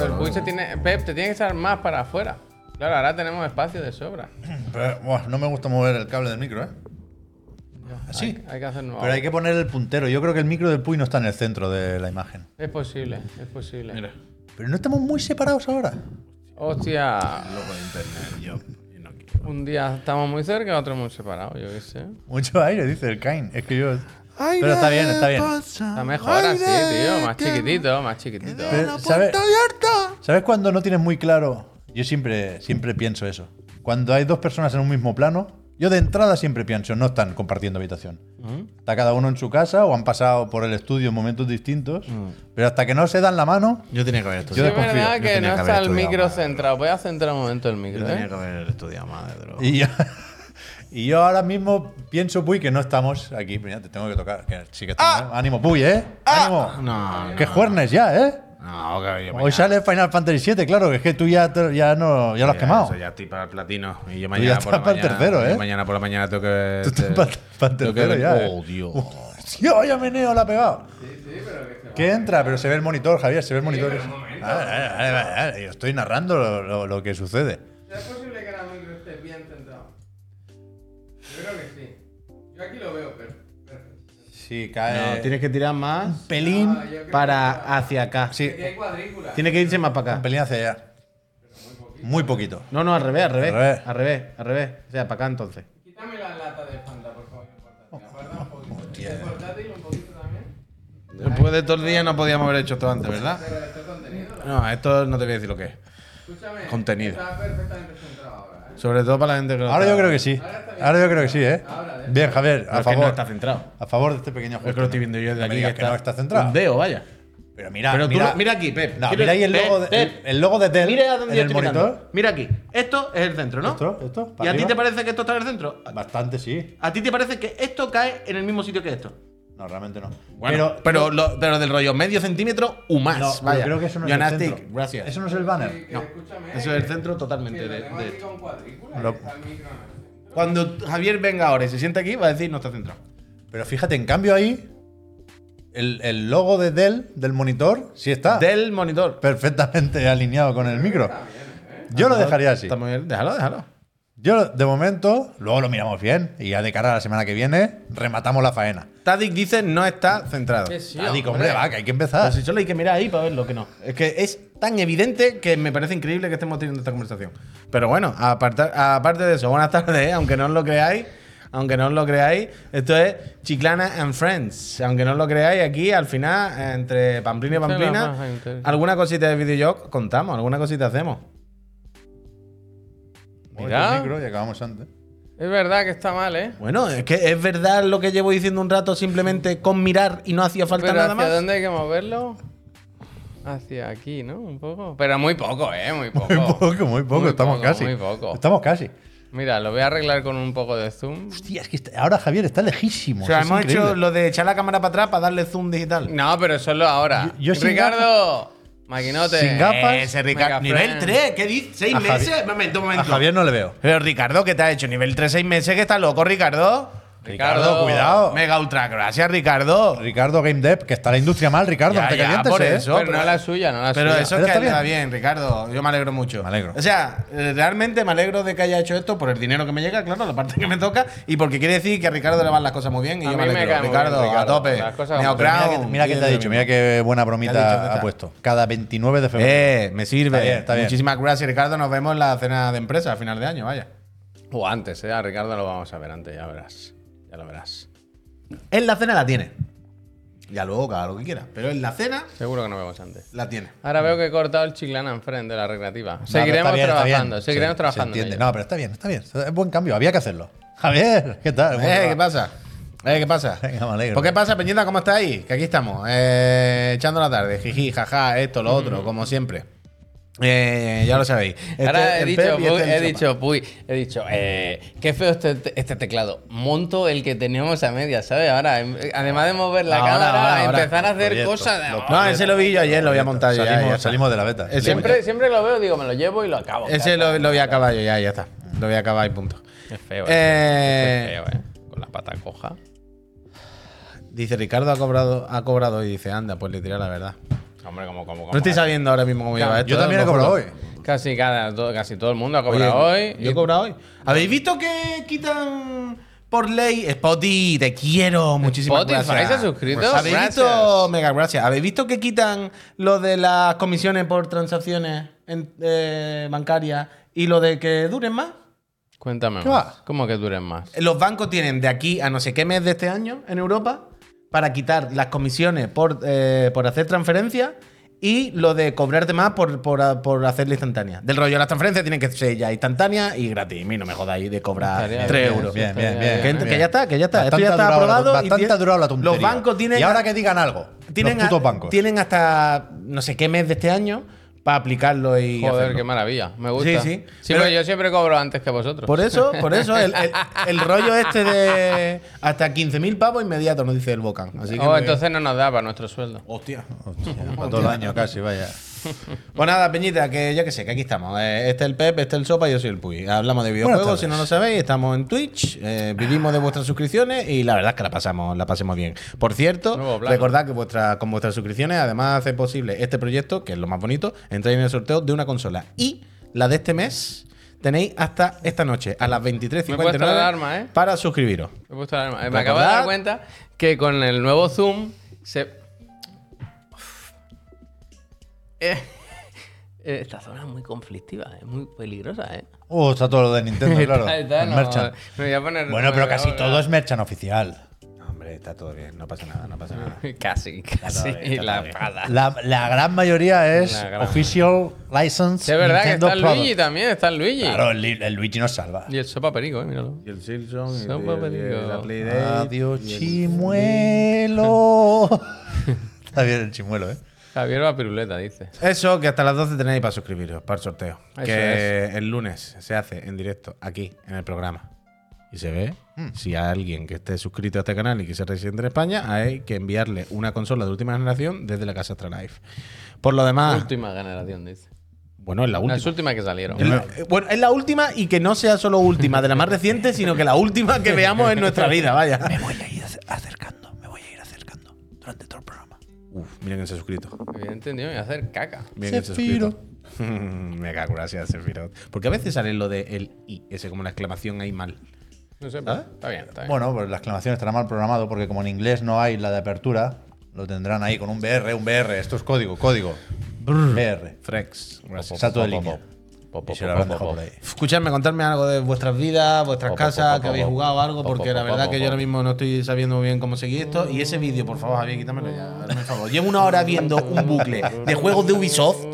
pero el Puy se tiene. Pep, te tiene que estar más para afuera. Claro, ahora tenemos espacio de sobra. Pero, buah, no me gusta mover el cable del micro, ¿eh? Así. Hay, hay que hacer nuevo. Pero hay que poner el puntero. Yo creo que el micro del Puy no está en el centro de la imagen. Es posible, es posible. Mira, Pero no estamos muy separados ahora. Hostia, loco de internet. Yo, yo no quiero. un día estamos muy cerca, otro muy separados, yo qué sé. Mucho aire, dice el Kain. Es que yo. Pero está bien, está bien. Está mejor así, tío. Más chiquitito, más chiquitito. Pero, ¿sabes, ¿Sabes cuando no tienes muy claro? Yo siempre, siempre pienso eso. Cuando hay dos personas en un mismo plano, yo de entrada siempre pienso, no están compartiendo habitación. Está cada uno en su casa o han pasado por el estudio en momentos distintos, pero hasta que no se dan la mano, Yo tenía que haber Yo Sí, es estudiado. desconfío. verdad Yo que tenía no que está el estudiado micro centrado. Voy a centrar un momento el micro, Yo tenía ¿eh? que haber estudiado más de droga. y yo, y yo ahora mismo pienso, Puy, que no estamos aquí. Mira, te tengo que tocar. Que sí que estamos, ¿eh? Ánimo, Puy, ¿eh? Ánimo. No, Que no. juernes ya, ¿eh? No, que yo Hoy sale Final Fantasy VII, claro, que es que tú ya, te- ya, no, ya lo has Ya, quemado. eso ya estoy para el platino. Y yo ya mañana estás por la para el mañana. tercero, ¿eh? Mañana por la mañana tengo que. Tú estás te- para- para el que- tercero ya, ¿eh? Oh, Dios. Tío, ya meneo la ha pegado. ¿Qué entra? Pero se ve el monitor, Javier, se ve el monitor. Vale, vale, vale, vale, vale. Yo estoy narrando lo, lo- lo que sucede. Yo creo que sí. Yo aquí lo veo perfecto. Sí, cae. No, tienes que tirar más pelín. para hacia acá. Sí, Aquí hay cuadrículas. Tiene que irse más para un acá. pelín hacia allá. Muy poquito. No, no, al revés, al revés. Al revés. Al revés, al revés. O sea, para acá entonces. Quítame la lata de Fanta, por favor. el portátil. Aparta un poquito. El portátil un poquito también. Después de todo el día no podíamos haber hecho esto antes, ¿verdad? Pero esto es contenido. No, esto no te voy a decir lo que es. Escúchame. Contenido. Está perfectamente. Sobre todo para la gente que lo Ahora está- yo creo que sí. Ahora yo creo que sí, ¿eh? Bien, Javier, a es que no favor. está centrado. A favor de este pequeño Es que lo estoy viendo yo de No me aquí. que no está centrado. Un dedo, vaya. Pero mira, Pero tú mira, lo- mira aquí, Pep. No, Quiero- mira ahí el Pep, logo, de, Pep. el, el logo de Dell Mira a dónde en yo el estoy mirando. monitor. Mira aquí. Esto es el centro, ¿no? Esto, esto, ¿Y para a ti arriba. te parece que esto está en el centro? Bastante sí. ¿A ti te parece que esto cae en el mismo sitio que esto? No, realmente no. Bueno, pero, lo- pero del rollo medio centímetro o más. no, vaya. creo que eso no es el centro. gracias. Eso no es el banner. No, eso es el centro totalmente de, de. Lo- Está el micro en el centro. Cuando Javier venga ahora y se sienta aquí, va a decir no está centrado. Pero fíjate, en cambio ahí, el, el logo de Dell del monitor sí está Del monitor. perfectamente alineado con el micro. Yo lo dejaría así. Está muy bien. Déjalo, déjalo. Yo, de momento, luego lo miramos bien y ya de cara a la semana que viene, rematamos la faena. Tadic dice no está centrado. Sí, digo, hombre. hombre, va, que hay que empezar. Pero si solo hay que mirar ahí para ver lo que no. Es que es tan evidente que me parece increíble que estemos teniendo esta conversación. Pero bueno, aparte de eso, buenas tardes, ¿eh? aunque no os lo creáis. Aunque no os lo creáis, esto es Chiclana and Friends. Aunque no os lo creáis, aquí al final, entre Pamplina y Pamplina, alguna cosita de videojuegos contamos, alguna cosita hacemos. Mira. El micro y acabamos antes. Es verdad que está mal, ¿eh? Bueno, es que es verdad lo que llevo diciendo un rato simplemente con mirar y no hacía falta Pero nada ¿hacia más. dónde hay que moverlo? Hacia aquí, ¿no? Un poco. Pero muy poco, ¿eh? Muy poco. Muy poco, muy poco, Muy estamos poco, casi. muy poco. Estamos casi. Mira, lo voy a arreglar con un poco de zoom. Hostia, es que está- ahora Javier está lejísimo. O sea, es hemos increíble. hecho lo de echar la cámara para atrás para darle zoom digital. No, pero solo ahora. Yo- yo sin Ricardo, maquinote. Sin gafas. Ese Ricardo. Mega Nivel friend. 3, ¿qué dices? ¿Seis A Javi- meses? Momento, A momento. Javier no le veo. Pero Ricardo, ¿qué te ha hecho? Nivel 3, 6 meses, que está loco, Ricardo. Ricardo, cuidado. Mega ultra, gracias, Ricardo. Ricardo Game Dev, que está la industria mal, Ricardo, Ya, no te ya, calientes, por ¿eh? eso. Pero no la suya, no la Pero suya. eso es Pero que está le va bien. bien, Ricardo. Yo me alegro mucho. Me alegro. O sea, eh, realmente me alegro de que haya hecho esto por el dinero que me llega, claro, la parte que me toca, y porque quiere decir que a Ricardo le van las cosas muy bien y A yo mí me me alegro. cae Ricardo, bien, Ricardo. a tope. Las cosas Neo como son. Mira que, mira que te ha dicho, mira qué buena ¿Qué ha bromita ¿Qué ha tal? puesto. Cada 29 de febrero. Eh, me sirve. Está bien, está bien. Muchísimas gracias, Ricardo. Nos vemos en la cena de empresa a final de año, vaya. O antes, ¿eh? A Ricardo lo vamos a ver antes, ya verás. Ya lo verás. En la cena la tiene. Ya luego cada lo que quiera. Pero en la cena Seguro que nos vemos antes. la tiene. Ahora veo que he cortado el chiclana enfrente de la recreativa. No, seguiremos bien, trabajando, seguiremos Se- trabajando. Se entiende. No, pero está bien, está bien. Es buen cambio, había que hacerlo. Javier, ¿qué tal? ¿Cómo te Eh? ¿qué pasa? Eh, ¿qué pasa? Venga, me alegro. ¿Por qué pasa, Peñita? ¿Cómo estáis? Que aquí estamos, eh, echando la tarde, jiji, jaja, esto, lo otro, como siempre. Eh, ya lo sabéis. Este Ahora es he dicho, este es he dicho, puy, he dicho, eh, qué feo este, este teclado. Monto el que tenemos a media, ¿sabes? Ahora, em- además de mover la Ahora, cámara, ahora, ahora. empezar a hacer Proyecto. cosas. de- No, ese lo vi yo ayer, lo voy a montar ya. Salimos, ya salimos de la beta. Siempre, siempre lo veo, digo, me lo llevo y lo acabo. Ese lo, lo voy a acabar yo, ya, ya está. Lo voy a acabar y punto. Feo, Eh, Qué feo, eh. Con la pata coja. Dice Ricardo ha cobrado, ha cobrado y dice, anda, pues le diré la verdad. Hombre, como, como, como. No estoy sabiendo ahora mismo cómo Claro, lleva esto. Yo también he cobrado hoy. Casi, cada, todo, casi todo el mundo ha Oye, cobrado hoy. Yo he cobrado hoy. ¿Habéis visto que quitan por ley Spotify? Te quiero muchísimas Spotify gracias. se ha suscrito. ¿Habéis Gracias. visto? Mega gracias. ¿Habéis visto que quitan lo de las comisiones por transacciones en- eh, bancarias y lo de que duren más? Cuéntame ¿Qué más. va? ¿Cómo que duren más? Los bancos tienen de aquí a no sé qué mes de este año en Europa para quitar las comisiones por, eh, por hacer transferencias y lo de cobrarte más por, por, por hacerla instantánea. Del rollo, las transferencias tienen que ser ya instantáneas y gratis. A mí no me jodáis de cobrar Estaría 3 bien, euros. Bien, bien, bien. Que, bien. que ya está, que ya está. Esto Bastante ya está la- aprobado. y Bastante ha durado la tontería. Los bancos tienen. Y ahora que digan algo. tienen, los putos bancos. tienen hasta no sé qué mes de este año para aplicarlo y. Joder, hacerlo. qué maravilla. Me gusta. Sí, sí. Sí, Pero- pero yo siempre cobro antes que vosotros. Por eso, por eso, el, el- el rollo este de hasta 15.000 pavos inmediato, nos dice el Bocan. Así que Oh, entonces no nos da para nuestro sueldo. Hostia. Hostia, para todo el año casi, vaya. Pues nada, Peñita, que yo que sé, que aquí estamos. Eh, Este es el Pep, este es el Sopa y yo soy el Puy. Hablamos de videojuegos, si no lo sabéis, estamos en Twitch, eh, vivimos de vuestras suscripciones y la verdad es que la pasamos, la pasemos bien. Por cierto, recordad que vuestra, con vuestras suscripciones, además hace posible este proyecto, que es lo más bonito, entráis en el sorteo de una consola. Y la de este mes tenéis hasta esta noche, a las Me he puesto 23.59 la ¿eh? para suscribiros. Me, he puesto la alarma. Me acabo de dar cuenta que con el nuevo Zoom se. Eh, esta zona es muy conflictiva, es muy peligrosa, ¿eh? Oh, está todo lo de Nintendo, claro. Está- está, el no, merchant. me voy a poner- Bueno, pero casi todo es merchant oficial. No, hombre, está todo bien, no pasa nada, no pasa nada. Casi, casi. bien, la. La, la gran mayoría es gran- official license. Sí, es verdad que está el product. Luigi también, está el Luigi. Claro, el, el Luigi nos salva. Y el sopa perico, eh, míralo. Y el Silson, y, Sopa y- y perico. la Playdate, Adiós, y el- chimuelo. está bien el chimuelo, ¿eh? Javier va piruleta, dice. Eso, que hasta las 12 tenéis para suscribiros, para el sorteo. Eso que el lunes se hace en directo aquí, en el programa. Y se ve si hay alguien que esté suscrito a este canal y que sea residente en España, hay que enviarle una consola de última generación desde la casa Astralife. Por lo demás, Última generación, dice. bueno, es la última. Las últimas que salieron. Es la- eh, bueno, es la última y que no sea solo última de la más reciente, sino que la última que veamos en nuestra vida, vaya. Me voy a ir acer- acercando, Miren quién se ha suscrito. Había entendido, me voy a hacer caca. Miren quién se ha suscrito. Me cago, gracias, Sephiroth. Porque a veces sale lo de el i, ese como la exclamación ahí mal. No sé, ¿Ah? pero está bien, está bien. Bueno, pues la exclamación estará mal programado porque como en inglés no hay la de apertura, lo tendrán ahí con un BR, un BR. Esto es código, código. BR. Frex. Gracias. Salto de línea. Escuchadme, contarme algo de vuestras vidas, vuestras casas, que habéis jugado algo, Po, porque po, la verdad que yo ahora mismo no estoy sabiendo muy bien cómo seguir esto. Y ese vídeo, por favor, Javier, quítamelo ya. hazme el favor. Llevo una hora viendo un bucle de juegos de Ubisoft,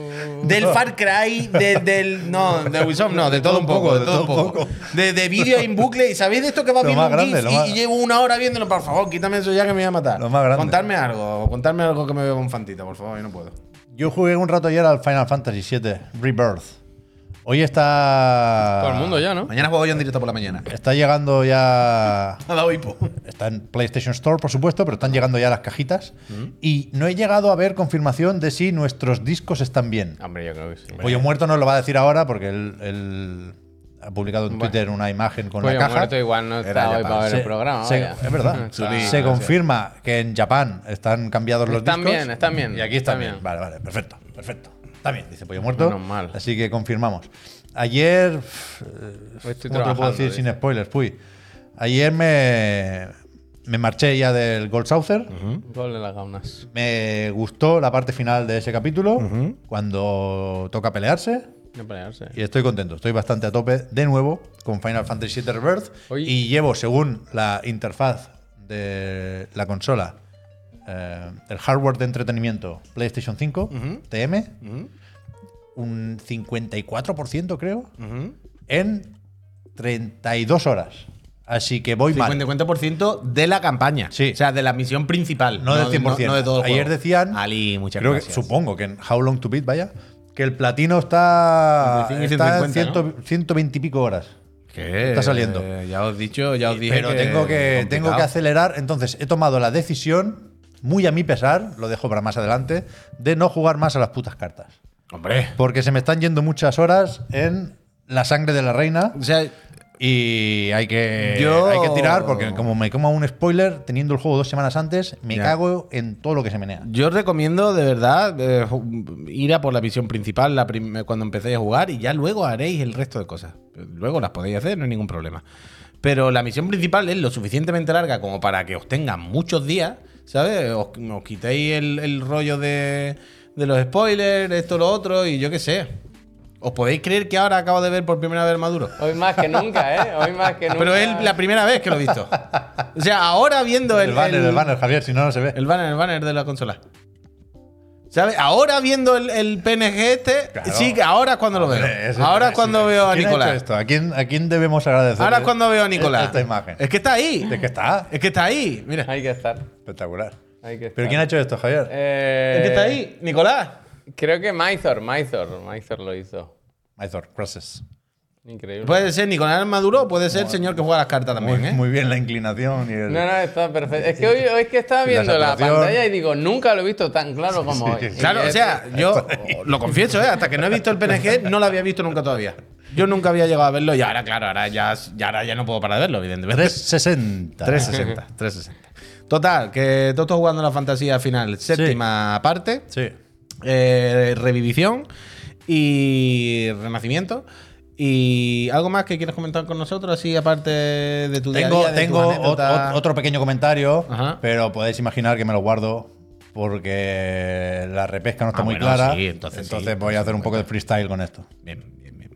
del Far Cry, de- del. No, de Ubisoft no, de todo un poco, de todo un poco. De, de vídeos en bucle. ¿Y sabéis de esto que va Lo viendo más un grande, lo y, más- y llevo una hora viéndolo? Por favor, quítame eso ya que me voy a matar. Lo más grande. Contarme algo, contarme algo que me veo con Fantita, por favor, yo no puedo. Yo jugué un rato ayer al Final Fantasy VII Rebirth. Hoy está. Todo el mundo ya, ¿no? Mañana juego yo en directo por la mañana. Está llegando ya. Ha dado hipo. Está en PlayStation Store, por supuesto, pero están llegando ya las cajitas. Y no he llegado a ver confirmación de si nuestros discos están bien. Hombre, yo creo que sí. Pollo Muerto nos lo va a decir ahora porque él, él ha publicado en Bueno. Twitter una imagen con Pollo la caja. muerto igual no está hoy pa- para ver Se- el programa. se- es verdad. Se confirma que en Japón están cambiados los Están discos. bien, están bien, Y aquí están están bien. bien. Vale, vale, perfecto, perfecto. Está bien, dice Pollo Muerto. Menos mal. Así que confirmamos. Ayer. Hoy estoy ¿Cómo te lo puedo decir dice. sin spoilers? Fui. Ayer me, me marché ya del Gold Saucer. Gol de las gaunas. Me gustó la parte final de ese capítulo, cuando toca pelearse. Pelearse. Y estoy contento, estoy bastante a tope de nuevo con Final Fantasy VII Rebirth. Y llevo, según la interfaz de la consola, eh, el hardware de entretenimiento PlayStation 5, TM, un 54% creo, en 32 horas. Así que voy mal. 50% de la campaña. Sí. O sea, de la misión principal. No del 100%. No, de todo el Ayer juego. decían. Ali, muchas creo gracias. Que, supongo que en How Long to Beat, vaya. Que el platino está. 55 y está en 150, 100 120 y pico horas. ¿Qué? Está saliendo. Eh, ya os he dicho, ya os dije. Pero tengo que, tengo que acelerar. Entonces, he tomado la decisión, muy a mi pesar, lo dejo para más adelante, de no jugar más a las putas cartas. Hombre. Porque se me están yendo muchas horas en la sangre de la reina. O sea, Y hay que, Yo- hay que tirar porque como me coma un spoiler, teniendo el juego dos semanas antes, me Ya. cago en todo lo que se menea. Yo os recomiendo de verdad eh, ir a por la visión principal la prim- cuando empecéis a jugar y ya luego haréis el resto de cosas. Luego las podéis hacer, no hay ningún problema. Pero la misión principal es lo suficientemente larga como para que os tenga muchos días, ¿sabes? Os, os quitéis el, el rollo de, de los spoilers, esto, lo otro, y yo qué sé. ¿Os podéis creer que ahora acabo de ver por primera vez Maduro? Hoy más que nunca, ¿eh? Hoy más que nunca. Pero es la primera vez que lo he visto. O sea, ahora viendo el, El banner, el- el banner, Javier, si no, no se ve. el banner, el banner de la consola. ¿Sabes? Ahora viendo el, el PNG este, Claro. sí ahora es cuando lo veo. Ahora es cuando veo a ¿Quién ha hecho Nicolás. esto? ¿A quién, ¿A quién debemos agradecer? Ahora es cuando veo a Nicolás. Esta imagen. Es que está ahí. Es que está. Es que está ahí. Mira. Hay que estar. Espectacular. Hay que estar. ¿Pero quién ha hecho esto, Javier? Eh, Es que está ahí. Nicolás. Creo que Mythor, Mythor, Mythor lo hizo. Mythor, gracias. Increíble. Puede ser Nicolás Maduro o puede ser el señor que juega las cartas Muy, también, ¿eh? muy bien la inclinación y el. No, no, está perfecto. Es que hoy, es que estaba viendo la, pantalla y digo, nunca lo he visto tan claro como hoy. Y Claro, o sea, yo lo confieso, ¿eh? hasta que no he visto el PNG, no lo había visto nunca todavía. Yo nunca había llegado a verlo y ahora, claro, ahora ya, ya, ahora ya no puedo parar de verlo, evidentemente. 360. 360, 360. Total, que todo esto jugando la fantasía final, séptima parte, Sí. eh, revivición y renacimiento. ¿Y algo más que quieras comentar con nosotros, así aparte de tu día a Tengo, día, de tengo ot- otro pequeño comentario, Ajá. pero podéis imaginar que me lo guardo porque la repesca no está Ah, muy bueno, clara. sí, entonces sí, voy a hacer un poco de freestyle con esto. Bien, bien, bien.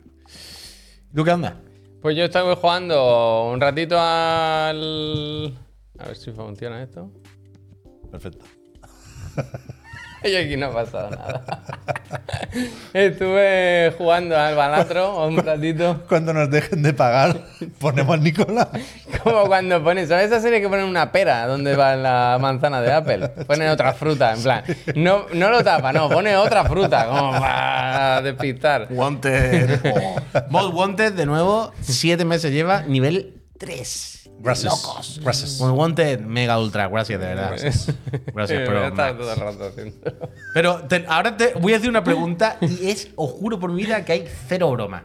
¿Tú qué onda? Pues yo estaba jugando un ratito al. A ver si funciona esto. Perfecto. Y aquí no ha pasado nada. Estuve jugando al balatro un ratito. Cuando nos dejen de pagar, ponemos Nicolás. Como cuando ponen, ¿sabes esa serie que ponen una pera donde va la manzana de Apple? Ponen otra fruta, en plan. No, no lo tapa, no, pone otra fruta, como para despistar. Wanted. Most Wanted, de nuevo, siete meses lleva, nivel 3. Gracias. Gracias. Most Wanted, mega ultra, gracias, de verdad. Gracias, Voy pero. a estar Max. todo el rato haciendo. Pero te- ahora te voy a hacer una pregunta y es, os juro por mi vida, que hay cero broma.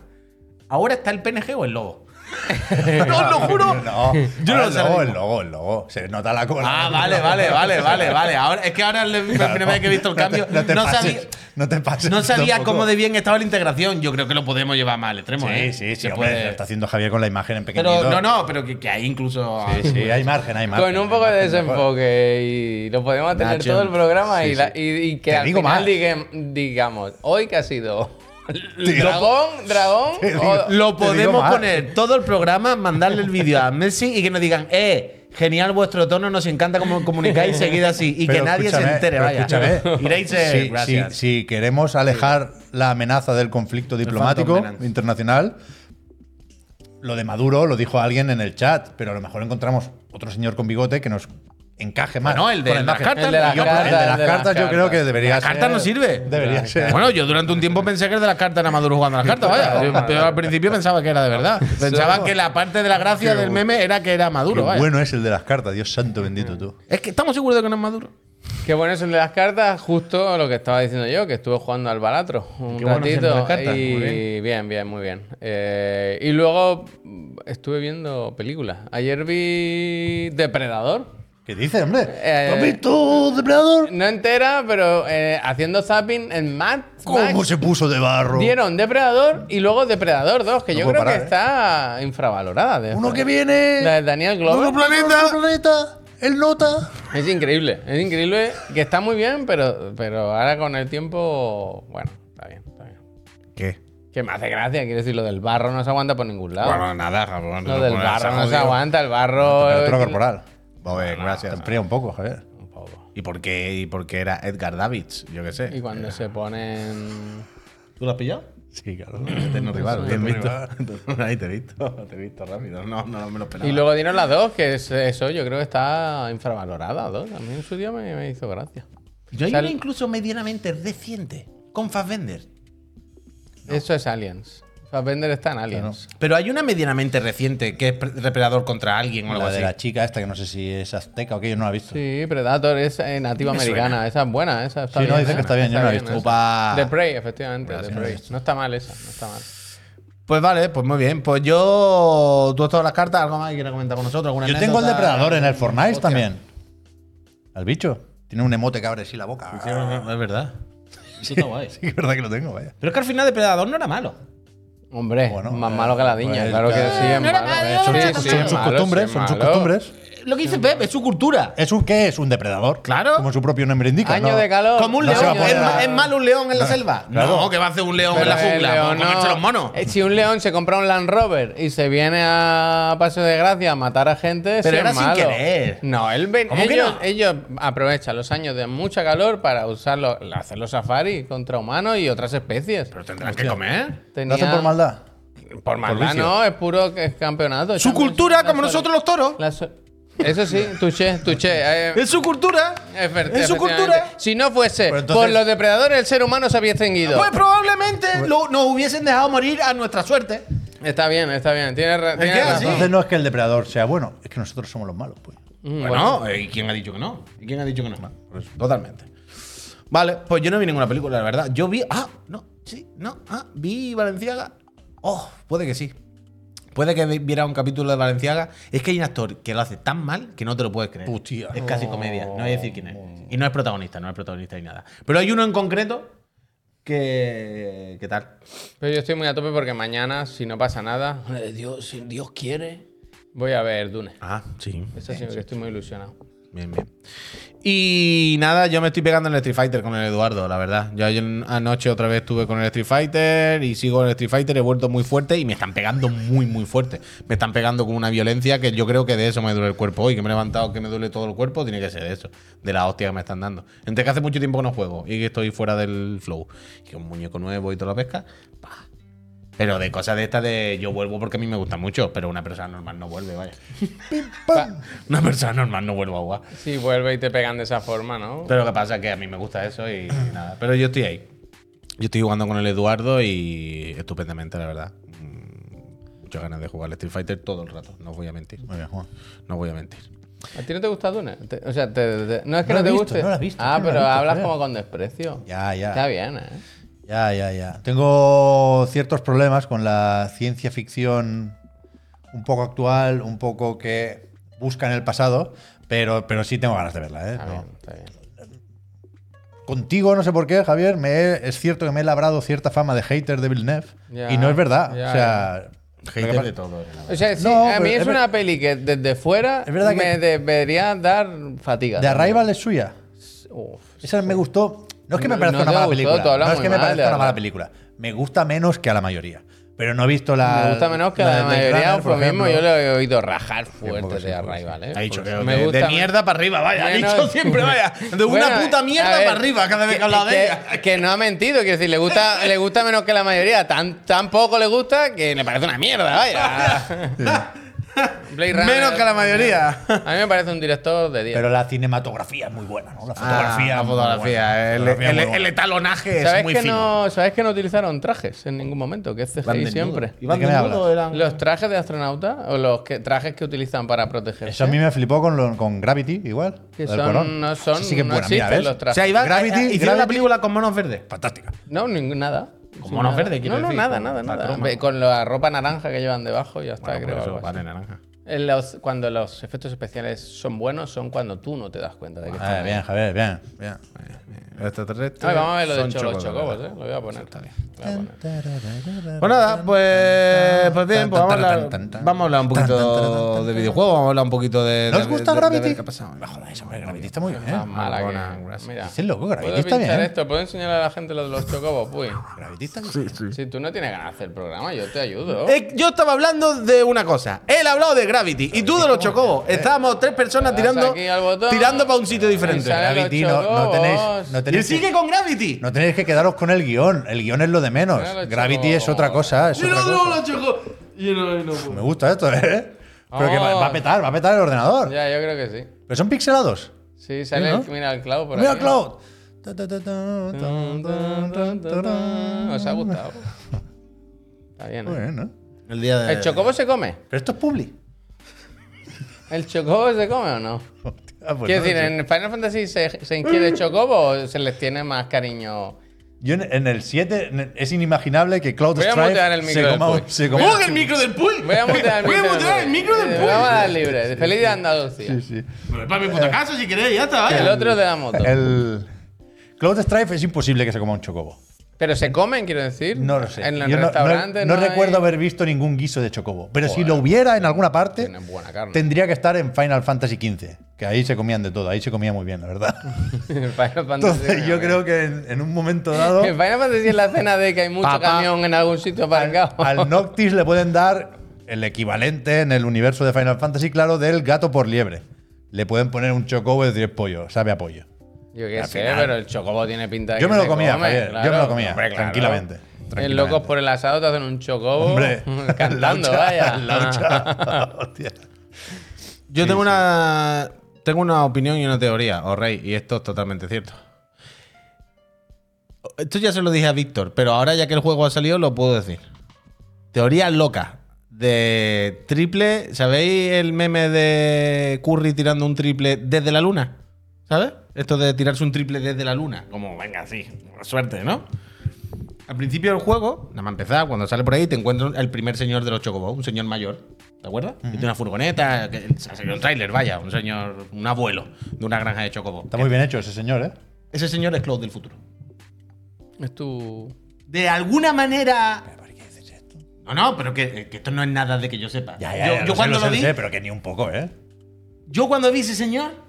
¿Ahora está el PNG o el logo? no, os lo juro. No, Yo no lo sé el logo, el logo, el logo. Se nota la cola. Ah, vale, vale, vale, vale, vale. Ahora, es que ahora es la primera vez que he visto el No te- cambio. No, te no pases, sabía, no te pases. no sabía tampoco. cómo de bien estaba la integración. Yo creo que lo podemos llevar más al extremo. Sí, ¿eh? sí, sí. Se hombre, puede- lo está haciendo Javier con la imagen en pequeñito. Pero no, no, pero que, que hay incluso. Sí, sí, hay margen, hay margen. Con un poco de desenfoque y lo podemos tener Nacho. todo el programa y, Sí, la- y- y que Te al digo final más. digue- digamos, hoy que ha sido dragón, dragón, o- Lo podemos poner todo el programa, mandarle el vídeo a Messi y que nos digan, eh, genial vuestro tono, nos encanta cómo comunicáis, seguid así. Y que nadie se entere, vaya. Iréis, eh, Si- si, si queremos alejar la amenaza del conflicto diplomático internacional, lo de Maduro lo dijo alguien en el chat, pero a lo mejor encontramos otro señor con bigote que nos encaje más. Bueno, el de la las cartas, El de las Yo, cartas, yo creo que debería La ser. carta no sirve. Debería ser. Bueno, yo durante un tiempo pensé que el de las cartas era Maduro jugando a las cartas, vaya. Yo- Pero al principio pensaba que era de verdad. Pensaba que la parte de la gracia Qué del meme era que era Qué Maduro, vaya. bueno es el de las cartas, Dios santo bendito tú. Es que estamos seguros de que no es Maduro. Qué bueno es el de las cartas, justo lo que estaba diciendo yo, que estuve jugando al balatro un Qué bueno es el de ratito. y muy bien. bien, muy bien. Eh, y luego estuve viendo películas. Ayer vi Depredador. ¿Qué dice, hombre? Eh, ¿Lo has visto, Depredador? No entera, pero eh, haciendo zapping en Mad ¿Cómo Max se puso de barro? dieron Depredador y luego Depredador 2, que No yo creo parar, que ¿eh? está infravalorada. de- Uno que viene. La de Daniel Glover. Nuevo planeta. Nuevo planeta. El nota. Es increíble, es increíble que está muy bien, pero, pero ahora con el tiempo, bueno, está bien, está bien. ¿Qué? Que me hace gracia, quiero decir, lo del barro no se aguanta por ningún lado. Bueno, nada, cabrón. lo del barro no se aguanta, el barro... Temperatura eh, corporal. Joder, Te gracias. enfría un poco, Javier. Un poco. ¿Y por qué, y por qué era Edgar Davids? Yo qué sé. Y cuando se ponen... ¿Tú lo has pillado? Sí, claro. Eterno rival. Eso, Bien eterno visto. Ahí te he visto. Te he visto rápido. No, no me lo esperaba. Y luego dieron las dos, que es eso, yo creo que está infravalorada, dos. A mí en su día me, me hizo gracia. Yo hay O sea, una incluso medianamente reciente. Con Fassbender. Eso es Aliens. Fassbender está en Aliens. Pero hay una medianamente reciente que es pre- depredador contra alguien o algo La de así. la chica esta, que no sé si es azteca o qué, yo no la he visto. Sí, Predator es eh, nativa Me americana. Esa es buena, esa está Sí, no, bien. dice ¿eh? que está bien, yo no la he visto. esa. Opa. The Prey, efectivamente. The no Prey. No está mal esa, no está mal. Pues vale, pues muy bien. Pues yo. Tú has todas las cartas, ¿algo más que quieras comentar con nosotros? ¿Alguna Yo tengo el anécdota? depredador en el Fortnite Hostia. también. Al bicho. Tiene un emote que abre así la boca. Sí, es verdad. Eso está guay. Sí, que es verdad que lo tengo, vaya. Pero es que al final Depredador no era malo. Hombre, Bueno, más eh, malo que la diña, pues, claro que sí, es malo. Son, sus costumbres, son sus costumbres. Lo que dice Pep, es su cultura. ¿Es un qué? Es un depredador. Claro. Como su propio nombre indica. Año ¿no? de calor. Como un No león. ¿Es, poner a- es malo un león en la selva? claro. No, que va a hacer un león Pero en la jungla. león comerse no- los monos. Eh, Si un león se compra un Land Rover y se viene a Paso de Gracia a matar a gente, Pero era sin querer. No, él ven- ¿Cómo que ellos, no? ellos aprovechan los años de mucha calor para usarlo, hacer los safaris contra humanos y otras especies. Pero tendrán que comer. ¿Lo hacen por maldad? Por maldad vicio. no, es puro que es campeonato. Su Champions- cultura, como nosotros los toros. la Eso sí, tuché, tuché. eh, Es su cultura. efer- Es su efectivamente. cultura. Si no fuese Pero entonces- por los depredadores, el ser humano se había extinguido. Pues probablemente lo- nos hubiesen dejado morir a nuestra suerte. Está bien, está bien. Tiene, ra- tiene que razón. Entonces no es que el depredador sea bueno, es que nosotros somos los malos, pues. Mm, Bueno, eh, ¿y quién ha dicho que no? ¿Y quién ha dicho que no? Por eso, totalmente. Vale, pues yo no vi ninguna película, la verdad. Yo vi. Ah, no, sí, no. Ah, vi Valenciaga. Oh, puede que sí. Puede que vi- viera un capítulo de Valenciaga. Es que hay un actor que lo hace tan mal que no te lo puedes creer. Hostia. Es casi comedia. No voy a decir quién es. Y no es protagonista, no es protagonista ni nada. Pero hay uno en concreto que. ¿Qué tal? Pero yo estoy muy a tope porque mañana, si no pasa nada, Dios, si Dios quiere, voy a ver Dune. Ah, sí. Eso sí, que estoy muy ilusionado. Bien, bien. Y nada, yo me estoy pegando en el Street Fighter con el Eduardo, la verdad. Yo anoche otra vez estuve con el Street Fighter y sigo en el Street Fighter, he vuelto muy fuerte y me están pegando muy, muy fuerte. Me están pegando con una violencia que yo creo que de eso me duele el cuerpo hoy, que me he levantado, que me duele todo el cuerpo, tiene que ser de eso, de la hostia que me están dando. Entre que hace mucho tiempo que no juego y que estoy fuera del flow. Y un muñeco nuevo y toda la pesca, pa. Pero de cosas de estas de yo vuelvo porque a mí me gusta mucho, pero una persona normal no vuelve, vaya. Una persona normal no vuelve a jugar. Si vuelve y te pegan de esa forma, ¿no? Pero lo que pasa es que a mí me gusta eso y nada. Pero yo estoy ahí. Yo estoy jugando con el Eduardo y estupendamente, la verdad. Mm, Muchas ganas de jugar al Street Fighter todo el rato, no os voy a mentir. Muy bien, Juan. No voy a mentir. ¿A ti no te gusta Dune? Te- o sea, te- te- no es que No te visto, guste. no la he visto, ah, no pero visto, hablas como con desprecio. Ya, ya. Está bien, ¿eh? Ya, ya, ya. Tengo ciertos problemas con la ciencia ficción un poco actual, un poco que busca en el pasado, pero, pero sí tengo ganas de verla, ¿eh? Está No. bien, está bien. Contigo, no sé por qué, Javier, me he- es cierto que me he labrado cierta fama de hater de Villeneuve Ya, y no es verdad. ya, o sea, Hater de todo. la verdad. O sea, sí, No, a mí es es una peli que desde fuera Es verdad me que- debería dar fatiga. También. Arrival es suya. Uf. Esa me gustó. No es que me parezca no una mala gustó, película. No es que me mal parezca una mala película. Me gusta menos que a la mayoría. Pero no he visto la. me gusta menos que la, Blade mayoría, Runner, por ejemplo. yo le he oído rajar fuerte de. Arrival, ¿eh? Ha dicho que Me de, gusta de mierda para arriba, vaya. Ha dicho siempre, vaya. De Bueno, una puta mierda ver, para arriba cada vez que, hablaba de que- ella. Que no ha mentido, quiero decir, le gusta, le gusta menos que la mayoría. Tan, tan poco le gusta que le parece una mierda, vaya. Blade Runner- Menos que la mayoría. A mí me parece un director de 10. Pero la cinematografía es muy buena, ¿no? La Ah, fotografía. la es muy fotografía. buena. El, Fotografía el- muy el buena. etalonaje es ¿Sabes muy que, fino. no, ¿Sabes que no utilizaron trajes en ningún momento? Que es CGI siempre. ¿Iban ¿De qué me desnudos hablas? o eran- Los trajes de astronauta o los que, trajes que utilizan para protegerse. Eso a mí me flipó con, lo- con Gravity, igual. que lo del son, no son, sí que es no buena, mira, existen ¿ves? los O trajes. sea, iban, Gravity- eh, hicieron la Gravity- película con monos verdes. Fantástica. No, ningún, nada. Nada. verdes, quiero No, no, decir, nada, nada, nada. croma. Con la ropa naranja que llevan debajo ya está, Bueno, creo. eso, vale, naranja. En los- cuando los efectos especiales son buenos son cuando tú no te das cuenta de que están Ah, bien, Javier, bien. bien. Extraterrestre. Vamos a ver lo de son cho- los chocobos, eh. Lo voy a poner. A poner. Pues nada, pues, pues bien, pues vamos a, hablar, vamos a hablar un poquito de videojuegos, vamos a hablar un poquito de. ¿No de- os gusta de- de Gravity? qué ha pasado. No jodáis, hombre, Gravity está muy bien. Más mala. Mira, Dices loco, Gravity ¿puedo está bien. esto? ¿Puedo enseñarle a la gente lo de los chocobos? Uy. Gravity está bien. Si tú no tienes ganas de hacer el programa, yo te ayudo. Eh, yo estaba hablando de una cosa. Él ha hablado de Gravity y tú de los chocobos. Estábamos tres personas tirando, tirando para un sitio diferente. y Gravity, no, tenéis, no Y tenéis, sigue que, con Gravity. no tenéis que quedaros con el guion. El guion es lo de menos. Gravity es otra cosa. Es Y otra no, no, cosa. los chocobos. Y no, y no puedo. Me gusta esto, ¿eh? Pero que va, va a petar, va a petar el ordenador. Ya, yo creo que sí. Pero son pixelados. Sí, sale ¿no? el, mira el Cloud por Mira, aquí. Cloud. ¿Os ha gustado? Está bien, Muy ¿eh? bien, ¿no? El día de. ¿El chocobo se come? Pero esto es publi. ¿El chocobo se come o no? Hostia, pues Quiero no decir. ¿en Final Fantasy se, se inquiere el chocobo o se les tiene más cariño Yo en, en el 7 en el- es inimaginable que Cloud Voy a Strife mutear el micro se del coma, Puy. se coma- ¡Oh, el micro del pool! Voy a mutear el Voy a micro. mutear el micro del Eh, pool. Vamos a dar libre. Feliz de Andalucía. Sí, sí. Pero para mi puta casa si queréis, ya está, El otro de la moto. El Cloud Strife es imposible que se coma un chocobo. Pero se comen, quiero decir. No lo sé. En Yo no- no, restaurante. no hay- recuerdo haber visto ningún guiso de chocobo. Pero si lo hubiera en alguna parte, Tiene buena carne. tendría que estar en Final Fantasy XV. Que ahí se comían de todo. Ahí se comía muy bien, la verdad. Final Fantasy. Entonces yo creo que en, en un momento dado El Final Fantasy es la escena de que hay mucho Papá. camión en algún sitio aparcado. al Noctis le pueden dar el equivalente en el universo de Final Fantasy, claro, del gato por liebre. Le pueden poner un chocobo y decir "Es pollo, sabe a pollo. Yo qué sé, final- pero el chocobo tiene pinta de Yo que me lo comía, come, Javier, yo me lo comía, Hombre, claro. tranquilamente, En. Locos por el asado te hacen un chocobo Hombre, cantando, laucha, vaya. laucha. Hostia. Yo tengo una tengo una opinión y una teoría, o rey, y esto es totalmente cierto. Esto ya se lo dije a Víctor, pero ahora ya que el juego ha salido lo puedo decir. Teoría loca de triple, ¿sabéis el meme de Curry tirando un triple desde la luna? ¿Sabes? Esto de tirarse un triple desde la luna, como venga, sí, suerte, ¿no? Al principio del juego, nada más empezar, cuando sale por ahí, te encuentras el primer señor de los chocobos, un señor mayor. ¿Te acuerdas? Que tiene una furgoneta, que ha salido un tráiler, vaya, un señor, un abuelo de una granja de chocobos. Está muy bien hecho ese señor, ¿eh? Ese señor es Cloud del futuro. Es tu. De alguna manera. No, no, pero que, que esto no es nada de que yo sepa. yo, yo cuando lo, vi, pero que ni un poco, ¿eh? yo cuando vi ese señor,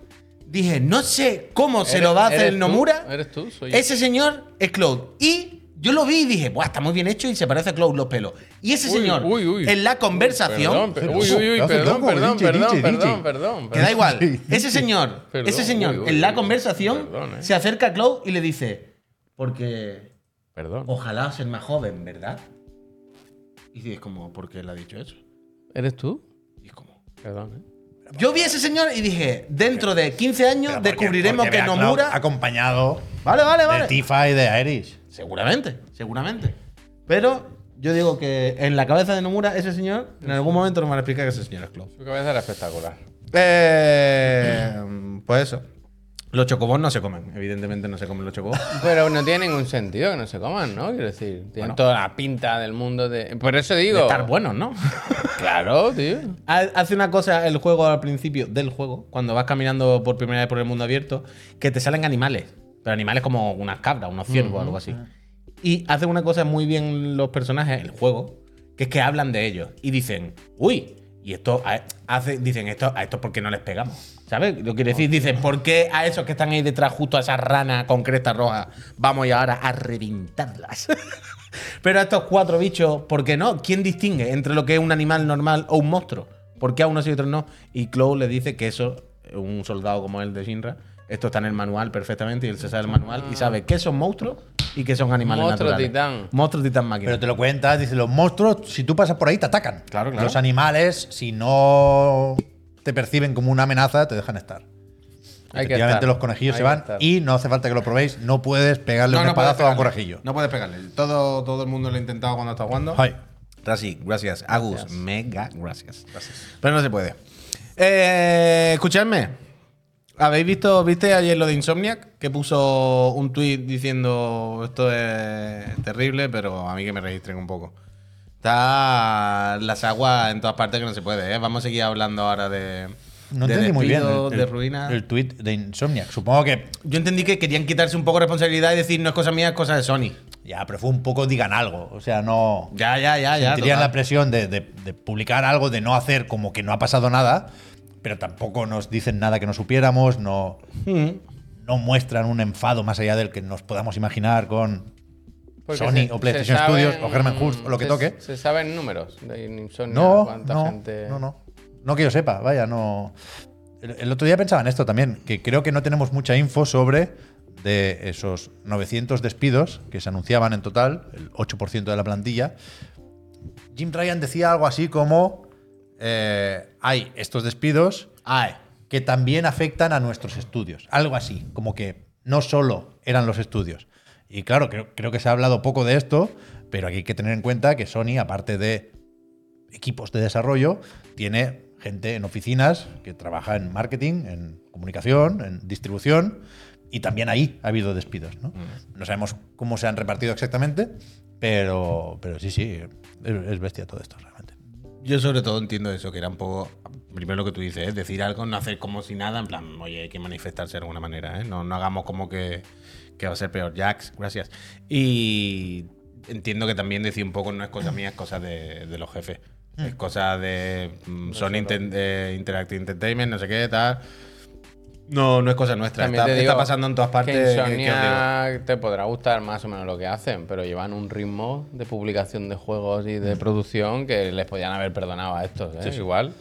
dije, no sé cómo se ¿Eres- lo va a hacer el tú? Nomura. ¿Eres tú? Soy yo. Ese señor es Cloud. Y yo lo vi y dije, Buah, está muy bien hecho y se parece a Cloud los pelos. Y ese Uy, señor, uy, uy. en la conversación, Perdón, per- uy, uy, uy, perdón, perdón, perdón, perdón, perdón. que da igual, ese señor, Perdón, ese señor, uy, uy, en la conversación, Perdón, eh. se acerca a Cloud y le dice, porque Perdón. ojalá ser más joven, ¿verdad? Y dices como, ¿por qué él ha dicho eso? ¿Eres tú? Y es como, Perdón, ¿eh? Yo vi a ese señor y dije, dentro de 15 años porque- descubriremos porque que Nomura... acompañado Vale, vale, de vale. Tifa y de Irish. Seguramente, seguramente. Pero yo digo que en la cabeza de Nomura, ese señor, en algún momento nos van a explicar que ese señor es Cloud. Su cabeza era espectacular. Eh, pues eso. Los chocobos no se comen, evidentemente no se comen los chocobos. Pero no tiene ningún sentido que no se coman, ¿no? Quiero decir, tienen Bueno. toda la pinta del mundo de. Por eso digo. De estar buenos, ¿no? Claro, tío. Ha- Hace una cosa el juego al principio del juego, cuando vas caminando por primera vez por el mundo abierto, que te salen animales. Pero animales como unas cabras, unos ciervos, algo así. Y hacen una cosa muy bien los personajes, el juego, que es que hablan de ellos. Y dicen, uy, y esto hace, dicen esto, a esto porque no les pegamos. ¿Sabes? Lo que quiero decir, dicen, ¿por qué a esos que están ahí detrás, justo a esas ranas con cresta roja, vamos y ahora a reventarlas? Pero a estos cuatro bichos, ¿por qué no? ¿Quién distingue entre lo que es un animal normal o un monstruo? ¿Por qué a unos y otros no? Y Clow le dice que eso, un soldado como él de Shinra, esto está en el manual perfectamente y él se sabe el manual y sabe qué son monstruos y qué son animales Monstruo naturales. titán. Monstruo titán máquina. Pero te lo cuentas, dice, los monstruos, si tú pasas por ahí, te atacan. Claro, claro. Los animales, si no te perciben como una amenaza, te dejan estar. Hay que Efectivamente, estar. los conejillos Hay se van y no hace falta que lo probéis. No puedes pegarle No, un no puedes espadazo a un pegarle. conejillo. No puedes pegarle. Todo, todo el mundo lo ha intentado cuando está jugando. Ay. Rasi, gracias. Agus, mega gracias. Pero no se puede. Eh, escuchadme. ¿Habéis visto, viste ayer lo de Insomniac? Que puso un tweet diciendo esto es terrible, pero a mí que me registren un poco. Está las aguas en todas partes que no se puede, ¿eh? Vamos a seguir hablando ahora de. No de entendí muy bien el, de el- ruina. el tweet de Insomniac. Supongo que Yo entendí que querían quitarse un poco de responsabilidad y decir no es cosa mía, es cosa de Sony. ya, pero fue un poco digan algo. O sea, no. Ya, ya, ya, ya. Sentirían total. la presión de, de- de publicar algo, de no hacer como que no ha pasado nada, pero tampoco nos dicen nada que no supiéramos, no, Mm. no muestran un enfado más allá del que nos podamos imaginar con Porque Sony se- o PlayStation saben- Studios o Herman Hulst o lo que se- toque. Se saben números de Insomnia, No, cuánta no, gente. no, no. No que yo sepa, vaya, no. El, el otro día pensaba en esto también, que creo que no tenemos mucha info sobre de esos 900 despidos que se anunciaban en total, el 8% de la plantilla. Jim Ryan decía algo así como, eh, hay estos despidos que también afectan a nuestros estudios. Algo así, como que no solo eran los estudios. Y claro, creo, creo que se ha hablado poco de esto, pero aquí hay que tener en cuenta que Sony, aparte de equipos de desarrollo, tiene gente en oficinas que trabaja en marketing, en comunicación, en distribución, Y también ahí ha habido despidos, ¿no? No sabemos cómo se han repartido exactamente, pero, pero sí, sí, es, es bestia todo esto realmente. Yo sobre todo entiendo eso, que era un poco, primero lo que tú dices, ¿eh? decir algo, no hacer como si nada, en plan, oye, hay que manifestarse de alguna manera, ¿eh? no, no hagamos como que, que va a ser peor. Jax, gracias. Y entiendo que también decir un poco no es cosa mía, es cosa de, de los jefes. Es cosa de mm, Sony Inten- eh, Interactive Entertainment, no sé qué, tal. No, no es cosa nuestra. También Está, te está pasando en todas partes. Que ¿qué- en qué os digo? Insomnia te podrá gustar más o menos lo que hacen, pero llevan un ritmo de publicación de juegos y Mm. de producción que les podían haber perdonado a estos, ¿eh? Igual.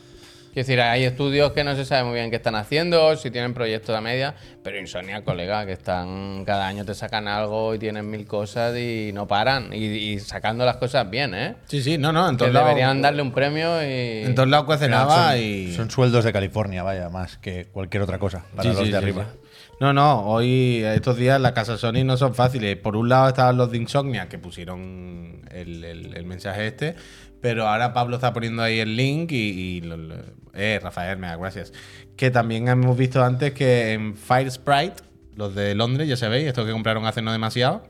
Quiero decir, hay estudios que no se sabe muy bien qué están haciendo, si tienen proyectos a media, pero Insomnia, colega, que están cada año te sacan algo y tienen mil cosas y no paran. Y, y sacando las cosas bien, ¿eh? Sí, sí, no, no, en Que todos lados. deberían darle un premio y. En todos lados cuecen y. son sueldos de California, vaya, más que cualquier otra cosa para Sí, los sí, de sí, arriba. sí. No, no, hoy, estos días, las casas Sony no son fáciles. Por un lado estaban los de Insomnia, que pusieron el, mensaje este, pero ahora Pablo está poniendo ahí el link y. eh, Rafael, me da gracias. Que también hemos visto antes que en Fire Sprite, los de Londres, ya sabéis, estos que compraron hace no demasiado,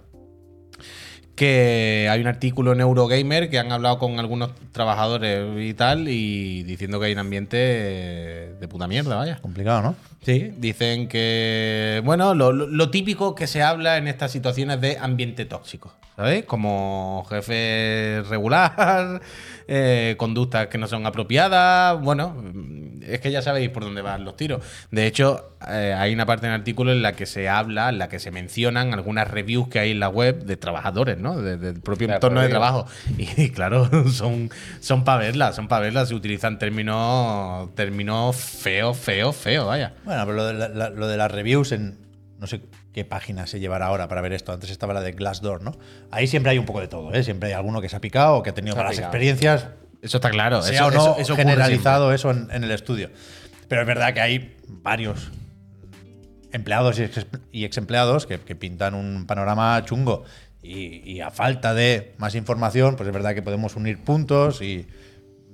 que hay un artículo en Eurogamer que han hablado con algunos trabajadores y tal, y diciendo que hay un ambiente de puta mierda, vaya. Complicado, ¿no? Sí, dicen que, bueno, lo, lo- lo típico que se habla en estas situaciones de ambiente tóxico, ¿sabéis? Como jefe regular, eh, conductas que no son apropiadas, bueno, es que ya sabéis por dónde van los tiros. De hecho, eh, hay una parte en el artículo en la que se habla, en la que se mencionan algunas reviews que hay en la web de trabajadores, ¿no? De- del propio entorno de trabajo. Y, claro, son, son para verlas, son para verlas. Se utilizan términos, términos feos, feos, feos, vaya. Bueno, pero lo de, la- lo de las reviews en. No sé qué página se llevará ahora para ver esto. Antes estaba la de Glassdoor, ¿no? Ahí siempre hay un poco de todo, ¿eh? Siempre hay alguno que se ha picado o que ha tenido Se malas experiencias. Eso está claro. sea eso, o no eso- eso generalizado eso en, en el estudio. Pero es verdad que hay varios empleados y ex, y ex empleados que, que pintan un panorama chungo. Y, y a falta de más información, pues es verdad que podemos unir puntos y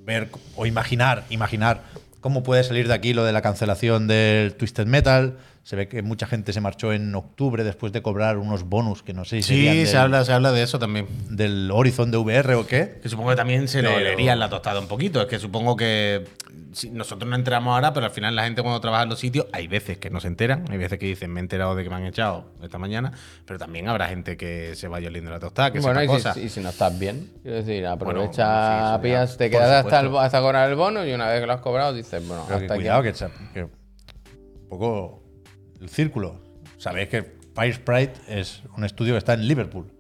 ver o imaginar, imaginar cómo puede salir de aquí lo de la cancelación del Twisted Metal. Se ve que mucha gente se marchó en octubre después de cobrar unos bonus que no sé si serían Sí, del, se habla, se habla de eso también. del Horizon de VR o qué. Que supongo que también se lo Pero- olería en la tostada un poquito. Es que supongo que si nosotros no enteramos ahora, pero al final la gente cuando trabaja en los sitios, hay veces que no se enteran, hay veces que dicen, me he enterado de que me han echado esta mañana, pero también habrá gente que se vaya oliendo la tostada, que bueno, sepa y si, cosas. y si no estás bien, quiero decir, aprovecha, bueno, sí, pillas, te quedas hasta, el, hasta cobrar el bono y una vez que lo has cobrado dices, bueno, Pero que hasta aquí. cuidado, que, que un poco el círculo. Sabéis que Fire Sprite es un estudio que está en Liverpool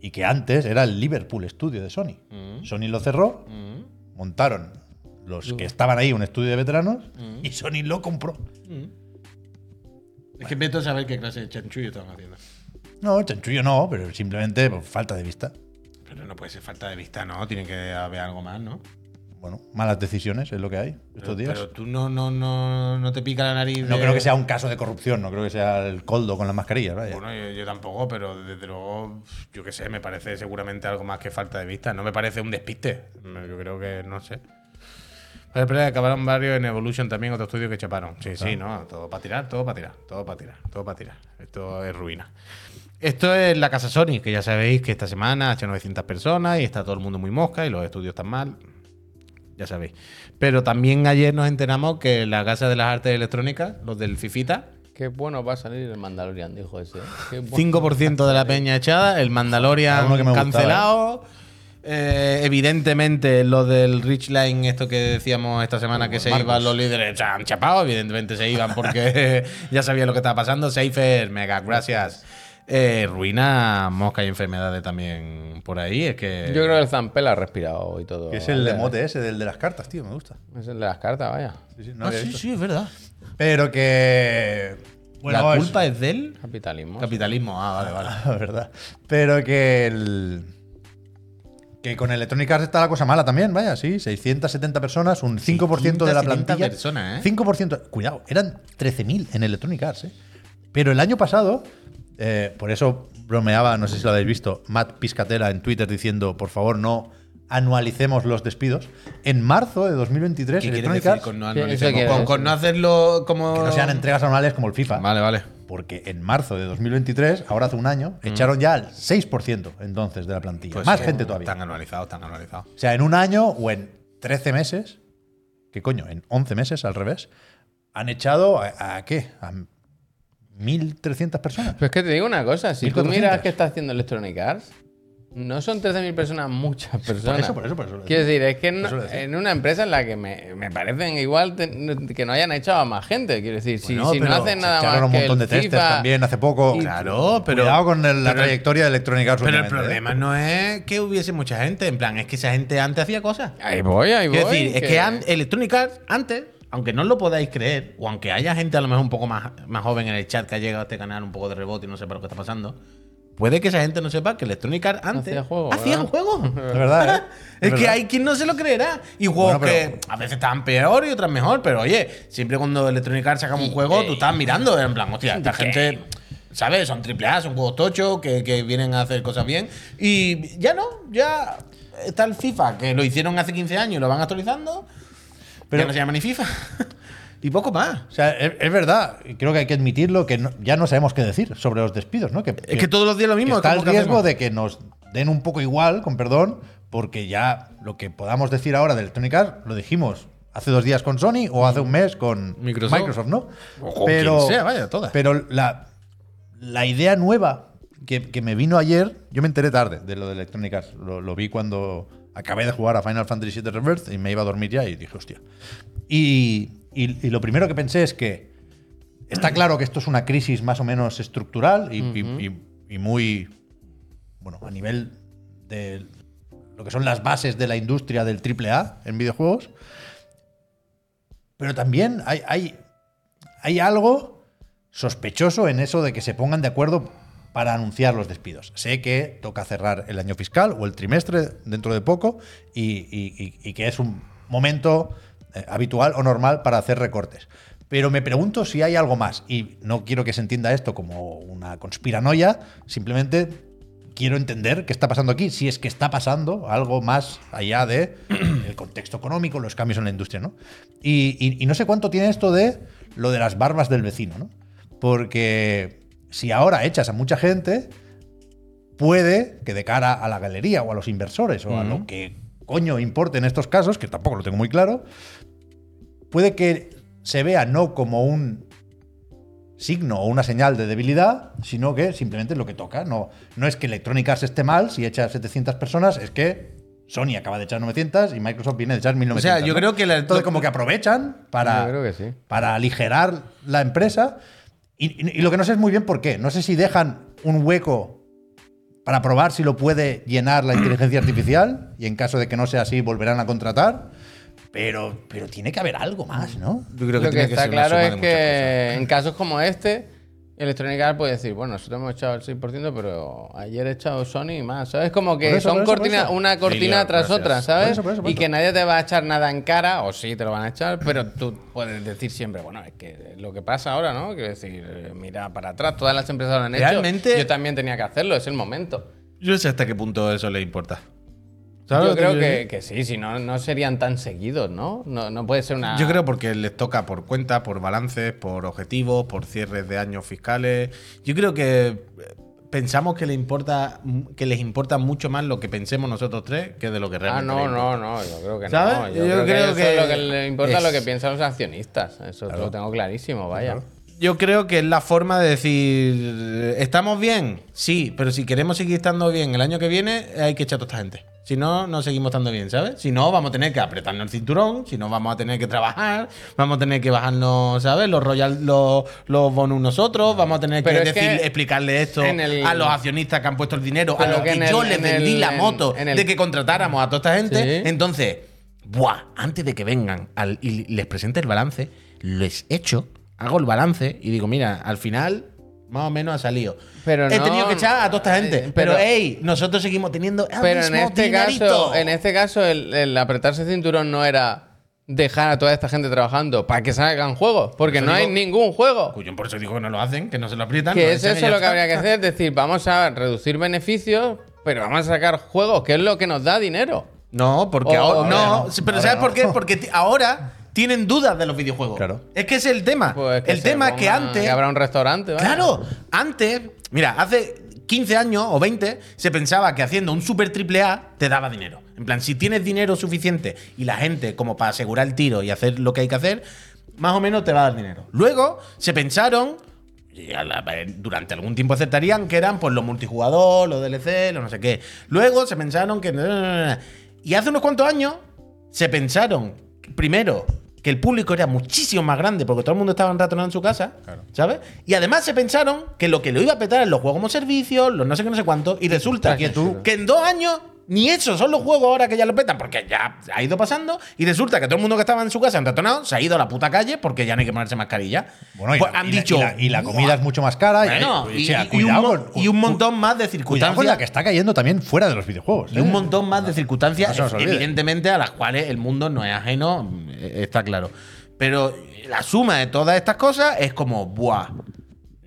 y que antes era el Liverpool Studio de Sony. Sony lo cerró, montaron los que estaban ahí un estudio de veteranos y Sony lo compró. Es que a saber qué clase de chanchullo están haciendo. No, chanchullo no, pero simplemente por falta de vista. Pero no puede ser falta de vista, ¿no? Tiene que haber algo más, ¿no? Bueno, malas decisiones es lo que hay estos Pero, días. pero tú no, no, no, no te pica la nariz. no de- creo que sea un caso de corrupción, no creo que sea el coldo con las mascarillas, vaya. Bueno, yo, yo tampoco, pero desde luego, yo qué sé, me parece seguramente algo más que falta de vista. No me parece un despiste. Yo creo que, no sé. Pero, pero acabaron varios en Evolution también, otro estudio que chaparon. Sí, sí, no, todo para tirar, todo para tirar, todo para tirar, todo para tirar. Esto es ruina. Esto es la casa Sony, que ya sabéis que esta semana ha hecho 900 personas y está todo el mundo muy mosca y los estudios están mal. Ya sabéis. Pero también ayer nos enteramos que la Casa de las Artes Electrónicas, los del Fifita, Qué bueno va a salir el Mandalorian, dijo ese. ¿eh? Qué bueno. 5% de la peña echada, el Mandalorian cancelado. Eh, evidentemente, lo del Rich Line, esto que decíamos esta semana que se Marcos. iban los líderes, se han chapado. Evidentemente se iban porque ya sabían lo que estaba pasando. Safer, mega, gracias. Eh, ruina, mosca y enfermedades también por ahí. Es que. Yo creo que el Zampel ha respirado y todo. Que es el emote ese del de las cartas, tío, me gusta. Es el de las cartas, vaya. Sí, sí, no Ah, sí, visto. sí, es verdad. Pero que. Bueno, la es- culpa es del Capitalismo. capitalismo. Ah, vale, vale. La verdad. Pero que el. Que con Electronic Arts está la cosa mala también, vaya, sí. 670 personas, un 5% de la 670 plantilla. personas, ¿eh? 5%. Cuidado, eran 13.000 en Electronic Arts, ¿eh? Pero el año pasado, eh, por eso bromeaba, no sé si lo habéis visto, Matt Piscatela en Twitter diciendo, por favor, no anualicemos los despidos. En marzo de 2023, ¿Qué quieres decir Arts, con no, hacerlo como. que no sean entregas anuales como el FIFA. Vale, vale. porque en marzo de 2023, ahora hace un año, echaron ya al 6% entonces de la plantilla. Pues Más gente todavía. Están anualizados, están anualizados. O sea, en un año o en 13 meses, ¿qué coño? En 11 meses, al revés, han echado a, a qué? A 1.300 personas. Pues que te digo una cosa, si tú 1400. miras qué está haciendo Electronic Arts, no son 13.000 personas muchas personas. eso, por eso, por eso Quiero decir, es que Por no- en una empresa en la que me, me parecen igual te- que no hayan echado a más gente. Quiero decir, si, Bueno, si no pero hacen nada más un que montón de el testes FIFA, también hace poco. Claro, pero. Cuidado con el- la pero- trayectoria de Electronic Arts Pero el ¿eh? problema no es que hubiese mucha gente, en plan, es que esa gente antes hacía cosas. Ahí voy, ahí voy. Quiero decir, es que an- Electronic Arts antes, aunque no lo podáis creer, o aunque haya gente a lo mejor un poco más, más joven en el chat que ha llegado a este canal un poco de rebote y no sepa lo que está pasando, puede que esa gente no sepa que Electronic Arts antes Hacía juegos, hacía ¿verdad? juegos. De verdad, ¿eh? Es que hay quien no se lo creerá. Y juegos Bueno, pero- que a veces estaban peor y otras mejor. Pero oye, siempre cuando Electronic Arts saca un juego, tú estás mirando. En plan, hostia, esta gente. ¿Sabes? Son AAA, son juegos tochos que, que vienen a hacer cosas bien. Y ya no, ya está el FIFA, que lo hicieron hace 15 años y lo van actualizando. Pero Pero- ya no se llama ni FIFA. y poco más. O sea, es, es verdad, y creo que hay que admitirlo, que no- ya no sabemos qué decir sobre los despidos, ¿no? Que, Es que todos los días lo mismo. está es el que riesgo de que nos den un poco igual, con perdón, porque ya lo que podamos decir ahora de Electronic Arts lo dijimos hace dos días con Sony o hace un mes con Microsoft. ¿no? O con quien sea, vaya, todas. Pero la, la idea nueva que, que me vino ayer, yo me enteré tarde de lo de Electronic Arts. Lo, lo vi cuando acabé de jugar a Final Fantasy VII Rebirth y me iba a dormir ya y dije, hostia. Y, y- y lo primero que pensé es que está claro que esto es una crisis más o menos estructural y muy, bueno, a nivel de lo que son las bases de la industria del AAA en videojuegos. Pero también hay, hay, hay algo sospechoso en eso de que se pongan de acuerdo para anunciar los despidos. Sé que toca cerrar el año fiscal o el trimestre dentro de poco y, y- y- y que es un momento eh, habitual o normal para hacer recortes. Pero me pregunto si hay algo más y no quiero que se entienda esto como una conspiranoia, simplemente quiero entender qué está pasando aquí, si es que está pasando algo más allá de el contexto económico, los cambios en la industria, ¿no? Y, y- y no sé cuánto tiene esto de lo de las barbas del vecino, ¿no? Porque si ahora echas a mucha gente, puede que de cara a la galería o a los inversores o a lo que coño importe en estos casos, que tampoco lo tengo muy claro, puede que se vea no como un signo o una señal de debilidad, sino que simplemente es lo que toca. No, no es que Electronic Arts esté mal si echa 700 personas, es que Sony acaba de echar 900 y Microsoft viene de echar 1900. O sea, yo ¿no? creo que la- Entonces, lo- como que aprovechan para, Yo creo que sí. para aligerar la empresa. Y, y- y lo que no sé es muy bien por qué. No sé si dejan un hueco para probar si lo puede llenar la inteligencia artificial y en caso de que no sea así volverán a contratar. Pero, pero tiene que haber algo más, ¿no? Yo creo que Lo que tiene que está claro suma es de muchas que en casos como este, Electronic Arts puede decir, bueno, nosotros hemos echado el 6%, pero ayer he echado Sony y más. ¿Sabes? Como que eso, son eso, cortina- una cortina tras gracias. otra, ¿sabes? Por eso, por eso, por y que nadie te va a echar nada en cara, o sí te lo van a echar, pero tú puedes decir siempre, bueno, es que lo que pasa ahora, ¿no? Quiero decir, mira para atrás, todas las empresas lo han hecho. Realmente- Yo también tenía que hacerlo, es el momento. Yo sé hasta qué punto eso le importa. ¿Sabes Yo creo que, sí, si no, no serían tan seguidos, ¿no? No, no puede ser una. Yo creo porque les toca por cuenta, por balances, por objetivos, por cierres de años fiscales. Yo creo que eh, pensamos que les importa que les importa mucho más lo que pensemos nosotros tres que de lo que Ah, realmente no, les importa. no, no, yo creo que ¿Sabes? no. Yo, Yo creo, creo que, eso que es lo que le importa es- lo que piensan los accionistas. Eso lo tengo clarísimo, vaya. Yo creo que es la forma de decir, ¿estamos bien? Sí, pero si queremos seguir estando bien el año que viene, hay que echar a toda esta gente. Si no, no seguimos estando bien, ¿sabes? Si no, vamos a tener que apretarnos el cinturón, si no, vamos a tener que trabajar, vamos a tener que bajarnos, ¿sabes? Los royal, los, los bonus nosotros, vamos a tener que, Pero decir, que explicarle esto el- a los accionistas que han puesto el dinero, a los que que, en el- yo les en vendí el- la moto en de que contratáramos a toda esta gente. Sí. Entonces, buah, antes de que vengan al- y les presente el balance, les echo, hago el balance y digo, mira, al final más o menos ha salido. Pero He no- tenido que echar a toda esta gente. eh, pero, pero- hey, nosotros seguimos teniendo el Pero en mismo este dinerito. caso, en este caso, el, el apretarse el cinturón no era dejar a toda esta gente trabajando para que salgan juegos, porque no hay digo- ningún juego. Cuyo por eso digo que no lo hacen, que no se lo aprietan. Que lo es eso lo que habría que hacer, es decir, vamos a reducir beneficios, pero vamos a sacar juegos, que es lo que nos da dinero. No, porque O- ahora. No, pero Ahora ¿sabes por qué? Porque ahora tienen dudas de los videojuegos. Claro. Es que ese es el tema. Pues que el tema es que antes. Que habrá un restaurante, ¿vale? Claro, antes, mira, hace 15 años o 20 se pensaba que haciendo un super triple A te daba dinero. En plan, si tienes dinero suficiente y la gente como para asegurar el tiro y hacer lo que hay que hacer, más o menos te va a dar dinero. Luego se pensaron, y a la- durante algún tiempo aceptarían que eran pues los multijugador, los DLC, los no sé qué. Luego se pensaron que... Y hace unos cuantos años se pensaron, primero, que el público era muchísimo más grande porque todo el mundo estaba ratonado en su casa, ¿sabes? Y además se pensaron que lo que lo iba a petar en los juegos como servicio, los no sé qué, no sé cuánto, y resulta que, tú- que en dos años ni esos son los juegos ahora que ya lo petan porque ya ha ido pasando y resulta que todo el mundo que estaba en su casa enratonado se ha ido a la puta calle porque ya no hay que ponerse mascarilla. Bueno, y, Pues la, han y la- dicho, y la, y la comida es mucho más cara. Bueno, y, o sea, un, con- y un montón más de circunstancias. con la que está cayendo también fuera de los videojuegos. Y ¿eh? un montón más de circunstancias, No evidentemente, a las cuales el mundo no es ajeno, eh, está claro. Pero la suma de todas estas cosas es como, ¡buah!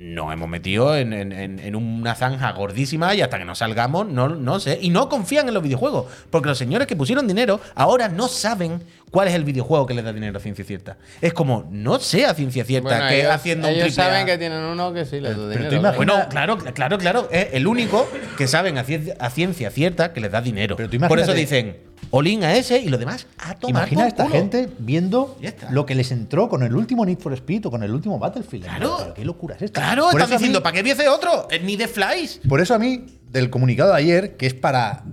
Nos hemos metido en, en- en- una zanja gordísima y hasta que no salgamos, no, no sé. Y no confían en los videojuegos. Porque los señores que pusieron dinero ahora no saben cuál es el videojuego que les da dinero a ciencia cierta. Es como, no sé a ciencia cierta Bueno, que ellos, haciendo un ellos triple A- saben que tienen uno que sí les da Pero dinero. tú imagina- bueno, claro, claro, claro. Es el único que saben a ciencia, a ciencia cierta que les da dinero. Pero tú Por eso dicen, Olin a ese y lo demás a tomar Imagina a esta culo. gente viendo lo que les entró con el último Need for Speed o con el último Battlefield. Claro. Pero qué locura es esta. Claro, Por están eso a mí- diciendo, ¿para qué viese otro? Eh, Ni de Flies. Por eso a mí, del comunicado de ayer, que es para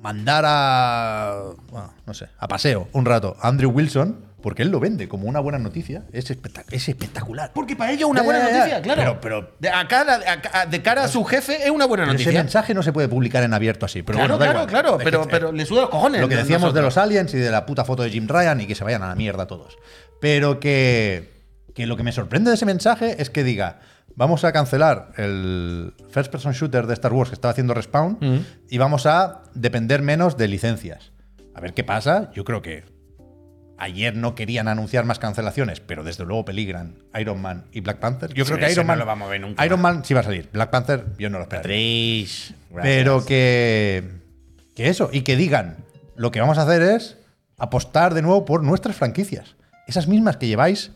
mandar a. bueno, no sé, a paseo un rato a Andrew Wilson, porque él lo vende como una buena noticia, es, espectac- es espectacular. Porque para ellos una buena ya, ya. noticia, claro. Pero- pero- de, cara, a ca- de cara a su jefe es una buena Pero ese noticia. mensaje no se puede publicar en abierto así. Pero claro, bueno, claro, claro. Pero, que- pero le suda los cojones. Lo que decíamos de los aliens y de la puta foto de Jim Ryan y que se vayan a la mierda todos. Pero que, que lo que me sorprende de ese mensaje es que diga, vamos a cancelar el first person shooter de Star Wars que estaba haciendo Respawn Mm. y vamos a depender menos de licencias. A ver qué pasa. Yo creo que ayer no querían anunciar más cancelaciones, pero desde luego peligran Iron Man y Black Panther. Yo Sí, creo que Iron no Man lo vamos a ver nunca Iron Man sí va a salir. Black Panther yo no lo espero. Pero que, que eso, y que digan, lo que vamos a hacer es apostar de nuevo por nuestras franquicias. Esas mismas que lleváis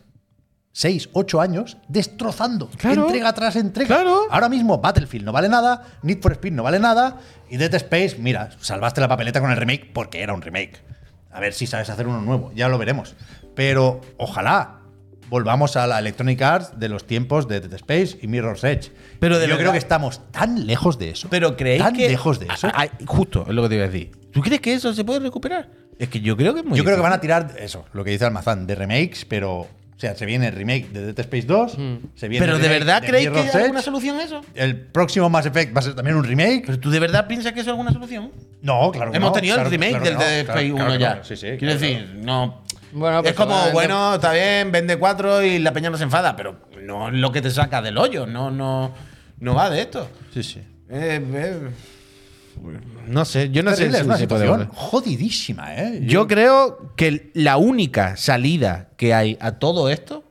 6, 8 años destrozando. Claro. Entrega tras entrega. Claro. Ahora mismo Battlefield no vale nada, Need for Speed no vale nada, y Dead Space, mira, salvaste la papeleta con el remake porque era un remake. A ver si sabes hacer uno nuevo, ya lo veremos. Pero ojalá volvamos a la Electronic Arts de los tiempos de Dead Space y Mirror's Edge. Pero de yo verdad- creo que estamos tan lejos de eso. Pero creéis tan que. lejos de eso. Justo, es lo que te iba a decir. ¿Tú crees que eso se puede recuperar? Es que yo creo que es muy Yo creo que van a tirar eso, lo que dice Almazán, de remakes, pero. O sea, se viene el remake de Dead Space 2. Se viene ¿Pero de verdad creéis que hay alguna solución a eso? El próximo Mass Effect va a ser también un remake. ¿Pero tú de verdad piensas que eso es alguna solución? No, claro que Hemos no, tenido claro- el remake claro del no, Dead claro- Space claro 1 que ya. no, sí, sí, Quiero claro decir, no. Bueno, pues es como, bueno, está bien, vende cuatro y la peña no se enfada, pero no es lo que te saca del hoyo, no, no, no va de esto. Sí, sí. Eh, eh, no sé, yo no Terrible, sé es si una se puede situación volver. jodidísima, ¿eh? Yo creo que la única salida que hay a todo esto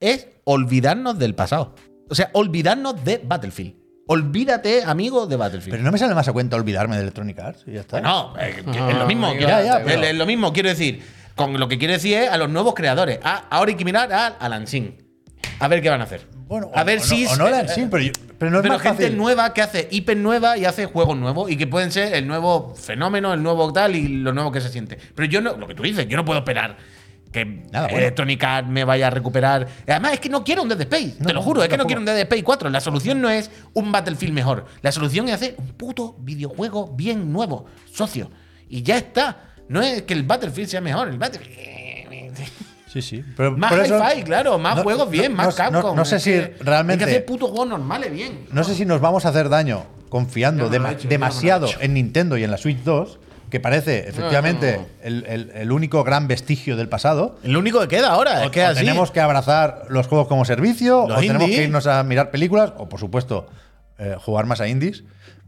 es olvidarnos del pasado. O sea, olvidarnos de Battlefield. Olvídate, amigo, de Battlefield. Pero no me sale más a cuenta olvidarme de Electronic Arts y ya está. No, eh, Ah, es lo mismo. quiero- ya, ya, es- pero- es lo mismo, quiero decir. Con lo que quiero decir es a los nuevos creadores. Ah, ahora hay que mirar a Alan Sin. A ver qué van a hacer. Bueno, a o- ver o si. no- o sí, pero, yo- pero no es pero más gente fácil. nueva que hace IP nueva y hace juegos nuevos y que pueden ser el nuevo fenómeno, el nuevo tal y lo nuevo que se siente. Pero yo no, lo que tú dices, yo no puedo esperar que Nada, bueno. Electronic Arts me vaya a recuperar. Además, es que no quiero un Dead Space, No, te lo no, juro, es que no quiero un Dead Space 4. La solución no es un Battlefield mejor. La solución es hacer un puto videojuego bien nuevo, socio. Y ya está. No es que el Battlefield sea mejor, el Battlefield. Sí, sí. Pero Más hi-fi, claro, más no- juegos bien, no- más Capcom. No, sé si que realmente. Hay que hacer putos juegos normales bien. No sé si nos vamos a hacer daño confiando he hecho, demasiado he en Nintendo y en la Switch 2, que parece efectivamente no. El, el- el único gran vestigio del pasado. Es lo único que queda ahora, es O- que o así. tenemos que abrazar los juegos como servicio, Los o tenemos que irnos a mirar películas, o por supuesto, eh, jugar más a indies.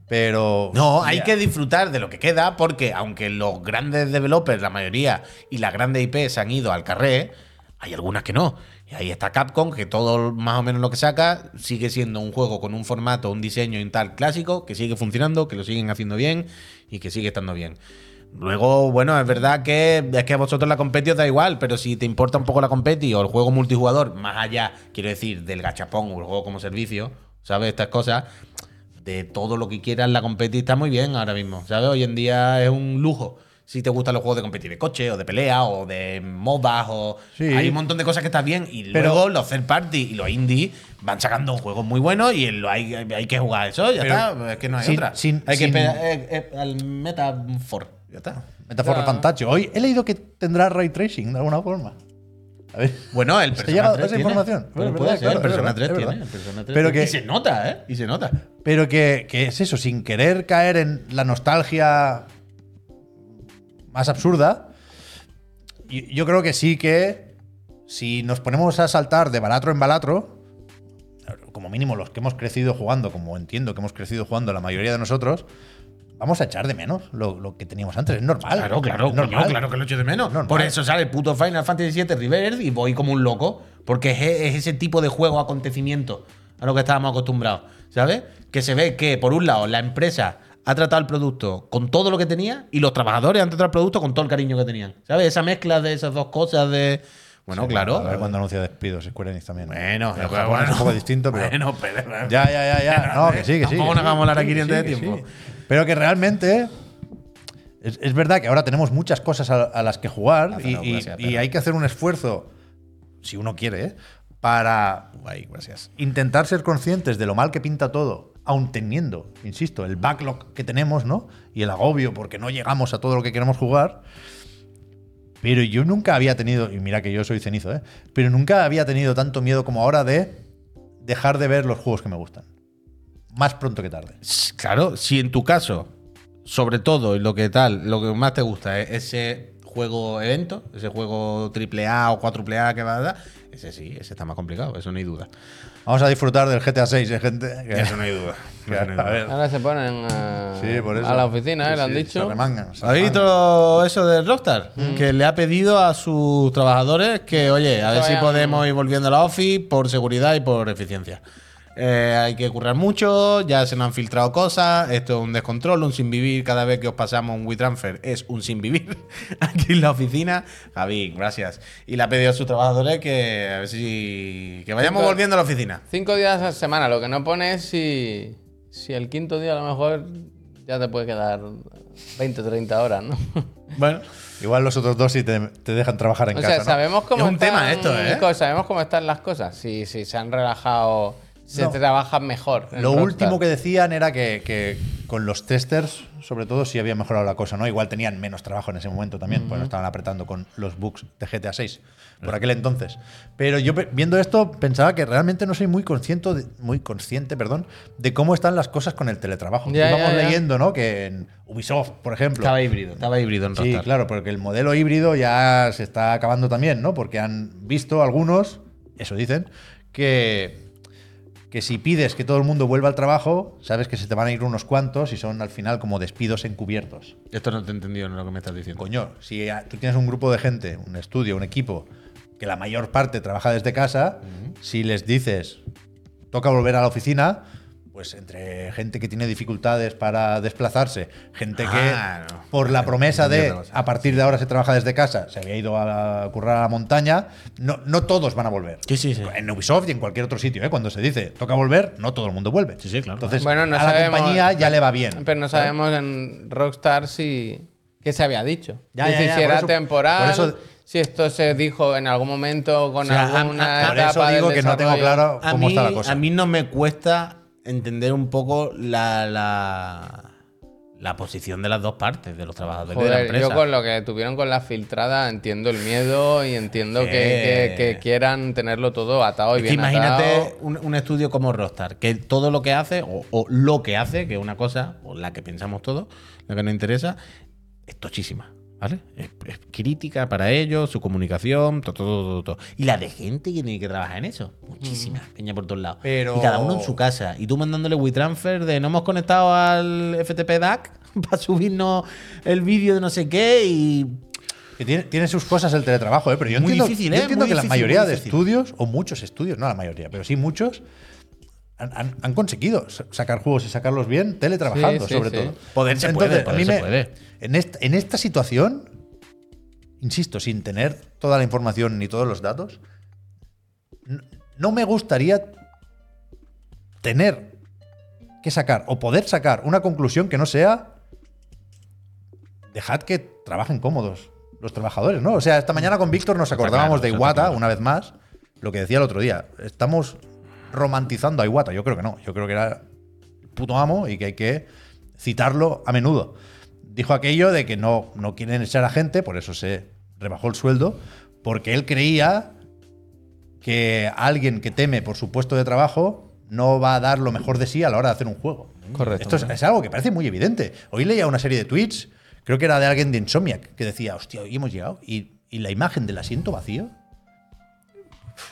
Pero. No, hay que disfrutar de lo que queda porque aunque los grandes developers, la mayoría, y las grandes IP se han ido al carré, hay algunas que no. Y ahí está Capcom, que todo más o menos lo que saca sigue siendo un juego con un formato, un diseño y un tal clásico, que sigue funcionando, que lo siguen haciendo bien y que sigue estando bien. Luego, bueno, es verdad que es que a vosotros la competi os da igual, pero si te importa un poco la competi o el juego multijugador, más allá, quiero decir, del gachapón o el juego como servicio, ¿sabes? Estas cosas, de todo lo que quieras, la competi está muy bien ahora mismo, ¿sabes? Hoy en día es un lujo. Si te gustan los juegos de competir de coche, o de pelea, o de MOBAs, o. Sí. Hay un montón de cosas que están bien. Y Pero- luego los third party y los indie van sacando juegos muy buenos y lo hay, hay que jugar eso, ya está. Es que no hay sin- otra. sin- hay que esperar eh, eh, al Metafor. Ya está. Metáfora fantástico. Hoy he leído que tendrá ray tracing de alguna forma. A ver. Bueno, el ¿Se Persona llega a 3 esa tiene. información? Bueno, verdad, ser, claro, el Persona es 3 verdad, tiene. el Persona 3 Pero tiene. que- Y se nota, ¿eh? Y se nota. Pero que, que es eso, sin querer caer en la nostalgia más absurda. Yo creo que sí que si nos ponemos a saltar de balatro en balatro, como mínimo los que hemos crecido jugando, como entiendo que hemos crecido jugando la mayoría de nosotros, vamos a echar de menos lo, lo que teníamos antes. Es normal. Claro, claro, es coño, normal. claro que lo echo de menos. Por eso sale puto Final Fantasy VII Rebirth y voy como un loco. Porque es, es ese tipo de juego acontecimiento a lo que estábamos acostumbrados. ¿Sabes? Que se ve que, por un lado, la empresa ha tratado el producto con todo lo que tenía y los trabajadores han tratado el producto con todo el cariño que tenían. ¿Sabes? Esa mezcla de esas dos cosas de. Bueno, Sí, claro. A ver cuando anuncia despidos Square Enix también. Bueno, pero es un poco distinto, pero. Bueno, pero. Ya, ya, ya, ya. No, que sí, que sí. Tampoco nos sí. hagamos hablar aquí de que tiempo. sí. Pero que realmente. Es, es verdad que ahora tenemos muchas cosas a, a las que jugar Ah, y, gracias, hay que hacer un esfuerzo, si uno quiere, ¿eh? para gracias. intentar ser conscientes de lo mal que pinta todo, aun teniendo, insisto, el backlog que tenemos, ¿no? Y el agobio porque no llegamos a todo lo que queremos jugar. Pero yo nunca había tenido, y mira que yo soy cenizo, ¿eh? Pero nunca había tenido tanto miedo como ahora de dejar de ver los juegos que me gustan. Más pronto que tarde. Claro, si en tu caso, sobre todo, y lo que tal, lo que más te gusta es ese juego evento, ese juego AAA o 4A que va a dar, ese sí, ese está más complicado, eso no hay duda. Vamos a disfrutar del GTA 6, ¿eh, gente? Que- Eso no hay duda. que- Eso no hay a duda. ver. Ahora se ponen eh, Sí, por eso. a la oficina, Sí, ¿eh? Le han sí, dicho. Se remangan. se ¿Habéis remangan. visto eso de Rockstar? Que le ha pedido a sus trabajadores que, oye, a ver si podemos ir volviendo a la office por seguridad y por eficiencia. Eh, hay que currar mucho, ya se nos han filtrado cosas, esto es un descontrol, un sin vivir, cada vez que os pasamos un WeTransfer es un sin vivir aquí en la oficina. Javi, gracias. Y le ha pedido a sus trabajadores que a ver si que vayamos Cinco- volviendo a la oficina. Cinco días a la semana. Lo que no pone es si, si el quinto día a lo mejor ya te puede quedar 20 o 30 horas, ¿no? Bueno, Igual los otros dos sí te, te dejan trabajar en o casa. sea, ¿no? sabemos cómo Es un están tema esto, ¿eh? Sabemos cómo están las cosas. Si, si se han relajado, se No. trabaja mejor. Lo Rockstar. último que decían era que, que con los testers, sobre todo, sí había mejorado la cosa, ¿no? Igual tenían menos trabajo en ese momento también, pues no estaban apretando con los bugs de GTA 6 por aquel entonces. Pero yo viendo esto pensaba que realmente no soy muy consciente, de, muy consciente, perdón, de cómo están las cosas con el teletrabajo. Ya, ya. leyendo, ¿no? Que en Ubisoft, por ejemplo, estaba híbrido, estaba híbrido en Sí, Rockstar. claro, porque el modelo híbrido ya se está acabando también, ¿no? Porque han visto algunos, eso dicen, que, que si pides que todo el mundo vuelva al trabajo, sabes que se te van a ir unos cuantos y son al final como despidos encubiertos. Esto no te he entendido en lo que me estás diciendo. Coño, si tú tienes un grupo de gente, un estudio, un equipo, que la mayor parte trabaja desde casa, si les dices, toca volver a la oficina, pues entre gente que tiene dificultades para desplazarse, gente Ah, que no. por la promesa de a partir de ahora se trabaja desde casa, se había ido a currar a la montaña, no, no todos van a volver. Sí, sí, sí. En Ubisoft y en cualquier otro sitio, ¿eh? cuando se dice toca volver, no todo el mundo vuelve. Sí, sí, claro. Entonces, Bueno, no a la sabemos- compañía ya le va bien. Pero no sabemos en Rockstar si. ¿Qué se había dicho? Ya, ya, ya, si por era eso- temporal. por eso- si esto se dijo en algún momento con O sea, a- alguna a- Por etapa eso del digo que no tengo desarrollo. claro cómo mí, está la cosa. A mí no me cuesta entender un poco la, la, la posición de las dos partes, de los trabajadores de la empresa. yo con lo que tuvieron con la filtrada entiendo el miedo y entiendo Sí. que, que- que quieran tenerlo todo atado y Es que bien imagínate atado. un, un estudio como Rockstar, que todo lo que hace, o, o lo que hace, que es una cosa, o la que pensamos todos, la que nos interesa, es tochísima. ¿Vale? Es, es crítica para ellos, su comunicación, todo, todo, todo, todo. Y la de gente que tiene que trabajar en eso. Muchísima, peña por todos lados. Pero- Y cada uno en su casa. Y tú mandándole WeTransfer de no hemos conectado al FTP DAC para subirnos el vídeo de no sé qué y Que tiene, tiene sus cosas el teletrabajo, ¿eh? pero yo Muy entiendo, difícil, yo ¿eh? entiendo Muy que la difícil, mayoría muy de estudios, o muchos estudios, no la mayoría, pero sí muchos, han, han- han conseguido sa- sacar juegos y sacarlos bien teletrabajando, Sí, sí, sobre sí. todo. Poder se puede, a poder mí se me- puede. En, esta, en esta situación, insisto, sin tener toda la información ni todos los datos, no me gustaría tener que sacar o poder sacar una conclusión que no sea dejad que trabajen cómodos los trabajadores, ¿no? O sea, esta mañana con Víctor nos acordábamos claro, de Iwata, claro. una vez más, lo que decía el otro día. Estamos romantizando a Iwata. Yo creo que no. Yo creo que era el puto amo y que hay que citarlo a menudo. Dijo aquello de que no, no quieren echar a gente, por eso se rebajó el sueldo, porque él creía que alguien que teme por su puesto de trabajo no va a dar lo mejor de sí a la hora de hacer un juego. Correcto. Esto es, es algo que parece muy evidente. Hoy leía una serie de tweets, creo que era de alguien de Insomniac, que decía, hostia, hoy hemos llegado. Y, y la imagen del asiento vacío.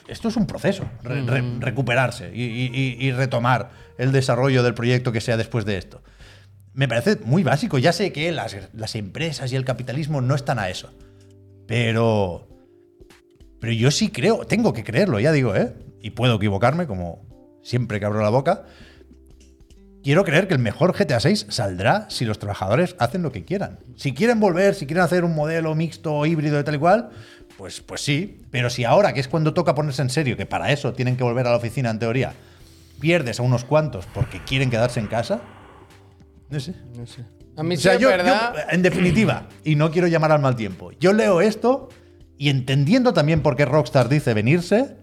Esto es un proceso, re- re- recuperarse y, y- y- y retomar el desarrollo del proyecto que sea después de esto. Me parece muy básico. Ya sé que las, las empresas y el capitalismo no están a eso. Pero. Pero yo sí creo, tengo que creerlo, ya digo, ¿eh? Y puedo equivocarme, como siempre que abro la boca. Quiero creer que el mejor GTA 6 saldrá si los trabajadores hacen lo que quieran. Si quieren volver, si quieren hacer un modelo mixto o híbrido de tal y cual, pues, pues sí. Pero si ahora, que es cuando toca ponerse en serio, que para eso tienen que volver a la oficina en teoría, pierdes a unos cuantos porque quieren quedarse en casa, no sé. No sé. A mí O sí sea, es yo, verdad. yo, en definitiva, y no quiero llamar al mal tiempo, yo leo esto y entendiendo también por qué Rockstar dice venirse,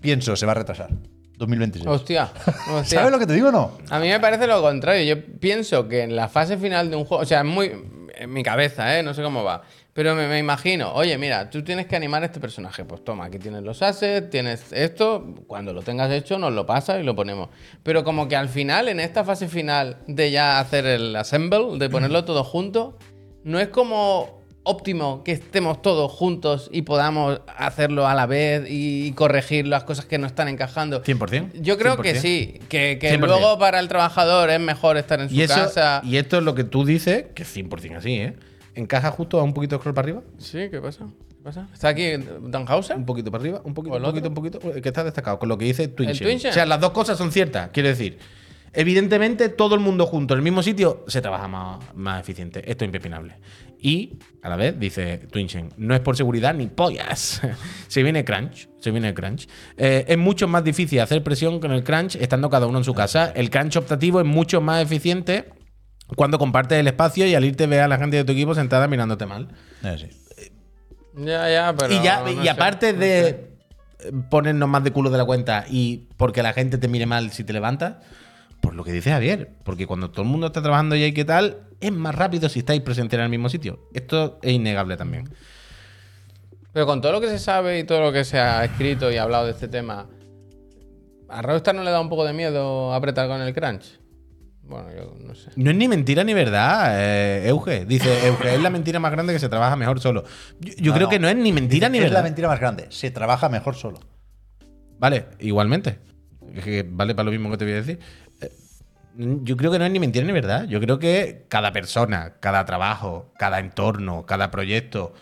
pienso, se va a retrasar. 2026. Hostia. hostia. ¿Sabes lo que te digo o no? A mí me parece lo contrario. Yo pienso que en la fase final de un juego, o sea, es muy en mi cabeza, ¿eh? no sé cómo va, pero me, me imagino, oye, mira, tú tienes que animar a este personaje. Pues toma, aquí tienes los assets, tienes esto, cuando lo tengas hecho nos lo pasas y lo ponemos. Pero como que al final, en esta fase final de ya hacer el assemble, de ponerlo todo junto, no es como óptimo que estemos todos juntos y podamos hacerlo a la vez y corregir las cosas que no están encajando. 100%. Yo creo que 100%. sí, que, que 100%. luego para el trabajador es mejor estar en su Y, eso, casa. y esto es lo que tú dices, que es 100% así, ¿eh? Encaja justo a un poquito de scroll para arriba. Sí, ¿qué pasa? ¿Qué pasa? ¿Está aquí Danhauser? Un poquito para arriba, un poquito, ¿O el un poquito, un poquito. el Que está destacado con lo que dice Twinchen. O sea, las dos cosas son ciertas. Quiero decir, evidentemente todo el mundo junto en el mismo sitio se trabaja más, más eficiente. Esto es impepinable. Y a la vez dice Twinchen, no es por seguridad ni pollas. se viene crunch. Se viene crunch. Eh, es mucho más difícil hacer presión con el crunch estando cada uno en su casa. El crunch optativo es mucho más eficiente cuando compartes el espacio y al irte ve a la gente de tu equipo sentada mirándote mal. Eh, sí. Ya, ya, pero. y ya no y sé, aparte no de sé. ponernos más de culo de la cuenta y porque la gente te mire mal si te levantas, por lo que dice Javier, porque cuando todo el mundo está trabajando y qué tal, es más rápido si estáis presentes en el mismo sitio. Esto es innegable también. Pero con todo lo que se sabe y todo lo que se ha escrito y hablado de este tema, ¿a Rockstar no le da un poco de miedo apretar con el crunch? Bueno, yo no sé. No es ni mentira ni verdad, eh, Euge. Dice, Euge, es la mentira más grande que se trabaja mejor solo. Yo, yo No, creo no. que no es ni mentira Dice, ni Es verdad. la mentira más grande. Se trabaja mejor solo. Vale, igualmente. Es que vale para lo mismo que te voy a decir. Eh, Yo creo que no es ni mentira ni verdad. Yo creo que cada persona, cada trabajo, cada entorno, cada proyecto,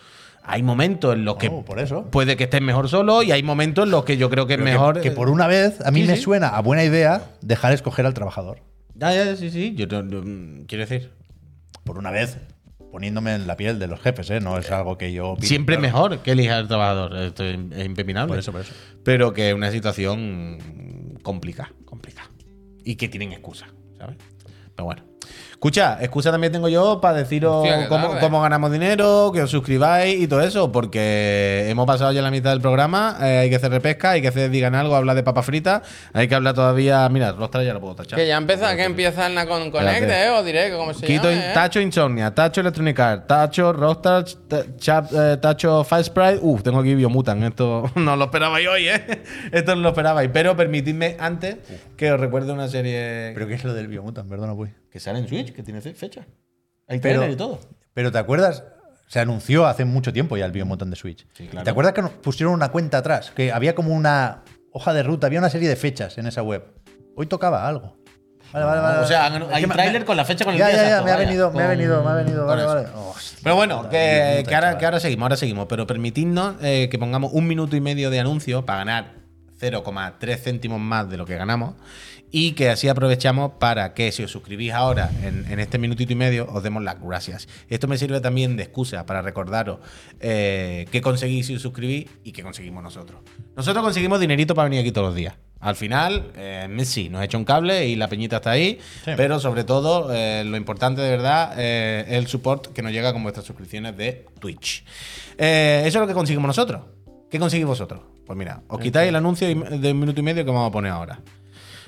hay momentos en los que Oh, por eso. puede que estés mejor solo y hay momentos en los que yo creo que es que- mejor. Que, por una vez, a mí Sí, me sí. suena a buena idea dejar escoger al trabajador. Ya, ya, sí, sí. Yo no- no- quiero decir. Por una vez, poniéndome en la piel de los jefes, ¿eh? No es algo que yo. opine, Siempre claro. mejor que elija al trabajador. Esto es es impepinable. Por eso, por eso. Pero que es una situación complicada, complicada. Y que tienen excusa, ¿sabes? Pero bueno. Escucha, excusa también tengo yo para deciros Hostia, cómo, ganamos dinero, que os suscribáis y todo eso, porque hemos pasado ya la mitad del programa, eh, hay que hacer repesca, hay que hacer digan algo, hablar de papa frita, hay que hablar todavía, mira, Rostra ya lo puedo tachar. Que ya empieza, que empieza el Nacon Connect. ¿eh? O diré, como se Quito llama, ¿eh? Tacho Insomnia, Tacho Electronic Arts, Tacho Chap- eh, Tacho Fire Sprite. Uf, tengo aquí Biomutant. Esto no lo esperabais hoy, ¿eh? Esto no lo esperabais. Pero permitidme antes que os recuerde una serie ¿Pero qué es lo del Biomutant? Perdona, pues. que sale en Switch, que tiene fe- fecha. Hay Pero- trailer y todo. Pero ¿te acuerdas? Se anunció hace mucho tiempo ya el Biomutant de Switch. Sí, claro. ¿Te acuerdas que nos pusieron una cuenta atrás? Que había como una hoja de ruta, había una serie de fechas en esa web. Hoy tocaba algo. Vale, vale, vale. O sea, hay un tráiler con la fecha con el ya, día Ya, ya, exacto, me ha venido, me ha venido, me ha venido. Vale, vale. Hostia, Pero bueno, puta, que, ahora, que ahora seguimos, ahora seguimos. Pero permitidnos eh, que pongamos un minuto y medio de anuncio para ganar 0,3 céntimos más de lo que ganamos y que así aprovechamos para que si os suscribís ahora en, en este minutito y medio os demos las gracias. Esto me sirve también de excusa para recordaros eh, qué conseguís si os suscribís y qué conseguimos nosotros. Nosotros conseguimos dinerito para venir aquí todos los días. Al final, eh, Messi nos ha hecho un cable y la peñita está ahí, Sí. pero sobre todo eh, lo importante de verdad eh, es el support que nos llega con vuestras suscripciones de Twitch. Eh, eso es lo que conseguimos nosotros. ¿Qué conseguís vosotros? Pues mira, os quitáis el anuncio de un minuto y medio que vamos a poner ahora.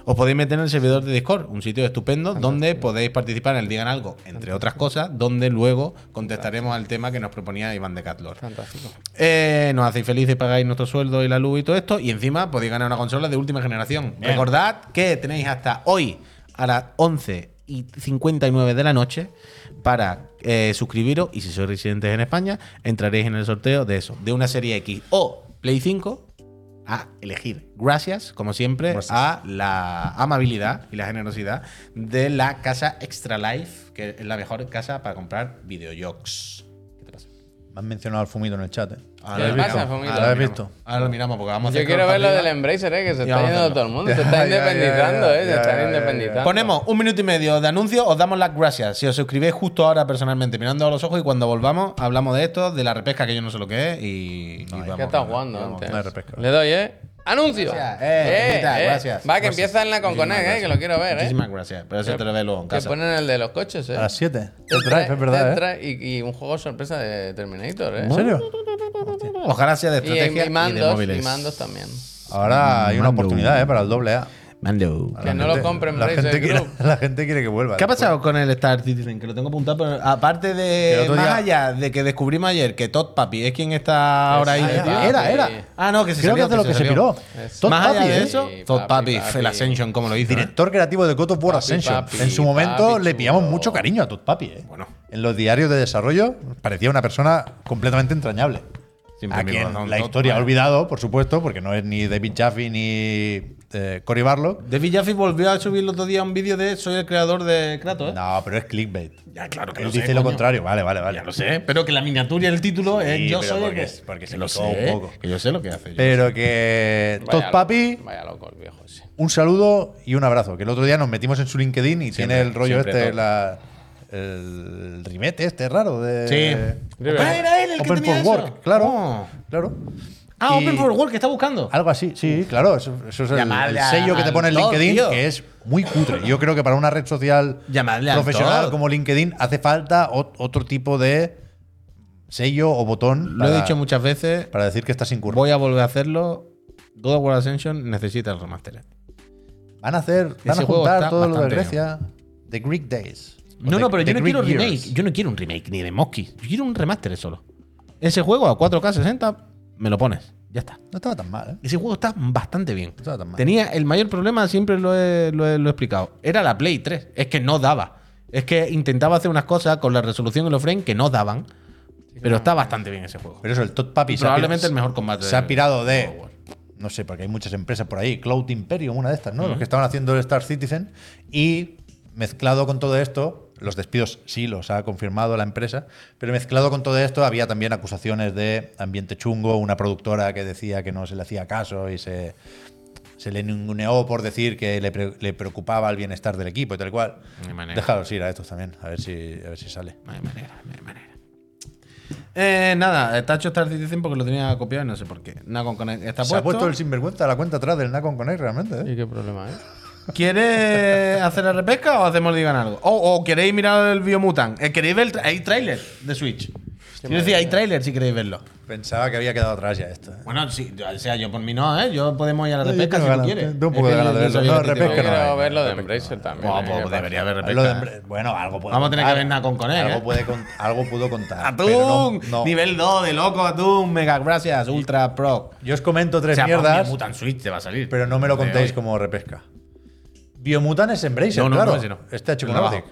Os podéis meter en el servidor de Discord, un sitio estupendo donde podéis participar en el Digan Algo, entre otras cosas, donde luego contestaremos al tema que nos proponía Iván de Catlor. Fantástico. Eh, nos hacéis felices, pagáis nuestro sueldo y la luz y todo esto, y encima podéis ganar una consola de última generación. Bien. Recordad que tenéis hasta hoy a las 11 y 59 de la noche para eh, suscribiros y si sois residentes en España entraréis en el sorteo de eso, de una serie X o Play 5 a elegir. Gracias, como siempre, Gracias. a la amabilidad y la generosidad de la casa Extra Life, que es la mejor casa para comprar videojuegos. Me han mencionado al Fumito en el chat. ¿eh? Ahora ¿Qué lo pasa, Fumito? Ahora ¿Lo miramos. visto? Ahora lo miramos porque vamos a Yo hacer quiero scroll ver lo del. Embracer, ¿eh? que se Y está yendo todo el mundo. Se ya, independizando, ya, ¿eh? Se ya, están ya, ya, ya. independizando. Ponemos un minuto y medio de anuncio, os damos las gracias. Si os suscribís justo ahora personalmente, mirando a los ojos, y cuando volvamos, hablamos de esto, de la repesca, que yo no sé lo que es, y. y vamos ¿Qué estás viendo, jugando antes? No hay repesca. Le doy, ¿eh? ¡Anuncio! Gracias, eh, Pepita, gracias. Va, que Gracias. empieza en la Conconex, ¿eh? Que lo quiero ver, ¿eh? Muchísimas gracias. Pero eso te lo ve luego en Que casa. ponen el de los coches, ¿eh? A las 7. Te El drive, es verdad, te ¿eh? y, y un juego sorpresa de Terminator, ¿eh? ¿En serio? Ojalá sea de Y, estrategia y y, de mandos, móviles. y mandos también. Ahora hay una oportunidad, ¿eh? Para el doble A. Mando. Que no lo compren la gente, quiere, la gente quiere que vuelva. ¿Qué ha después. pasado con el Star Citizen? Que lo tengo apuntado, pero aparte de. Más día- allá de que descubrimos ayer que Todd Papi es quien está ahora ahí. Era, era. Ah, no, que se Creo que es de lo que se piró. Es- Todd Más allá Papi, de ¿eh? eso, Sí, Todd papi, el Ascension, como lo. ¿eh? Director creativo de God of War Papi, Ascension. papi, en su momento papi le pillamos mucho cariño a Todd Papi. ¿eh? Bueno. En los diarios de desarrollo parecía una persona completamente entrañable. Siempre a quien la historia ha olvidado, por supuesto, porque no es ni David Jaffe ni eh, Cory Barlock. David Jaffe volvió a subir el otro día un vídeo de Soy el creador de Kratos, ¿eh? No, pero es clickbait. Ya, claro que Él lo sé, dice lo coño. contrario. Vale, vale, vale. Ya lo sé, pero que la miniatura y el título es Sí, Yo pero soy el porque que. es- porque se que lo picó un sé, poco. Que yo sé lo que hace. yo Pero que Vaya Todd loco, Papi, Vaya loco el viejo ese. un saludo y un abrazo. Que el otro día nos metimos en su LinkedIn y tiene el rollo siempre este, Todd. la, el rimete este raro de. Sí. Ah, era él el que Open tenía for eso. Work, claro. Oh. Claro. Ah, Y- Open for Work, que está buscando. Algo así, sí, claro. Eso, eso es el, el sello que te pone en Todd, LinkedIn, tío. que es muy cutre. Yo creo que para una red social Llamadle profesional como LinkedIn hace falta ot- otro tipo de sello o botón Lo he dicho muchas veces. para decir que estás sin curro. Voy a volver a hacerlo. God of War Ascension necesita el remaster. Van a hacer, van Ese a juntar todo lo de Grecia, The Greek Days. No, The- no, pero yo no Greek quiero Years. remake. Yo no quiero un remake ni de Monkey. Yo quiero un remaster solo. Ese juego a 4K 60 me lo pones. Ya está. No estaba tan mal, ¿eh? Ese juego está bastante bien. estaba tan mal. Tenía el mayor problema, siempre lo he, lo he- lo he explicado. Era la Play 3. Es que no daba. Es que intentaba hacer unas cosas con la resolución y los frames que no daban. Pero está bastante bien ese juego. Pero eso, el Todd Papi probablemente el mejor combate Se ha pirado de. No sé, porque hay muchas empresas por ahí. Cloud Imperium, una de estas, ¿no? Los que estaban haciendo el Star Citizen. Y mezclado con todo esto, los despidos sí los ha confirmado la empresa, pero mezclado con todo esto había también acusaciones de ambiente chungo, una productora que decía que no se le hacía caso y se, se le ninguneó por decir que le, pre- le preocupaba el bienestar del equipo y tal cual. Déjalos ir a estos también, a ver si, a ver si sale. No hay manera, no hay manera. Eh, nada, está hecho Star Citizen porque lo tenía copiado y no sé por qué. Nacon Connect está Se ha puesto. puesto el sinvergüenza a la cuenta atrás del Nacon Connect realmente, ¿eh? ¿Y qué problema hay? ¿Quieres hacer la repesca o hacemos digan algo? O, o queréis mirar el Biomutant. Eh, ¿Queréis ver el tra- hay trailer de Switch? Quiero decir, hay trailer si queréis verlo. Pensaba que había quedado atrás ya esto. ¿eh? Bueno, sí, o sea, yo por mí no, ¿eh? Yo podemos ir a la repesca si tú quieres. tengo un poco Es de verlo. No, repesca no quiero ver lo de Embracer también. ¿eh? pues ¿Qué pasa? debería haber repesca. Bueno, algo puede Vamos a tener que ver ¿eh? puede con- algo pudo contar. ¡Atún! Nivel 2 de loco, Atún. Mega gracias, Ultra Pro. Yo os comento tres mierdas, Mutant Switch te va a salir. pero no me lo contéis como repesca. Biomutant es Embracer, No, no, claro. no, ese no. Este ha hecho con abajo.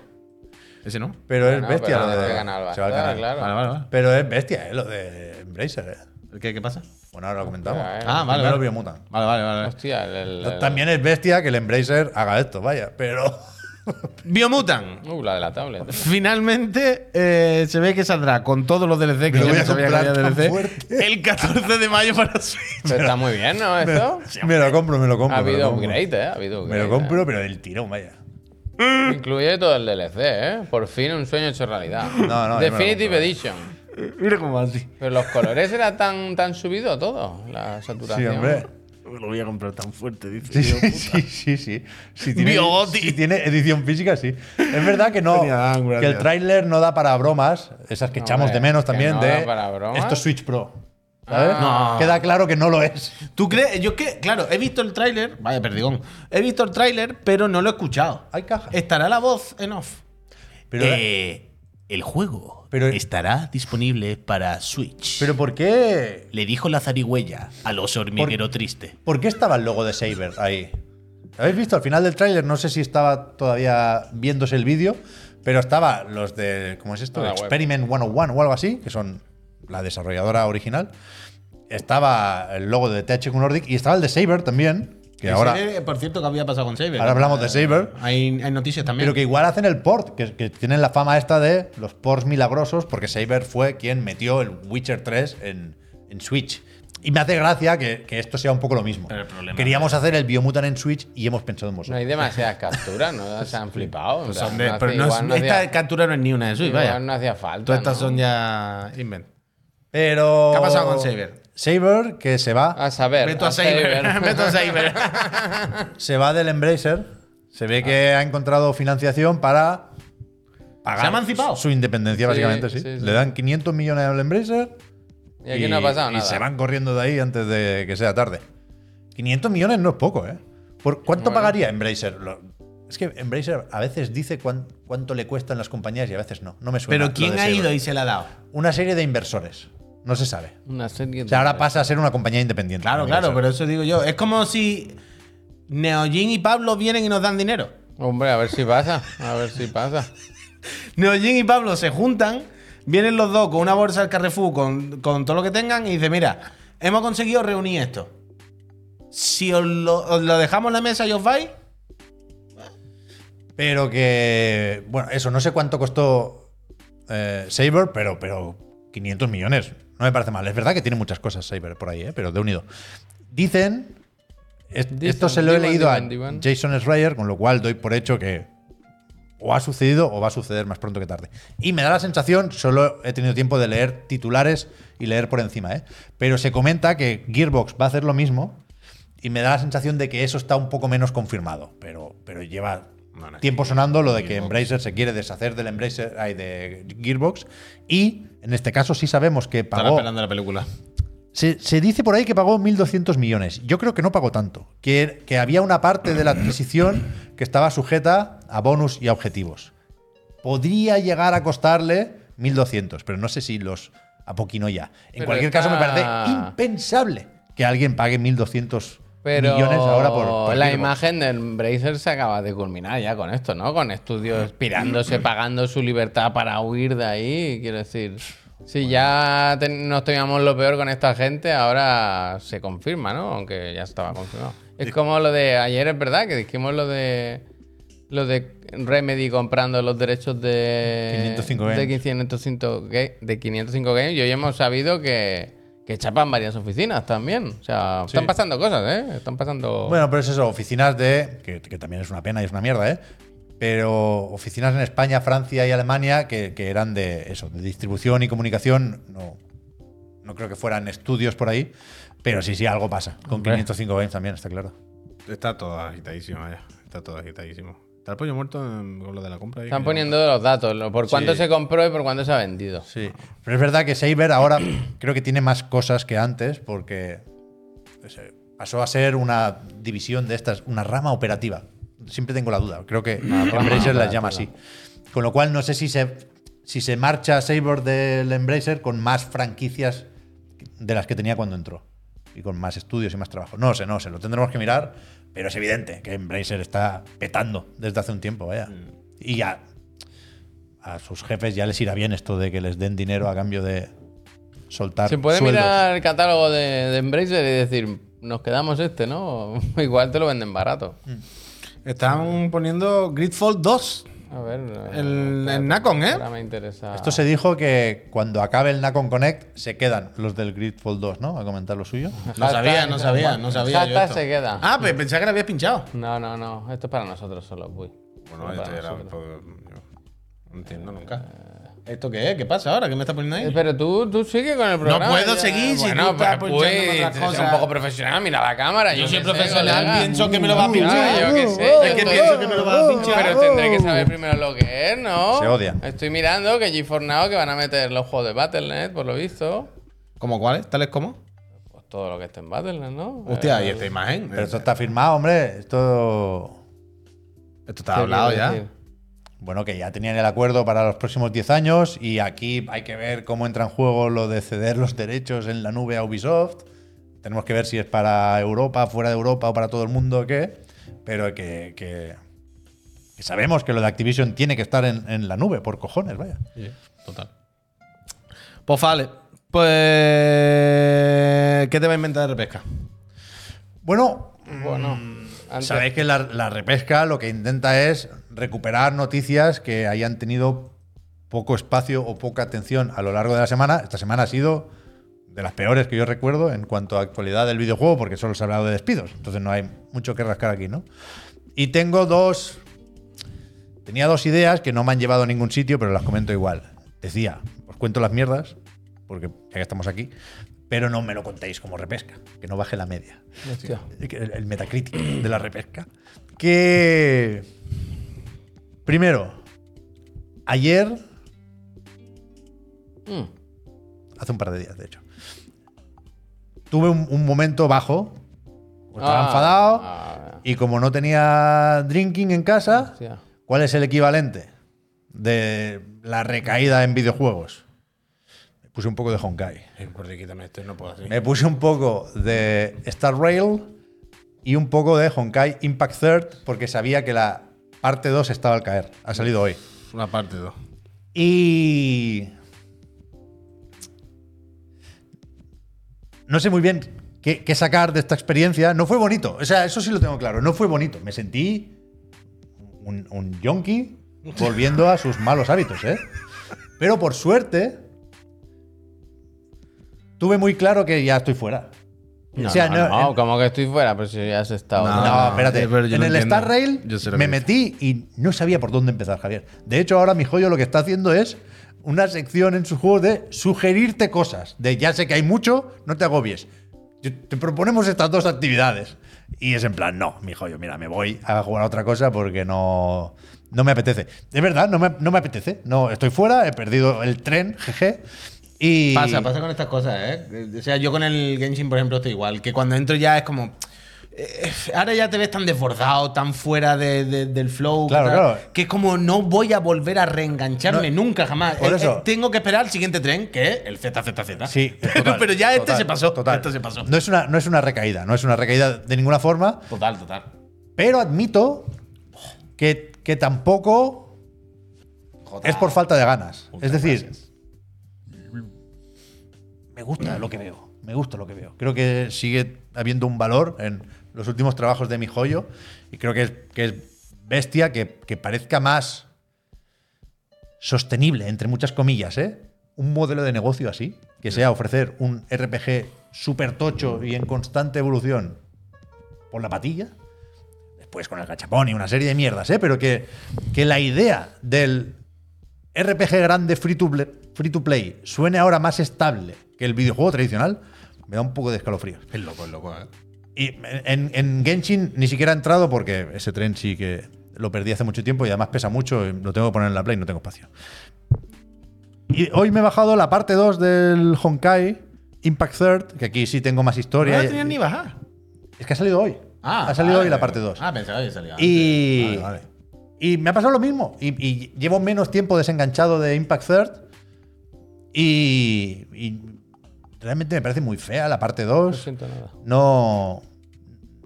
Ese no. Pero es Bueno, bestia pero lo de. se va al bastante, canal. claro. Vale, vale, vale. Pero es bestia, ¿eh? Lo de Embracer, ¿eh? ¿Qué, qué pasa? Bueno, ahora lo comentamos. Ya, eh. Ah, vale, Primero vale. Biomutant. Vale, vale, vale. Hostia, el, el- el- También es bestia que el Embracer haga esto, vaya, pero. Biomutant. Uh, la de la tablet. Finalmente eh, se ve que saldrá con todos los DLC que yo no sabía que había DLC fuerte. el 14 de mayo para Switch. Pero está muy bien, ¿no? Esto. Me lo compro, me lo compro. Ha habido upgrade, ¿eh? Ha habido Me lo upgrade, compro, pero del tirón, vaya. ¿eh? Incluye todo el DLC, ¿eh? Por fin un sueño hecho realidad. No, no, Definitive. Edition. Mira cómo va así. Pero los colores era tan, tan subido todo, la Sí, saturación. hombre. Me lo voy a comprar tan fuerte, dice. Sí, tío. sí, sí, sí. Si tiene, si tiene edición física, sí. Es verdad que no. Que el tráiler no da para bromas, esas que echamos Hombre, de menos también no de da para bromas. esto es Switch Pro. ¿Sabes? Ah. Queda claro que no lo es. ¿Tú crees? Yo es que, claro, he visto el tráiler. Vaya, perdigón. He visto el tráiler, pero no lo he escuchado. Hay caja. ¿Estará la voz en off? Pero, Eh, el juego Pero- estará disponible para Switch. pero ¿por qué? Le dijo la zarigüeya al oso hormiguero triste. ¿Por qué estaba el logo de Saber ahí? ¿Habéis visto al final del tráiler? No sé si estaba todavía viéndose el vídeo, pero estaba los de. ¿Cómo es esto? Web. Experiment 101 o algo así, que son la desarrolladora original. Estaba el logo de THQ Nordic y estaba el de Saber también. Que ahora. Saber, por cierto, que había pasado con Saber. Ahora hablamos de Saber. Hay, hay noticias también. Pero que igual hacen el port, que, que tienen la fama esta de los ports milagrosos, porque Saber fue quien metió el Witcher 3 en, en Switch. Y me hace gracia que, que esto sea un poco lo mismo. Pero el problema Queríamos hacer el Biomutant en Switch y hemos pensado en No vosotros. hay demasiadas capturas, ¿no? Se han flipado. Pues, plan, hombre, no pero no es- no esta hacía- captura no es ni una de Switch, vaya. no hacía falta. Todas estas ¿no? son ya invent. Pero. ¿Qué ha pasado con Saber? Saber, que se va, A saber. A a Saber. saber. Veto a Saber. se va del Embracer. Se ve que ha encontrado financiación para pagar ¿Se ha emancipado? su independencia, Sí, básicamente, sí. sí, sí. Le dan 500 millones al Embracer. Y aquí no ha pasado y nada. se van corriendo de ahí antes de que sea tarde. 500 millones no es poco, ¿eh? ¿Por ¿Cuánto Bueno. pagaría Embracer? Lo- es que Embracer a veces dice cuán- cuánto le cuestan las compañías y a veces no. No me suena. Pero ¿quién ha ido y se la ha dado? Una serie de inversores. No se sabe. Una serie O sea, ahora pasa a ser una compañía independiente. Claro, claro, pero eso digo yo. Es como si Neojin y Pablo vienen y nos dan dinero. Hombre, a ver si pasa. A ver si pasa. Neojin y Pablo se juntan, vienen los dos con una bolsa del Carrefour con, con todo lo que tengan y dicen, mira, hemos conseguido reunir esto. Si os lo, os lo dejamos en la mesa y os vais, Pero que. Bueno, eso, no sé cuánto costó eh, Saber, pero, pero 500 millones. No me parece mal. Es verdad que tiene muchas cosas Saber por ahí, ¿eh? pero de unido. Dicen. es- Dicen, esto se lo he leído a. Jason Schreier, con lo cual doy por hecho que o ha sucedido o va a suceder más pronto que tarde. Y me da la sensación, solo he tenido tiempo de leer titulares y leer por encima, ¿eh? pero se comenta que Gearbox va a hacer lo mismo y me da la sensación de que eso está un poco menos confirmado, pero, pero lleva Tiempo sonando lo de que. Embracer se quiere deshacer del Embracer, ay, de Gearbox y en este caso sí sabemos que pagó esperando la película. se, se dice por ahí que pagó 1.200 millones. Yo creo que no pagó tanto. Que, que había una parte de la adquisición que estaba sujeta a bonus y a objetivos. Podría llegar a costarle 1.200, pero no sé si los apoquinó ya. En Pero cualquier caso, me parece impensable que alguien pague 1.200 Pero millones ahora por, por la imagen del Embracer se acaba de culminar ya con esto, ¿no? Con estudios pirándose, pagando su libertad para huir de ahí. Quiero decir, si ya ten- nos teníamos lo peor con esta gente, ahora se confirma, ¿no? Aunque ya estaba confirmado. Es como lo de ayer, es verdad, que dijimos lo de lo de Remedy comprando los derechos de 505 de Games. 505 ga- de 505 Games y hoy hemos sabido que, que chapan varias oficinas también. O sea, están pasando cosas, ¿eh? Están pasando. Bueno, pero es eso, oficinas de. Que, que también es una pena y es una mierda, ¿eh? Pero oficinas en España, Francia y Alemania que, que eran de eso, de distribución y comunicación. No, no creo que fueran estudios por ahí. Pero sí, sí, algo pasa. Con Hombre. 505 Games también, está claro. Está todo agitadísimo ya. Está todo agitadísimo. Está el pollo muerto en- con lo de la compra. ahí están que- poniendo los datos, lo- por cuánto Sí. se compró y por cuánto se ha vendido. Sí. Pero es verdad que Saber ahora creo que tiene más cosas que antes porque no sé, pasó a ser una división de estas, una rama operativa. Siempre tengo la duda. Creo que Embracer las llama así. Con lo cual no sé si se, si se marcha Saber del Embracer con más franquicias de las que tenía cuando entró. Y con más estudios y más trabajo. No lo sé, no lo sé. Lo tendremos que mirar. Pero es evidente que Embracer está petando desde hace un tiempo, vaya. Y ya a sus jefes ya les irá bien esto de que les den dinero a cambio de soltar Se puede sueldos. mirar el catálogo de, de Embracer y decir, nos quedamos este, ¿no? Igual te lo venden barato. Están poniendo Gridfall 2. A ver. El- eh, el Nacon, ¿eh? Ahora me interesa. Esto se dijo que cuando acabe el Nacon Connect se quedan los del Gridfall 2, ¿no? A comentar lo suyo. No sabía, no sabía, no sabía. yo esto. se queda. Ah, pues pensaba que lo habías pinchado. No, no, no. Esto es para nosotros solo, uy. Bueno, esto era. no entiendo nunca. ¿Esto qué es? ¿Qué pasa ahora? ¿Qué me está poniendo Eh, ahí? Pero tú, tú sigue con el programa. puedo ya. seguir si bueno, tú estás pues, pues, otras sé cosas. un poco profesional, mira la cámara. Yo Yo, soy sé, profesional, pienso que me lo va a pinchar. Yo qué sé. Es que pienso que me lo va a pinchar. Pero tendré que saber primero lo que es, ¿no? Se odia. Estoy mirando que GeForce Now que van a meter los juegos de Battle.net, por lo visto. ¿Cómo cuáles? ¿Tales como? Pues todo lo que esté en Battle.net, ¿no? Hostia, Eh, y esta imagen. Pero esto está firmado, hombre. Esto. Esto está ¿qué hablado ya. Bueno, que ya tenían el acuerdo para los próximos 10 años y aquí hay que ver cómo entra en juego lo de ceder los derechos en la nube a Ubisoft. Tenemos que ver si es para Europa, fuera de Europa o para todo el mundo o qué. Pero que, que- que sabemos que lo de Activision tiene que estar en, en la nube, por cojones, vaya. Sí, total. Pues vale. Pues. ¿Qué te va a inventar de repesca? Bueno, Bueno, antes- sabéis que la, la repesca lo que intenta es recuperar noticias que hayan tenido poco espacio o poca atención a lo largo de la semana. Esta semana ha sido de las peores que yo recuerdo en cuanto a actualidad del videojuego, porque solo se ha hablado de despidos. Entonces no hay mucho que rascar aquí, ¿no? Y tengo dos. Tenía dos ideas que no me han llevado a ningún sitio, pero las comento igual. Decía, os cuento las mierdas, porque ya que estamos aquí, pero no me lo contéis como repesca, que no baje la media Hostia. el, el Metacritic de la repesca. Que. Primero, ayer, Mm. hace un par de días, de hecho, tuve un, un momento bajo. Estaba Ah, enfadado. ah, Y como no tenía drinking en casa, hostia. ¿cuál es el equivalente de la recaída en videojuegos? Me puse un poco de Honkai. Esto, no puedo. Me puse un poco de Star Rail y un poco de Honkai Impact Third porque sabía que la parte 2 estaba al caer. Ha salido hoy. Una parte 2. Y. No sé muy bien qué, qué sacar de esta experiencia. No fue bonito. O sea, eso sí lo tengo claro. No fue bonito. Me sentí un, un yonki volviendo a sus malos hábitos, ¿eh? Pero por suerte. Tuve muy claro que ya estoy fuera. No, o sea, no, no- no, en- como que estoy fuera, pero si ya has estado. No, espérate. pero yo en el entiendo. Star Rail me que metí y no sabía por dónde empezar, Javier. De hecho, ahora mi joyo lo que está haciendo es una sección en su juego de sugerirte cosas. De ya sé que hay mucho, no te agobies. Yo- Te proponemos estas dos actividades. Y es en plan, no, mi joyo, mira, me voy a jugar a otra cosa porque no, no me apetece. Es verdad, no me, no me apetece. No, estoy fuera, he perdido el tren, jeje. Y Pasa, pasa con estas cosas, ¿eh? O sea, yo con el Genshin, por ejemplo, estoy igual. Que cuando entro ya es como. eh, ahora ya te ves tan desbordado, tan fuera de- de- del flow. Claro, tal, claro. Que es como no voy a volver a reengancharme No, nunca, jamás. por Eh, eso. eh, tengo que esperar al siguiente tren, que es el ZZZ. Sí, pero, total, pero ya este se pasó. total. Este se pasó. No es, una, no es una recaída, no es una recaída de ninguna forma. Total, total. Pero admito que, que tampoco es por falta de ganas. Es decir, gracias. Me gusta lo que veo. Me gusta lo que veo. Creo que sigue habiendo un valor en los últimos trabajos de mi joyo. Y creo que es, que es bestia que, que parezca más sostenible, entre muchas comillas, ¿eh? Un modelo de negocio así, que sea ofrecer un RPG súper tocho y en constante evolución por la patilla. Después con el gachapón y una serie de mierdas, ¿eh? Pero que, que la idea del RPG grande free to, play, free to play suene ahora más estable que el videojuego tradicional, me da un poco de escalofríos. Es loco, es loco, ¿eh? Y en, en Genshin ni siquiera he entrado porque ese tren sí que lo perdí hace mucho tiempo y además pesa mucho y lo tengo que poner en la Play, no tengo espacio. Y hoy me he bajado la parte 2 del Honkai Impact Third, que aquí sí tengo más No historia. la tenías ni bajar. Es que ha salido hoy. ha salido vale. hoy la parte 2. Ah, pensaba que salía. Y, Vale, vale. y me ha pasado lo mismo. Y, y llevo menos tiempo desenganchado de Impact Third. Y, y realmente me parece muy fea la parte No 2. siento nada. No.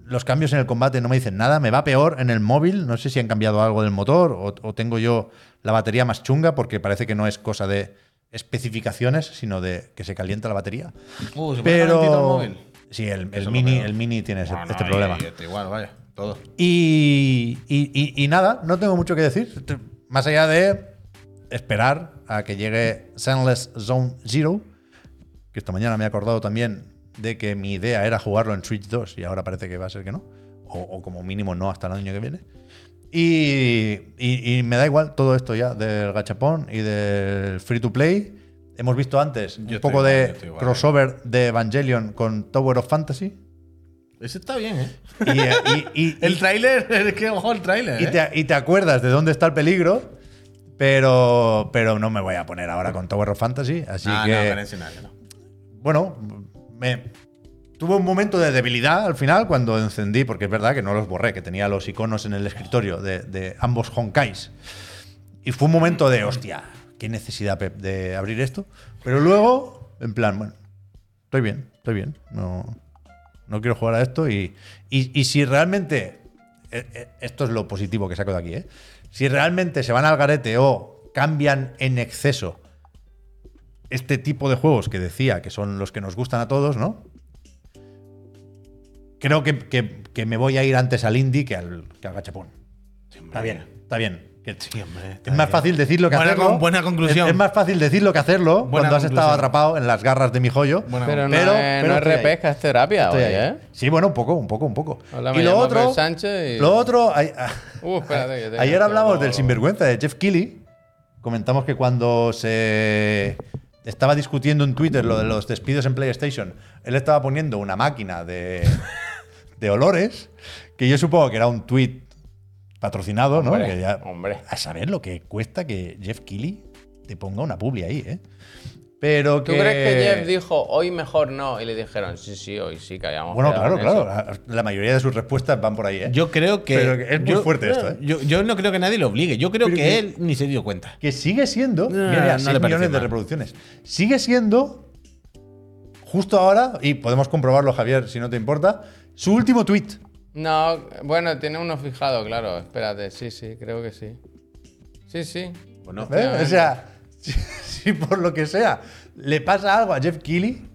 Los cambios en el combate no me dicen nada. Me va peor en el móvil. No sé si han cambiado algo del motor o, o tengo yo la batería más chunga porque parece que no es cosa de especificaciones, sino de que se calienta la batería. Uh, ¿se calentito el Pero. móvil? Sí, el, mini, el mini tiene ese- Bueno, este problema. este igual, vaya. Todo. Y, y- y- y nada, no tengo mucho que decir. Más allá de esperar a que llegue Sunless Zone Zero, que esta mañana me he acordado también de que mi idea era jugarlo en Switch 2 y ahora parece que va a ser que no. O, o como mínimo no hasta el año que viene. Y, y- y me da igual todo esto ya del gachapón y del free to play. Hemos visto antes un poco igual, de igual, crossover de Evangelion con Tower of Fantasy. Ese está bien, ¿eh? Y, eh, y- El tráiler, es que ojo el tráiler. y ¿eh? te, y te acuerdas de dónde está el peligro, pero, pero no me voy a poner ahora con Tower of Fantasy. Así Ah, que, no, no, ese no. Bueno, me, tuve un momento de debilidad al final cuando encendí, porque es verdad que no los borré, que tenía los iconos en el escritorio de, ambos Honkais. Y fue un momento de, hostia, qué necesidad de abrir esto. Pero luego, en plan, bueno, estoy bien, estoy bien. No, no quiero jugar a esto. Y, y- y si realmente, eh, eh, esto es lo positivo que saco de aquí, ¿eh? si realmente se van al garete o cambian en exceso este tipo de juegos que decía que son los que nos gustan a todos, ¿no? Creo que, que- que me voy a ir antes al indie que al, que al gachapón. Está bien, está bien. Que- hombre, está es más bien. fácil decirlo que Buena hacerlo. con- buena conclusión. Es, es más fácil decirlo que hacerlo Buena cuando has estado atrapado en las garras de mi joyo. Buena Pero, Pero- no es, pero no es repesca, es terapia, oye. ¿eh? Sí, bueno, un poco, un poco, un poco. Hola, y lo otro, y- lo otro, hay- Uh, espérate, que tengo Ayer hablamos no, del sinvergüenza de Jeff Keighley. Comentamos que cuando se estaba discutiendo en Twitter lo de los despidos en PlayStation, él estaba poniendo una máquina de, de olores, que yo supongo que era un tweet patrocinado, ¿no? Hombre, Que ya- hombre. A saber lo que cuesta que Jeff Keighley te ponga una publi ahí, ¿eh? Pero ¿Tú que... crees que Jeff dijo hoy mejor no? Y le dijeron, sí, sí, hoy sí que habíamos Bueno, claro, claro. eso"? La, la mayoría de sus respuestas van por ahí, ¿eh? Yo creo que. Pero es muy yo- fuerte esto, ¿eh? Yo, yo no creo que nadie lo obligue. Yo creo que, que- él ni se dio cuenta. que sigue siendo, mira, no 6 le parece millones de reproducciones. Sigue siendo, justo ahora, y podemos comprobarlo, Javier, si no te importa, su último tweet. No, bueno, tiene uno fijado, claro. Espérate, sí, sí, creo que sí. Sí, sí. Bueno, ¿eh? O sea, si, si por lo que sea le pasa algo a Jeff Keighley,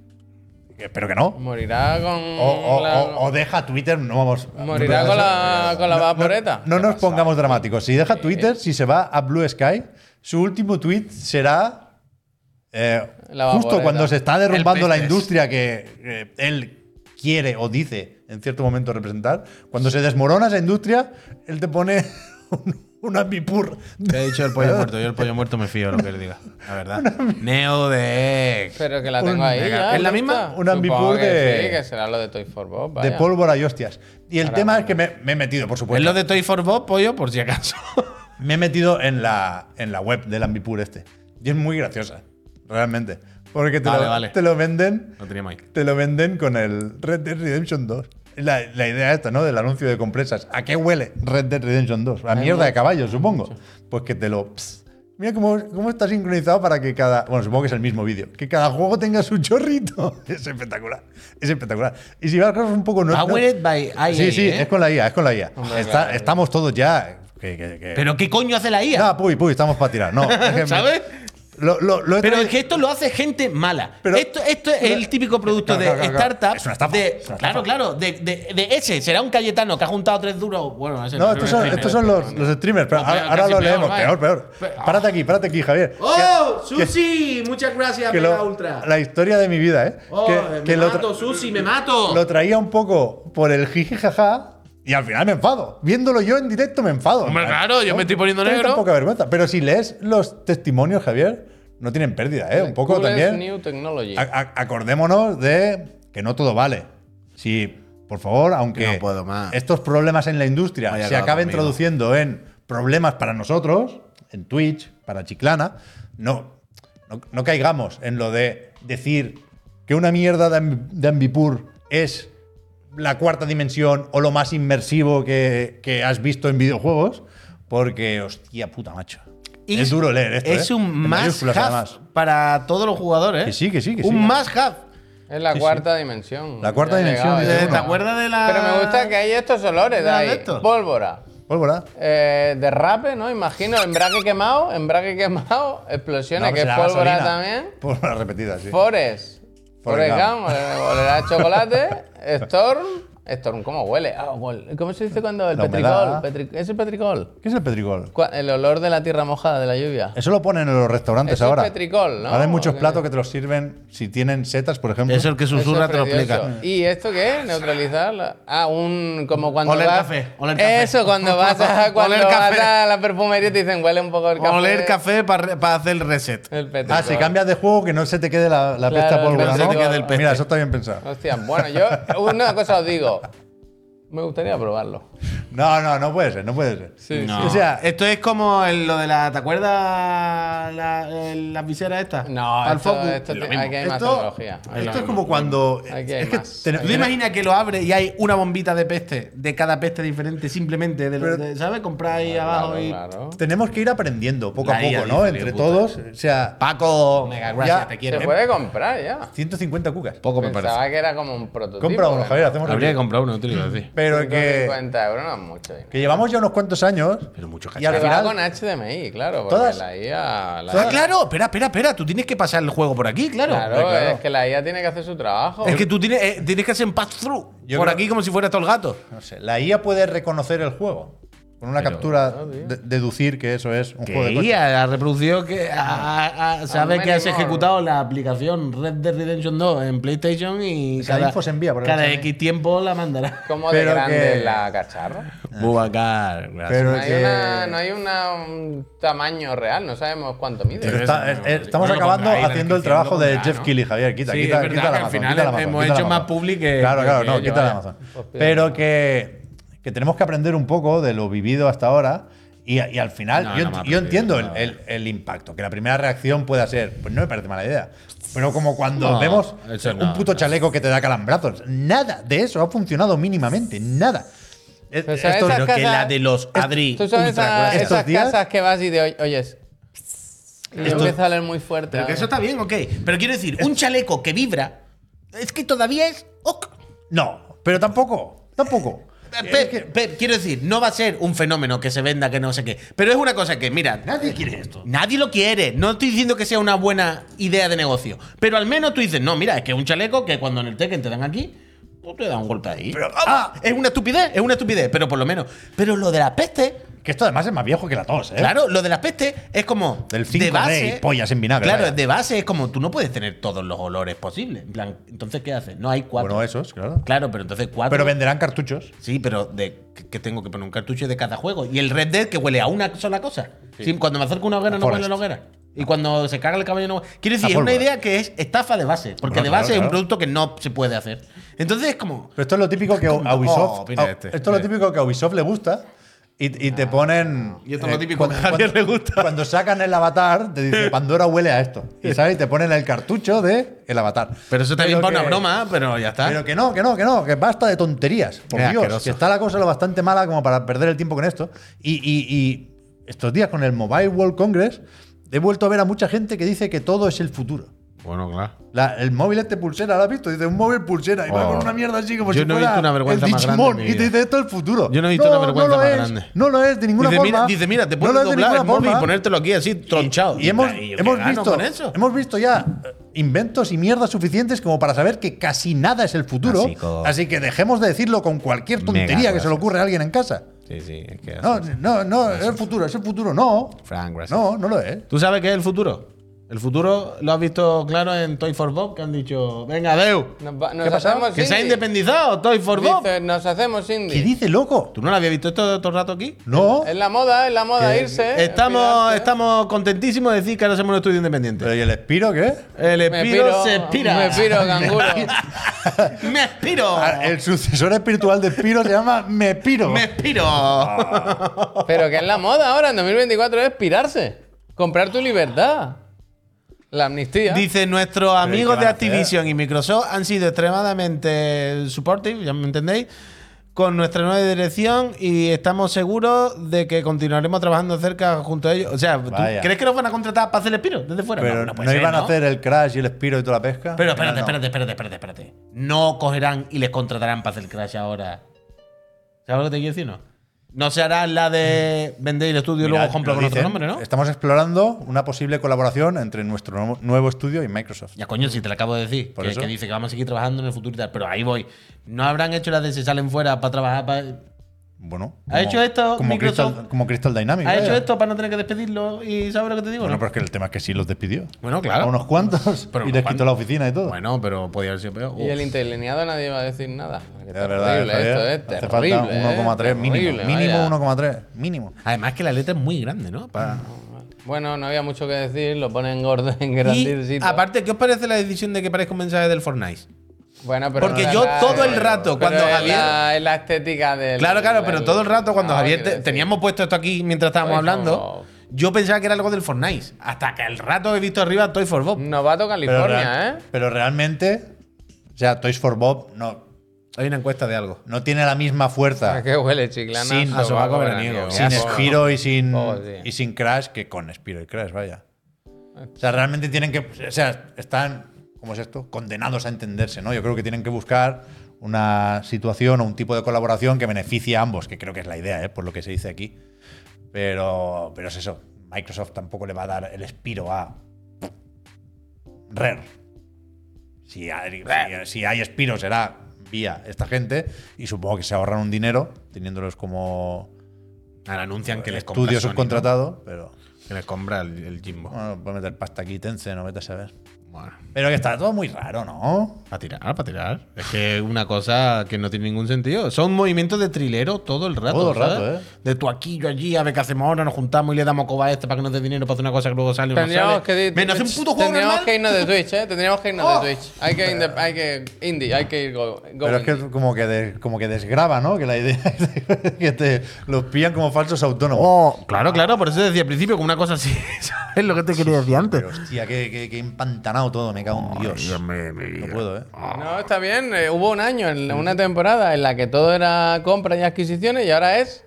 espero que no, Morirá con. o, o- la- o- o deja Twitter, no vamos. Morirá con la, con la No, no- vaporeta. No, nos pongamos dramáticos. Si deja Twitter, si se va a Blue Sky, su último tweet será eh, La justo cuando se está derrumbando la industria que eh, él quiere o dice en cierto momento representar. Cuando se desmorona esa industria, él te pone un, un ambipur. ¿Qué ha dicho el pollo muerto? Yo el pollo muerto me fío de lo que él diga. La verdad. Neo de. Pero que la tengo ahí. ya, ¿es la misma? Un ambipur que de- Sí, que será lo de Toy for Bob. De vaya. pólvora y hostias. Y el Ahora, tema es que me, me he metido, por Es supuesto. lo de Toy for Bob, pollo, por si acaso. Me he metido en la, en la web del Ambipur este. Y es muy graciosa, realmente. Porque te, Vale, lo, vale. te lo venden Lo teníamos ahí. te lo venden con el Red Dead Redemption 2. La, la idea esta, ¿no? Del anuncio de compresas. ¿A qué huele Red Dead Redemption 2? A mierda de caballo, supongo. Pues que te lo... pss. Mira cómo, cómo está sincronizado para que cada... Bueno, supongo que es el mismo vídeo. Que cada juego tenga su chorrito. Es espectacular. Es espectacular. Y si vas a un poco... No, Powered by IA. sí, sí, ¿eh? es con la IA, es con la IA. Está-. Estamos todos ya... que- que- que- Pero ¿qué coño hace la IA? no, puy, puy, estamos para tirar. No, es ¿Sabes? Lo, lo- lo he Pero es que esto lo hace gente mala. Pero- esto, esto es el típico producto Claro, de claro, claro. startup. Es una estafa, de- es una claro, estafa. claro. De, de- de ese. Será un Cayetano que ha juntado tres duros. Bueno, ese No, estos son, estos son los, los streamers. Pero No, ahora, peor, ahora casi lo peor, leemos. vaya. Peor, peor. Pe- Párate aquí, párate aquí, Javier. ¡Oh! Que- ¡Susi! Muchas gracias, que Mega Ultra. la historia de mi vida, ¿eh? ¡Oh! que, me que lo, tra- mato, Susi, me mato. lo traía un poco por el jiji jaja y al final me enfado. Viéndolo yo en directo me enfado. Hombre, claro, yo me estoy poniendo negro. poca vergüenza. Pero si lees los testimonios, Javier, no tienen pérdida, ¿eh? Un poco también. New Technology. Acordémonos de que no todo vale. Si, por favor, aunque No puedo más. estos problemas en la industria Vaya se acaben conmigo. traduciendo en problemas para nosotros, en Twitch, para Chiclana, no, no, no caigamos en lo de decir que una mierda de, Amb- de Ambipur es la cuarta dimensión o lo más inmersivo que, que has visto en videojuegos, porque, hostia puta, macho. Y es duro leer esto. Es ¿eh? un además. para todos los jugadores. ¿eh? Que sí, que sí, que un sí. must have. Es la Sí, cuarta dimensión. La cuarta Ya dimensión, llegado. ¿Te, uno. te acuerdas de la. Pero me gusta que hay estos olores de ¿De ahí. esto? Pólvora. Pólvora. Eh, derrape, ¿no? Imagino, embrague quemado, embrague quemado, explosiones, No, que es pólvora gasolina. también. Pólvora repetida, sí. Forest. Forrest Gump, chocolate. Storm. Héctor, ¿cómo huele? Ah. ¿Cómo se dice cuando el La petricol? humedad. Petri- ¿Es el petricol? ¿Qué es el petricol? El olor de la tierra mojada, de la lluvia. Eso lo ponen en los restaurantes Eso es ahora. petricol, ¿no? Ahora hay muchos platos que te los sirven si tienen setas, por ejemplo. Eso el que Eso susurra es te lo precioso. explica. ¿Y esto qué es? ¿Neutralizar? la- Ah, un. Como cuando Oler vas. café, oler café. Eso, cuando vas a, cuando Oler vas café. a la perfumería y te dicen huele un poco el café. Oler café para hacer el reset. El petricol. Ah, si cambias de juego que no se te quede la, la Claro, pesta pólvora, no se ¿no? te quede el peste. Mira, eso está bien pensado. Hostia, bueno, yo una cosa os digo. out. Me gustaría probarlo. No, no, no puede ser, no puede ser. Sí, No. O sea, esto es como el- lo de la. ¿Te acuerdas la, el- las viseras estas? No, Al esto, focus. esto Lo te- mismo. aquí hay más Esto- tecnología. esto es como cuando. Aquí hay es que más. ten- ¿Tú te imaginas que lo abres y hay una bombita de peste de cada peste diferente simplemente? De, lo- Pero- de- ¿Sabes? Comprar ahí abajo Claro, y. claro. tenemos que ir aprendiendo poco La a poco, ¿no? Entre puta. todos. O sea, Paco, mega gracias, Ya, te Se quiero. puede comprar ya. 150 cucas. Poco me Pensaba parece. que era como un prototipo. Compra uno, ¿no? Javier, hacemos Habría que comprar uno, te lo iba a decir. Pero que, 150 euros no es mucho. dinero. que llevamos ya unos cuantos años. Pero mucho Y al final. con HDMI, claro, porque Todas- la IA... la Ah, IA claro, espera, espera, espera. Tú tienes que pasar el juego por aquí, claro. Claro, claro. es que la IA tiene que hacer su trabajo. Es que tú tienes, eh, tienes que hacer un pass-through por creo- aquí como si fuera todo el gato. No sé, la IA puede reconocer el juego. Con una captura, de- deducir que eso es un juego de Que coche. IA ha reproducido que ha- ha- ha- sabe que has ejecutado la aplicación Red Dead Redemption 2 en PlayStation y Esa info se envía por el cada. X tiempo la mandará. ¿Cómo de pero grande que- es la cacharra? Bubacar, gracias. Pero No hay, que- una, no hay una- un tamaño real, no sabemos cuánto mide. Pero está- eh, eh, estamos no lo acabando haciendo el la trabajo de Jeff Keighley, Javier. Quita, Sí, quita, es verdad quita que la al Amazon, final quita la Amazon, hemos quita la hecho más Amazon. public que- Claro, claro, que no, quita la vaya. Amazon. Pues bien. Pero que, que tenemos que aprender un poco de lo vivido hasta ahora. Y, y al final, No, yo, no yo entiendo el, el- el impacto, que la primera reacción pueda ser, pues no me parece mala idea. Pero como cuando No, vemos un puto no. chaleco que te da calambrazos, nada de eso ha funcionado mínimamente, nada. Eh, Pero ¿sabes estos- esas Pero que casas- la de los Adri. ¿Tú sabes ultra esa- esas días- casas que vas y de oy- oyes? Esto- empieza a oler muy fuerte. Pero que eso está bien, ok. Pero quiero decir, un chaleco que vibra, es que todavía es. ok. No, pero tampoco, tampoco. Pe- pe- quiero decir, no va a ser un fenómeno que se venda, que no sé qué. Pero es una cosa que, mira, Nadie quiere esto. nadie lo quiere. No estoy diciendo que sea una buena idea de negocio. Pero al menos tú dices, no, mira, es que es un chaleco que cuando en el Tekken te dan aquí, tú te dan un golpe ahí. Pero- ah, es una estupidez, es una estupidez. Pero por lo menos. Pero lo de la peste. Que esto además es más viejo que la tos, ¿eh? Claro, lo de la peste es como. Del de 5D base. y pollas en vinagre, Claro, vaya. de base es como tú no puedes tener todos los olores posibles. En plan, entonces, ¿qué haces? No hay cuatro. Bueno, esos, claro. Claro, pero entonces cuatro. Pero venderán cartuchos. Sí, pero de que- tengo que poner un cartucho de cada juego. Y el Red Dead que huele a una sola cosa. Sí, cuando me acerco a una hoguera no huele a la hoguera. Y cuando se caga el caballo no Quiero decir, es una idea que es estafa de base. Porque Bueno, de base claro, es un producto que no se puede hacer. Entonces es como. Pero esto es lo típico que a Oh, Ubisoft. opina a- este. Esto es lo típico que a Ubisoft le gusta. Y, y te ponen. Y esto es lo eh, típico que a Javier le gusta. Cuando sacan el avatar, te dice Pandora huele a esto. Y sabes, y te ponen el cartucho de el avatar. Pero eso también para una broma, pero ya está. Pero que no, que no, que no, que basta de tonterías. Por Qué Dios, asqueroso. que está la cosa lo bastante mala como para perder el tiempo con esto. Y, y- y estos días con el Mobile World Congress he vuelto a ver a mucha gente que dice que todo es el futuro. Bueno, claro. La- el móvil este pulsera, ¿lo has visto? Dice un móvil pulsera y va Oh. con una mierda así como Yo si no he fuera visto una vergüenza el más grande Digimon y te dice esto es el futuro. Yo no he visto una vergüenza lo más es, grande. No lo es de ninguna Dice forma. mira, dice, mira, te No puedes de doblar el móvil y ponértelo aquí así tronchado. Y hemos, ¿y yo hemos qué gano visto, con eso? hemos visto ya eh, inventos y mierdas suficientes como para saber que casi nada es el futuro. Así que dejemos de decirlo con cualquier tontería Mega que se le ocurre a alguien en casa. Sí, sí, es que. No, no, no, es el futuro, es el futuro. No. Frank, gracias. No, no lo es. ¿Tú sabes qué es el futuro? El futuro lo has visto claro en Toy for Bob, que han dicho, venga, Deu, Nos, va- nos ¿Qué hacemos que se ha independizado Toy for Bob. Dice, nos hacemos ¿Qué indie. dice, loco? ¿Tú no lo habías visto esto todo el rato aquí? No. Es la moda, es la moda Que- irse. Estamos, estamos contentísimos de decir que ahora somos un estudio independiente. ¿Pero y el Espiro qué? El Me Espiro piro, se expira. Me piro, canguro. ¡Me expiro! Ah, El sucesor espiritual de Espiro se llama Mepiro. ¡Me expiro! Pero que es la moda ahora, en 2024 es pirarse. Comprar tu libertad. La amnistía. Dice, nuestros amigos de? Activision y Microsoft han sido extremadamente supportive, ya me entendéis, con nuestra nueva dirección y estamos seguros de que continuaremos trabajando cerca junto a ellos. O sea, ¿tú Vaya. crees que nos van a contratar para hacer el Espiro desde fuera? Pero no, no, no puede ser, iban a ¿no? hacer el Crash y el Espiro y toda la pesca. Pero espérate, no. espérate, espérate, espérate, espérate. No cogerán y les contratarán para hacer el Crash ahora. ¿Sabes lo que te quiero decir, no? No se hará la de vender el estudio y luego comprar lo con otro dicen, nombre, ¿no? Estamos explorando una posible colaboración entre nuestro nuevo- nuevo estudio y Microsoft. Ya coño, si te lo acabo de decir. Por que, eso. que dice que vamos a seguir trabajando en el futuro y tal. Pero ahí voy. ¿No habrán hecho las de se salen fuera para trabajar? para- Bueno, ¿Ha hecho esto como Microsoft? Crystal, como Crystal Dynamics. ¿Ha hecho esto para no tener que despedirlo? ¿Y sabes lo que te digo? Bueno, no? pero es que el tema es que sí los despidió. Bueno, claro. A unos cuantos. Pero y les quitó la oficina y todo. Bueno, pero podía haber sido peor. Y el interlineado nadie va a decir nada. Está verdad, esto, ¿eh? hace Terrible, falta ¿eh? 1,3 mínimo. Terrible, Mínimo vaya. 1,3. Mínimo. Además que la letra es muy grande, ¿no? Bueno, no había mucho que decir, lo ponen gordo en Y grandecito. aparte, ¿qué os parece la decisión de que parezca un mensaje del Fortnite? Bueno, pero Porque no yo todo el rato, pero cuando es Javier- La, es la estética del. Claro, claro, pero todo el rato cuando no, Javier te- teníamos puesto esto aquí mientras estábamos Toy for hablando, yo pensaba que era algo del Fortnite. Hasta que al rato he visto arriba Toy for Bob. Novato Pero, California, real- ¿eh? pero realmente, o sea, Toys for Bob no, Hay una encuesta de algo. no tiene la misma fuerza ¿A qué huele, chiclana? Sin- a sobaco veraniego. sin. Spiro y sin, Oh, sí. y sin Crash que con Spiro y Crash, vaya. O sea, realmente tienen que. O sea, están. ¿Cómo es esto? Condenados a entenderse, ¿no? Yo creo que tienen que buscar una situación o un tipo de colaboración que beneficie a ambos, que creo que es la idea, ¿eh? por lo que se dice aquí. Pero, pero es eso. Microsoft tampoco le va a dar el Spiro a Rare. Si hay, si, si hay Spiro será vía esta gente y supongo que se ahorran un dinero teniéndolos como Ahora anuncian que les estudio Sony, ¿no? subcontratado, pero Que les compra el, el Jimbo. bueno, puede meter pasta aquí, Tencent, no vete a saber. Bueno, Pero que está todo muy raro, ¿no? para tirar, para tirar. Es que es una cosa que no tiene ningún sentido. Son movimientos de trilero todo el rato. Todo el rato, ¿sabes? ¿eh? De tú aquí, yo allí, a ver qué hacemos ahora, nos juntamos y le damos coba a este para que nos dé dinero para hacer una cosa que luego sale no Tendríamos sale. que, di- Ven, hace un puto juego tendríamos normal. que irnos de Twitch, ¿eh? Tendríamos que irnos Oh. de Twitch. Hay que, inde- hay que indie, hay que ir go, go Pero es que indie. como que, des- como que desgraba, ¿no? Que la idea es que te los pillan como falsos autónomos. Oh, claro, claro, por eso decía al principio como una cosa así. ¿Sabes lo que te quería decir antes? Pero hostia, que, que, que empantanado todo, me cago en Dios. No puedo, ¿eh? No, está bien. eh, hubo un año, en una temporada en la que todo era compra y adquisiciones y ahora es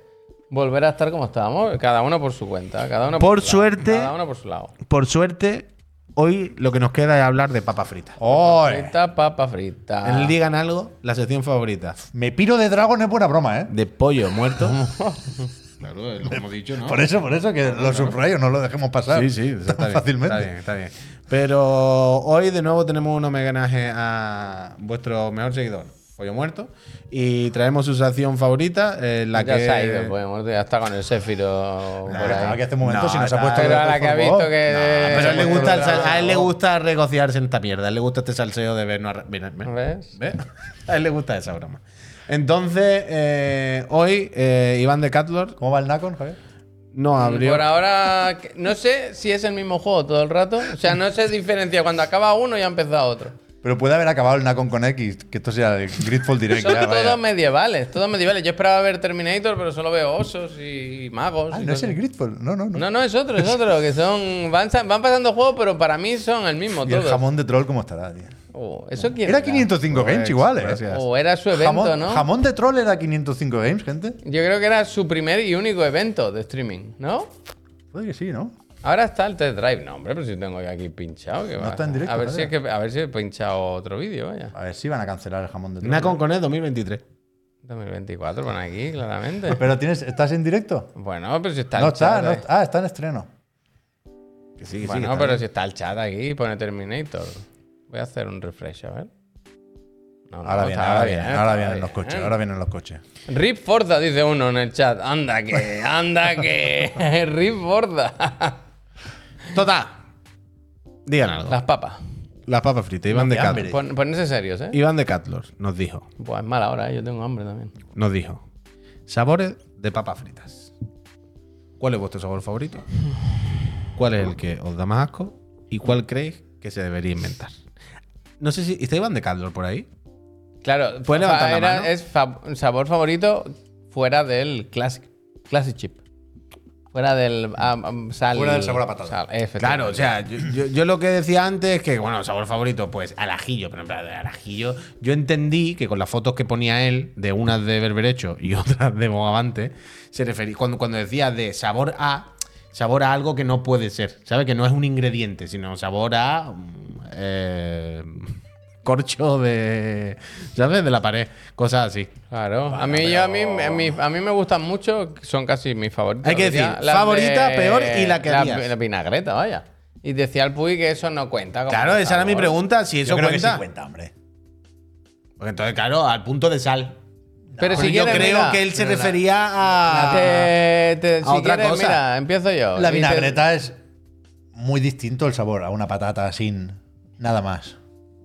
volver a estar como estábamos, cada uno por su cuenta, cada uno Por su lado, suerte- cada uno por su lado. Por suerte, hoy lo que nos queda es hablar de papa frita. ¡Oy! Frita, papa frita. En el Digan Algo, la sección favorita. Me piro de Dragon es buena broma, ¿eh? De pollo muerto. claro, lo hemos dicho, ¿no? Por eso, por eso, que lo subrayo, no lo dejemos pasar. Sí, sí, está bien, fácilmente. Está bien, está bien. Pero hoy de nuevo tenemos un homenaje a vuestro mejor seguidor, Pollo Muerto, y traemos su sección favorita, eh, la ya que... se ha ido, muerto, ya está con el Séfiro por Ah, ahí. que hace un momento No, si nos ha puesto. Pero a la que ha visto que. Pero él le gusta, el a él le gusta regociarse en esta mierda. A él le gusta este salseo de vernos. a- ven- ven- ¿Ves? ¿Ves? A él le gusta esa broma. Entonces, eh, hoy eh, Iván de Catlor ¿Cómo va el Nacon, Javier? Nos abrió. Por ahora, no sé si es el mismo juego todo el rato. O sea, no se diferencia cuando acaba uno y ha empezado otro. Pero puede haber acabado el Nacon con X, que esto sea el Gridfall Direct. Son ya, vaya. todos medievales, todos medievales. Yo esperaba ver Terminator, pero solo veo osos y magos. Ah, y no es el Gridfall. No, no, no. No, no, es otro, es otro. Que son. Van, van pasando juegos, pero para mí son el mismo Y el jamón de troll, ¿cómo estará, tío? Oh, ¿Eso quién Era era? 505 Games igual, ¿eh? gracias. O era su evento, Jamón, ¿no? jamón de troll era 505 Games, gente. Yo creo que era su primer y único evento de streaming, ¿no? Puede que sí, ¿no? Ahora está el test drive. No, hombre, pero si tengo aquí pinchado. que No va. está en directo, A ver, si es que, a ver si he pinchado otro vídeo, vaya. A ver si van a cancelar el jamón de troll. Nacon con él 2023. 2024, pon aquí, claramente. Pero tienes, ¿estás en directo? Bueno, pero si está no el está, chat. no está. Ah, está en estreno. Que sí, que sí, bueno, que está pero bien. si está el chat aquí, pone Terminator. Voy a hacer un refresh, a ver. No, no, Ahora viene, ahora bien, ahora vienen los coches, ahora vienen los coches. Rip Forza, dice uno en el chat. Anda que, anda que. Rip Forza. Total. Digan algo. Las papas. Las papas fritas. Iván de. Catlor. Pon- ponerse serios, ¿eh? Iván de Catlor nos dijo. Pues es mala hora, ¿eh? yo tengo hambre también. Nos dijo. Sabores de papas fritas. ¿Cuál es vuestro sabor favorito? ¿Cuál es el que os da más asco? ¿Y cuál creéis que se debería inventar? No sé si. ¿Está Iván de Catlor por ahí? Claro, ¿Puedes fa- levantar la era- mano? es fa- sabor favorito fuera del Classic, classic Chip. Fuera del ah, sal. Fuera del sabor a patata. sal. Claro, o sea, yo, yo- yo lo que decía antes es que, bueno, sabor favorito, pues al ajillo, pero en plan, al ajillo. Yo entendí que con las fotos que ponía él, de unas de berberecho y otras de bogavante, se refería. Cuando, cuando decía de sabor a, sabor a algo que no puede ser, ¿sabes? Que no es un ingrediente, sino sabor a. eh, corcho de. ¿Sabes? De la pared. Cosas así. Claro. a mí, yo, a, mí, a, mí, a mí me gustan mucho, son casi mis favoritas. Hay que decir, las favorita, de- peor y la que la, la vinagreta, vaya. Y decía el Puy que eso no cuenta. como Claro, esa era mi pregunta. Si eso Yo creo cuenta. que sí cuenta, hombre. Porque entonces, claro, al punto de sal. Pero si yo quieres, creo mira, que él se la- refería a. te- te- a si otra quieres, cosa. mira, empiezo yo. La vinagreta es muy distinto el sabor a una patata sin nada más.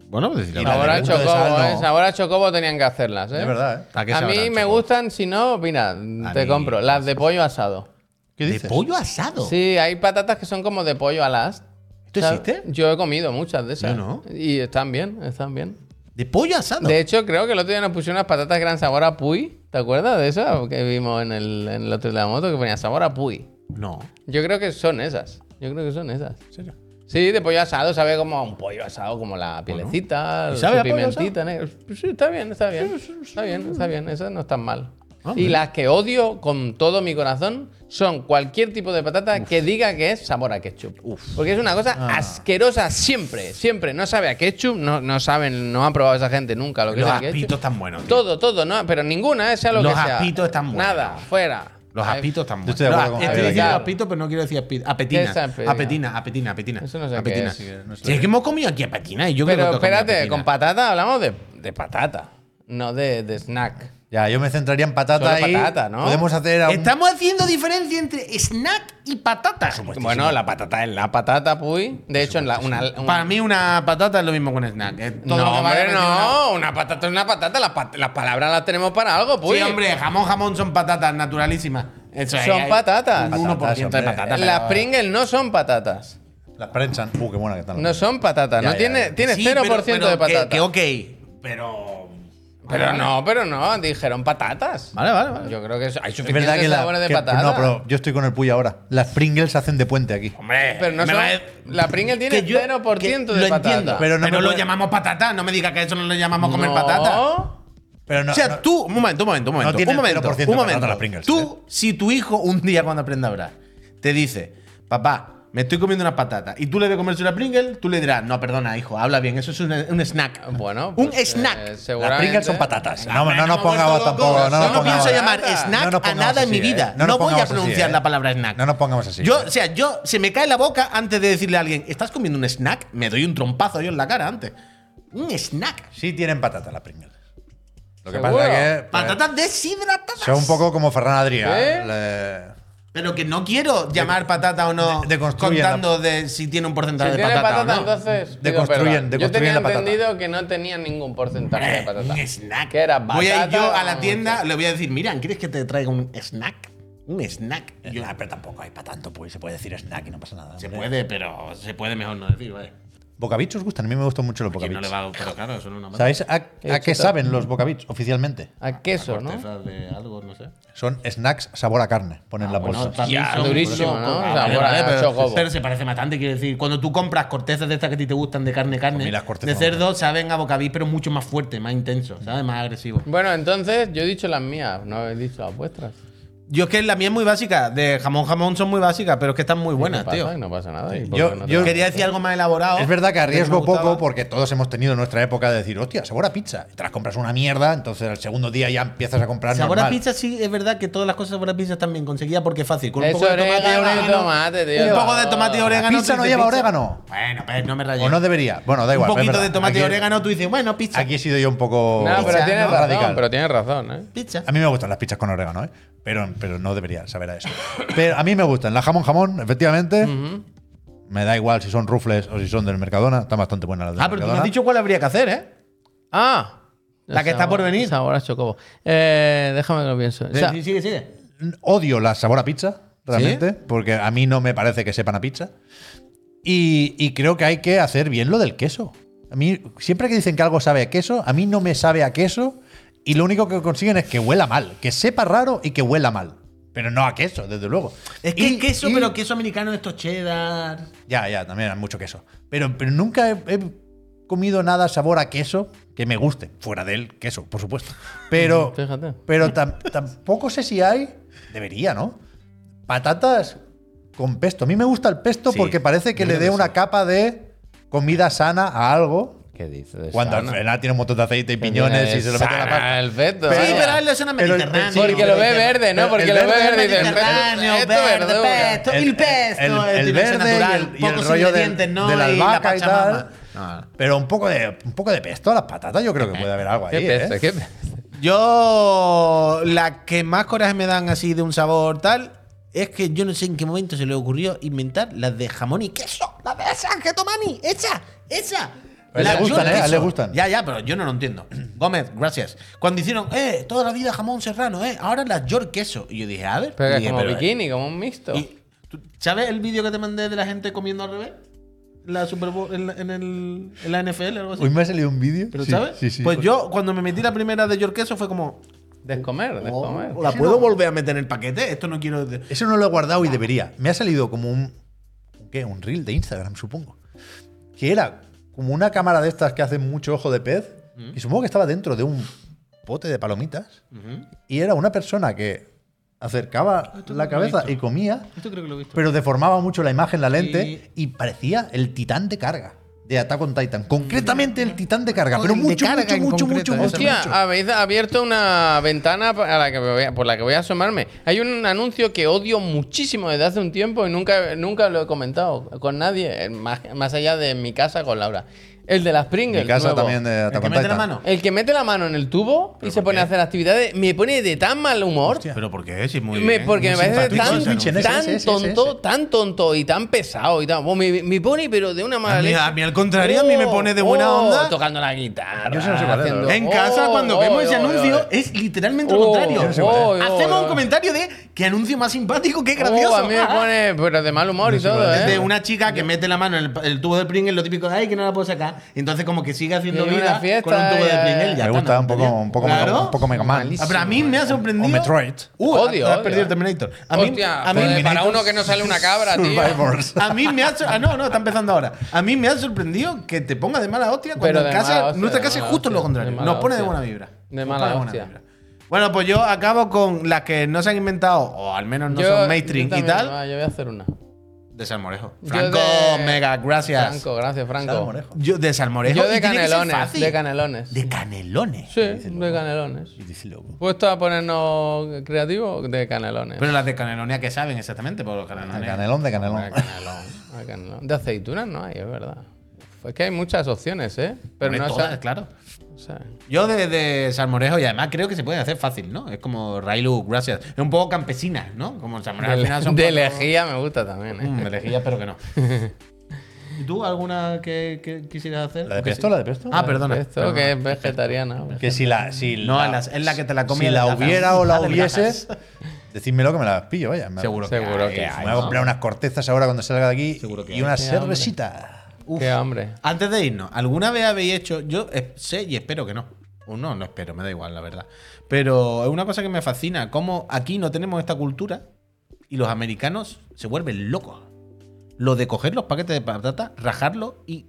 Bueno, pues decirlo. Y la Sabor de a punto de chocobo, sal, ¿eh? no. Sabor a chocobo tenían que hacerlas, ¿eh? Es verdad, ¿eh? ¿A qué A mí me chocobo? gustan, si no, mira, te mí- compro. Las de pollo asado. ¿Qué ¿De pollo asado? Sí, hay patatas que son como de pollo al as. ¿Esto existe? Yo he comido muchas de esas. Yo no. Y están bien, están bien. ¿De pollo asado? De hecho, creo que el otro día nos pusieron unas patatas que eran sabor a puy. ¿Te acuerdas de esas que vimos en el, en el hotel de la moto que ponía sabor a puy? No. Yo creo que son esas. Yo creo que son esas. Sí, de pollo asado, sabe como a un pollo asado, como la pielecita, ¿Y su sabe pollo pimentita negra. Pues Sí, está bien, está bien. Está bien, está bien. Esas no están mal. Hombre. Y las que odio con todo mi corazón son cualquier tipo de patata que diga que es sabor a ketchup. Porque es una cosa Ah. asquerosa siempre, siempre. No sabe a ketchup, no, no saben, no han probado esa gente nunca lo que Los es el ketchup. aspitos están buenos. tío. Todo, todo, no, pero ninguna, sea lo Los que sea. aspitos están buenos. Nada, fuera. Los aspitos están Yo buenos. estoy de acuerdo diciendo aquí. apito, pero no quiero decir ¿Qué apetina. apetina? Apetina, apetina, apetina. Eso no sé qué apetina. es. Sí, no sé Si es que hemos comido aquí apetina y yo Pero creo que toca espérate, apetina. con patata hablamos de, de patata, no de, de snack. Ya, yo me centraría en patata Solo y patata, ¿no? podemos hacer a un- Estamos haciendo diferencia entre snack y patata. Bueno, la patata es la patata, puy. De hecho, en la, una, un- Para mí una patata es lo mismo que un snack. Es todo no, lo que vaya hombre, metido en no. Una patata es una patata. Las, pat- las palabras las tenemos para algo, una- puy. Sí, hombre, jamón, jamón son patatas naturalísimas. Eso es, Son hay patatas. Un 1% de Patatas. Las Pringles no son patatas. las prensan. Uh, qué buena que están. No son patatas. Ya, no ya, tiene, ya. tiene Sí, 0% pero- pero de que- patata. Que, ok, pero. Pero no, pero no. Dijeron patatas. Vale, vale, vale. Yo creo que eso- hay Es suficientes verdad que, la, sabores de que- patata. No, pero yo estoy con el Puy ahora. Las Pringles se hacen de puente aquí. Hombre, Pero no me son- va a- La Pringle tiene que yo- 0% que de lo patata. entiendo, Pero no lo puede- llamamos patata. No me digas que eso no lo llamamos comer No. patata. Pero no, o sea, no- tú, un momento, un momento, un momento. un momento, 0% un momento. las Pringles, tú, si tu hijo un día cuando aprenda a hablar te dice, papá, me estoy comiendo unas patatas, y tú le ves comerse una Pringle, tú le dirás, no, perdona, hijo, habla bien, eso es un, un snack. Bueno, un pues, snack. eh, las Pringles son patatas. No, Hombre, no nos pongamos vuelto tampoco. No no pongamos pienso llamar Patata. snack No a nada en así, mi vida. ¿eh? No No, voy a pongamos así, pronunciar ¿eh? la palabra snack. No nos pongamos así. Yo, o sea, yo se me cae la boca antes de decirle a alguien, ¿estás comiendo un snack? Me doy un trompazo yo en la cara antes. Un snack. Sí tienen patata las Pringles. Lo que ¿Seguro? pasa es que. pues, Patatas deshidratadas. Son un poco como Ferran Adrià. ¿Sí? Le- Pero que no quiero llamar patata o no de- la- contando de si tiene un porcentaje Si de tiene patata, patata, o no. entonces. Deconstruyen- pido perdón. Yo deconstruyen tenía la patata. entendido que no tenía ningún porcentaje de Hombre, patata. Un snack. Que era voy a ir yo a la tienda, mucho. le voy a decir, mira, ¿quieres que te traiga un snack? Un snack. Yo- Nah, pero tampoco hay para tanto, pues se puede decir snack y no pasa nada. se hombre. puede, pero se puede mejor no decir, vale. ¿Bocabits os gustan? A mí me gustan mucho los ¿Quién no bocabits. le va a pero claro, es una ¿Sabéis a, a qué saben los bocabits oficialmente? A queso, ¿no? corteza de algo, no sé. Son snacks sabor a carne. Ponen la bolsa. también Ya, son- durísimo, son- ¿no? Ah, sea, vale, fuera vale, de pero, chocobo. pero se parece bastante, quiero decir. Cuando tú compras cortezas de estas que a ti te gustan de carne, carne, A las de cerdo saben a bocabí, pero mucho más fuerte, más intenso, ¿sabes? Más agresivo. Bueno, entonces yo he dicho las mías, no he dicho las vuestras. Yo es que la mía es muy básica. De jamón, jamón son muy básicas, pero es que están muy buenas, ¿Qué pasa? tío. No pasa nada. ¿y por Yo- no? Quería decir algo más elaborado. Es verdad que arriesgo poco porque todos hemos tenido nuestra época de decir, hostia, sabor a pizza. Y te las compras una mierda, entonces el segundo día ya empiezas a comprar Sabor a normal. pizza sí es verdad que todas las cosas sabor a pizza están bien conseguidas porque es fácil. Con un poco de tomate y orégano tomate, tío. Un poco de tomate y orégano. ¿La pizza no lleva pizza. orégano? Bueno, pues no me rayes. O no debería. Bueno, da igual. un pero es poquito de tomate y orégano, tú dices, bueno, pizza. Aquí he sido yo un poco No, pero Pizza, tienes ¿no? razón, radical. pero tienes razón, ¿eh? Pizza. A mí me gustan las pizzas con orégano, ¿eh? Pero, pero no debería saber a eso. Pero a mí me gustan. La jamón jamón, efectivamente. Me da igual si son rufles o si son del Mercadona. Están bastante buenas las del Ah, pero tú has dicho cuál habría que hacer, ¿eh? Ah. La que está por venir. Sabor a chocobo. Eh, déjame que lo pienso. O sea, Sí, sigue, sigue. Odio la sabor a pizza, realmente, porque a mí no me parece que sepan a pizza. Y, y creo que hay que hacer bien lo del queso. A mí, siempre que dicen que algo sabe a queso, a mí no me sabe a queso y lo único que consiguen es que huela mal, que sepa raro y que huela mal. Pero no a queso, desde luego. Es que Y- es queso, y- pero queso americano de estos cheddar. Ya, ya, también hay mucho queso. Pero, pero nunca he, he comido nada sabor a queso que me guste. Fuera del queso, por supuesto. Pero, Fíjate. pero tam- tampoco sé si hay. Debería, ¿no? Patatas con pesto. A mí me gusta el pesto Sí, porque parece que le dé una capa de comida sana a algo ¿Qué dices? Cuando final tiene un montón de aceite y ¿Qué piñones y se lo mete en la pasta. El feto, Sí, pero él es una Pero el- mediterráneo. Porque lo ve verde, ¿no? Porque el lo ve verde verde y dice, Mediterráneo, esto verde, pesto, El- pesto, el- que verde y el- y el pocos rollo de la Y albahaca y tal. No. Pero un poco de un poco de pesto a las patatas, yo creo que puede haber algo ¿Qué ahí. pesto? ¿eh? ¿Qué pesto? Yo, la que más coraje me dan así de un sabor tal, es que yo no sé en qué momento se le ocurrió inventar las de jamón y queso. Las de San Getomani, esa, esa. Le gustan, ¿eh? Le gustan. Ya, ya, pero yo no lo entiendo. Gómez, gracias. Cuando hicieron, eh, toda la vida jamón serrano, eh, ahora las York queso. Y yo dije, a ver. Pero y es dije, como pero- bikini, como un mixto. y, ¿tú ¿Sabes el vídeo que te mandé de la gente comiendo al revés? En la Super Bowl, en, la- en el, en la NFL o algo así. Hoy me ha salido un vídeo. ¿Pero Sí, sabes? Sí, sí. Pues yo, cuando me metí la primera de York queso, fue como, Descomer, descomer. Oh, ¿La puedo volver a meter en el paquete? Esto no quiero. Eso no lo he guardado y debería. Me ha salido como un. ¿Qué? Un reel de Instagram, supongo. Que era como una cámara de estas que hacen mucho ojo de pez. Y supongo que estaba dentro de un pote de palomitas. Y era una persona que acercaba la cabeza y comía, Esto creo que lo he visto. pero deformaba mucho la imagen, la lente, y parecía el titán de carga de Attack on Titan. Concretamente el titán de carga, pero De mucho, carga mucho, mucho, concreto, mucho, mucho, Hostia, mucho. habéis abierto una ventana a la que me voy a- por la que voy a asomarme. Hay un anuncio que odio muchísimo desde hace un tiempo y nunca, nunca lo he comentado con nadie, eh, más, más allá de mi casa con Laura. El de las Pringles. Mi casa nuevo. también de ¿El Attack que mete la mano? El que mete la mano en el tubo y se pone a hacer actividades me pone de tan mal humor. Hostia. ¿Pero por qué? Si es muy. Me- bien, porque me muy parece simpático tan, tonto, ese. tan tonto y tan pesado y tan. Oh, me, me pone, pero de una mala A mí- leche. a mí al contrario, a mí me pone de buena oh, onda. Tocando la guitarra. Yo no sé haciendo-. En casa, oh, cuando oh, vemos ese oh, anuncio, oh, es literalmente lo Oh, contrario. Oh, Hacemos oh, un comentario de qué anuncio más simpático, qué oh, gracioso. a mí me pone, pero de mal humor y todo, Es ¿eh? de una chica que mete la mano en el, el tubo de Pringles, lo típico de ay, que no la puedo sacar. Y entonces, como que sigue haciendo Y hay una vida fiesta con un tubo de y, eh, Pringles. y Me gusta ¿no? un poco, un poco, Claro. Mega- un poco Mega Man. Malísimo. Ah, pero a mí me ha sorprendido. O Metroid. Uh, Odio, has odio. perdido el Terminator. A mí, Hostia, a mí, joder, para uno que no sale una cabra, tío. Survivors. a mí me ha sor- ah, no, no, está empezando ahora. A mí me ha sorprendido que te ponga de mala hostia cuando Pero en de casa, mala hostia, nuestra de casa es mala justo lo hostia, contrario. de mala Nos pone de hostia. buena vibra. De Nos mala pone buena hostia. vibra. Bueno, pues yo acabo con las que no se han inventado, o al menos no son mainstream yo y también, tal, va, yo voy a hacer una. De salmorejo. Franco, de- mega, gracias. Franco, gracias, Franco. Salmorejo. Yo de salmorejo. Yo de que canelones, de canelones. De canelones. Sí, de canelones. Puesto a ponernos creativos de canelones. Pero las de canelones, ¿a qué saben exactamente? Por los canelones. Canelón de canelón. De canelón, de canelón. De aceitunas no hay, es verdad. Es que hay muchas opciones, ¿eh? Pero Hombre, no todas, claro. O sea, Yo de, de salmorejo y además creo que se puede hacer fácil, ¿no? Es como Railu, gracias. Es un poco campesina, ¿no? Como salmorejo al final son de platos- lejía me gusta también, ¿eh? Mm, de lejía, espero que no. ¿Y tú alguna que, que quisieras hacer? ¿La de pesto? sí. ¿La de pesto? Ah, perdona. Esto perdona. que es vegetariana. Que si la. Si No, la, es la- es la que te la Si comí la hubiera o la Adelgazas. hubiese, decímelo que me la pillo, vaya. Seguro, Seguro que, que hay. Me voy a comprar unas cortezas ahora cuando salga de aquí Seguro que y hay. una Cervecita. Qué hambre. Antes de irnos, ¿alguna vez habéis hecho? Yo sé y espero que no. O no, no espero, me da igual, la verdad. Pero es una cosa que me fascina, cómo aquí no tenemos esta cultura y los americanos se vuelven locos. Lo de coger los paquetes de patata, rajarlos y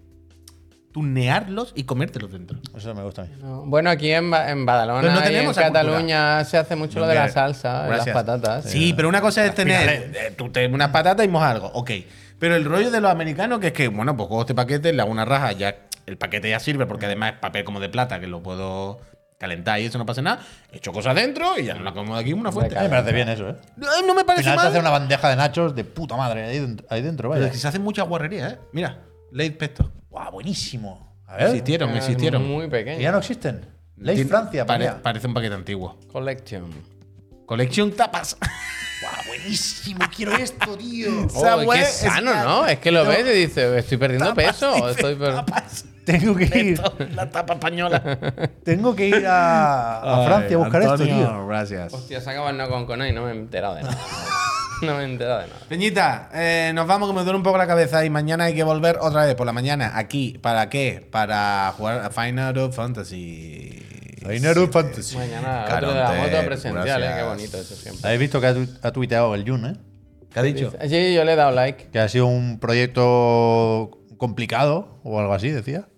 tunearlos y comértelos dentro. Eso me gusta a mí. No, Bueno, aquí en, Ba- en Badalona Pero no y en tenemos esa Cataluña se hace mucho lo de la salsa, en las patatas. Sí, pero una cosa es tener eh, tú te unas patatas y mojas algo, ok. Pero el rollo de los americanos que es que, bueno, pues cojo este paquete, le hago una raja, ya el paquete ya sirve porque además es papel como de plata que lo puedo calentar y eso no pasa nada. Echo cosas dentro y ya no la como de aquí una fuente. A mí me parece bien eso, ¿eh? No, no me Al parece final te mal. hace una bandeja de nachos de puta madre ahí dentro, ahí dentro Pero vaya. es que se hacen muchas guarrerías, ¿eh? Mira, Late Pesto. Guau, buenísimo. A ver. Existieron, Ah, existieron. Muy que pequeño. ya no existen. Ley Francia, pare- Parece un paquete antiguo. Collection. Collection tapas. Guau, buenísimo. Quiero esto, tío. Esa Oh, wea qué es- sano, ¿no? Es que lo ves y dices, estoy perdiendo peso. Estoy per- Tapas. Tengo que ir. La tapa española. Tengo que ir a, a Francia a buscar esto, tío. Gracias. Hostia, se acaba el no con Cono y no me he enterado de nada. no me he enterado de nada. Peñita, eh, nos vamos que me duele un poco la cabeza y mañana hay que volver otra vez por la mañana aquí. ¿Para qué? Para jugar a Final Fantasy. Final Fantasy. Mañana otro de la moto presencial, ¿eh? Qué bonito eso siempre. Habéis visto que ha, tu- ha tuiteado el Jun, ¿eh? ¿Qué ha dicho? Sí, yo le he dado like. Que ha sido un proyecto complicado o algo así, decía.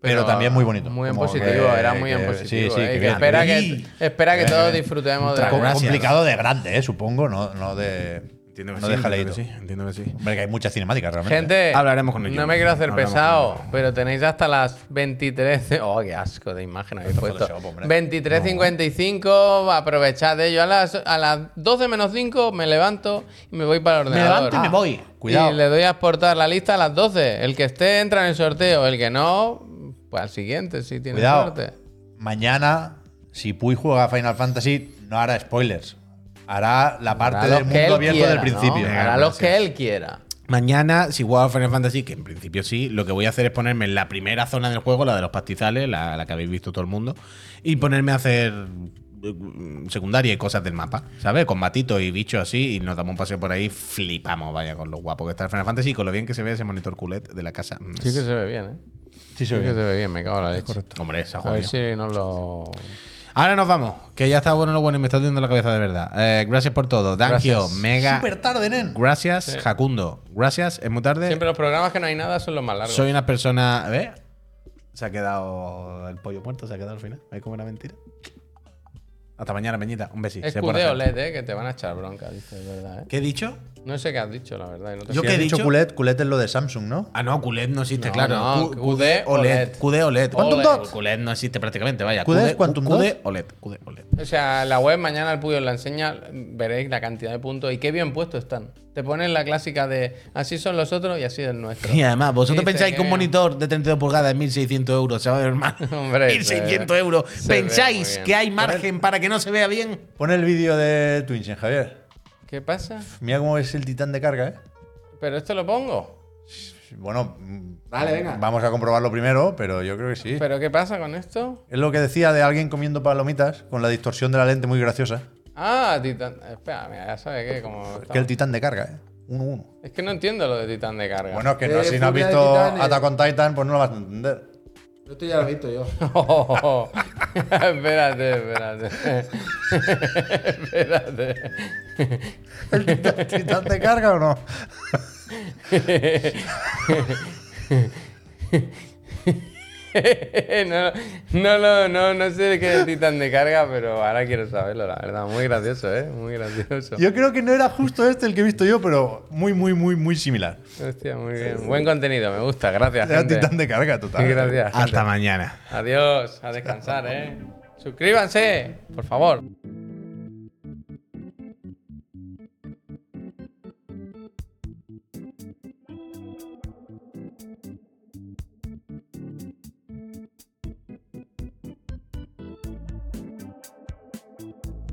Pero, también muy bonito. Muy en Como positivo, que- era muy en que- positivo. Sí, sí, eh, que que bien. espera, que, espera que todos disfrutemos de gracias. complicado de grande, ¿eh? supongo, no, no de. Entiendo que No sí, deja entiendo que sí, entiendo que sí. Hombre, que hay muchas cinemáticas realmente. Gente, Hablaremos con ellos. no me quiero hacer Hablaremos pesado, pero tenéis hasta las 23. Oh, qué asco de imagen habéis puesto. Photoshop, hombre. 23.55, aprovechad de ello. A las, a las 12 menos 5 me levanto y me voy para el ordenador. levanto y me voy. Cuidado. Y le doy a exportar la lista a las 12. El que esté entra en el sorteo, el que no, pues al siguiente, si tiene Cuidado. suerte. Mañana, si Puy juega a Final Fantasy, no hará spoilers. Hará la parte Hará del mundo abierto quiera, del principio. Hará los gracias. que él quiera. Mañana, si juego a Final Fantasy, que en principio sí, lo que voy a hacer es ponerme en la primera zona del juego, la de los pastizales, la, la que habéis visto todo el mundo, y ponerme a hacer eh, secundaria y cosas del mapa, ¿sabes? Con matitos y bichos así, y nos damos un paseo por ahí, flipamos, vaya, con lo guapo que está el Final Fantasy y con lo bien que se ve ese monitor culet de la casa. Mm, Sí que se ve bien, ¿eh? Sí, Sí que se ve bien, me cago en la leche. Hombre, esa A ver si no lo. Ahora nos vamos, que ya está bueno lo bueno y me está dando la cabeza de verdad. Eh, gracias por todo. Dankio. Mega. Súper tarde, nen. Gracias, Jacundo. Gracias, es muy tarde. Siempre los programas que no hay nada son los más largos. Soy una persona. ¿Ves? Se ha quedado el pollo muerto, se ha quedado al final. ¿Ves cómo era mentira? Hasta mañana, Peñita. Un besito. es Se pone QD gente. OLED, ¿eh? Que te van a echar bronca, dice, es verdad, ¿eh? ¿Qué he dicho? No sé qué has dicho, la verdad. y no te Yo Si qué he dicho? Culet, Culet es lo de Samsung, ¿no? Ah, no, QLED no existe, No, claro. no, Q- QD OLED. QD OLED. Quantum. Dot. QLED no existe prácticamente, vaya. QD es Quantum QD. OLED. QD OLED. O sea, la web mañana el Puyo la enseña, veréis la cantidad de puntos y qué bien puestos están. Te ponen la clásica de así son los otros y así es el nuestro. Y además, vosotros Dice pensáis que un monitor de 32 pulgadas es 1600 euros, se va a ver mal. Hombre, 1600 se- euros. ¿Pensáis que hay margen para que no se vea bien? Pon el vídeo de Twitch, Javier. ¿Qué pasa? Mira cómo es el titán de carga, ¿eh? Pero esto lo pongo. Bueno, Vale, venga. vamos a comprobarlo primero, pero yo creo que sí. ¿Pero qué pasa con esto? Es lo que decía de alguien comiendo palomitas con la distorsión de la lente muy graciosa. Ah, Titán. Espera, mira, ya sabes qué. Como Que el titán de carga, ¿eh? 1-1. Es que no entiendo lo de Titán de carga. Bueno, es que no, Eh, si no has furia de visto titanes. Attack on Titan, pues no lo vas a entender. Esto ya lo he visto yo. Oh, espérate, espérate. espérate. ¿El titán, titán de carga o no? no, no, no, no sé qué es Titán de carga, pero ahora quiero saberlo, la verdad. Muy gracioso, ¿eh? Muy gracioso. Yo creo que no era justo este el que he visto yo, pero muy, muy, muy, muy similar. Hostia, muy bien. Buen contenido, me gusta. Gracias, Era gente. titán de carga, total. Gracias. gente. Hasta mañana. Adiós. A descansar, ¿eh? Suscríbanse, por favor.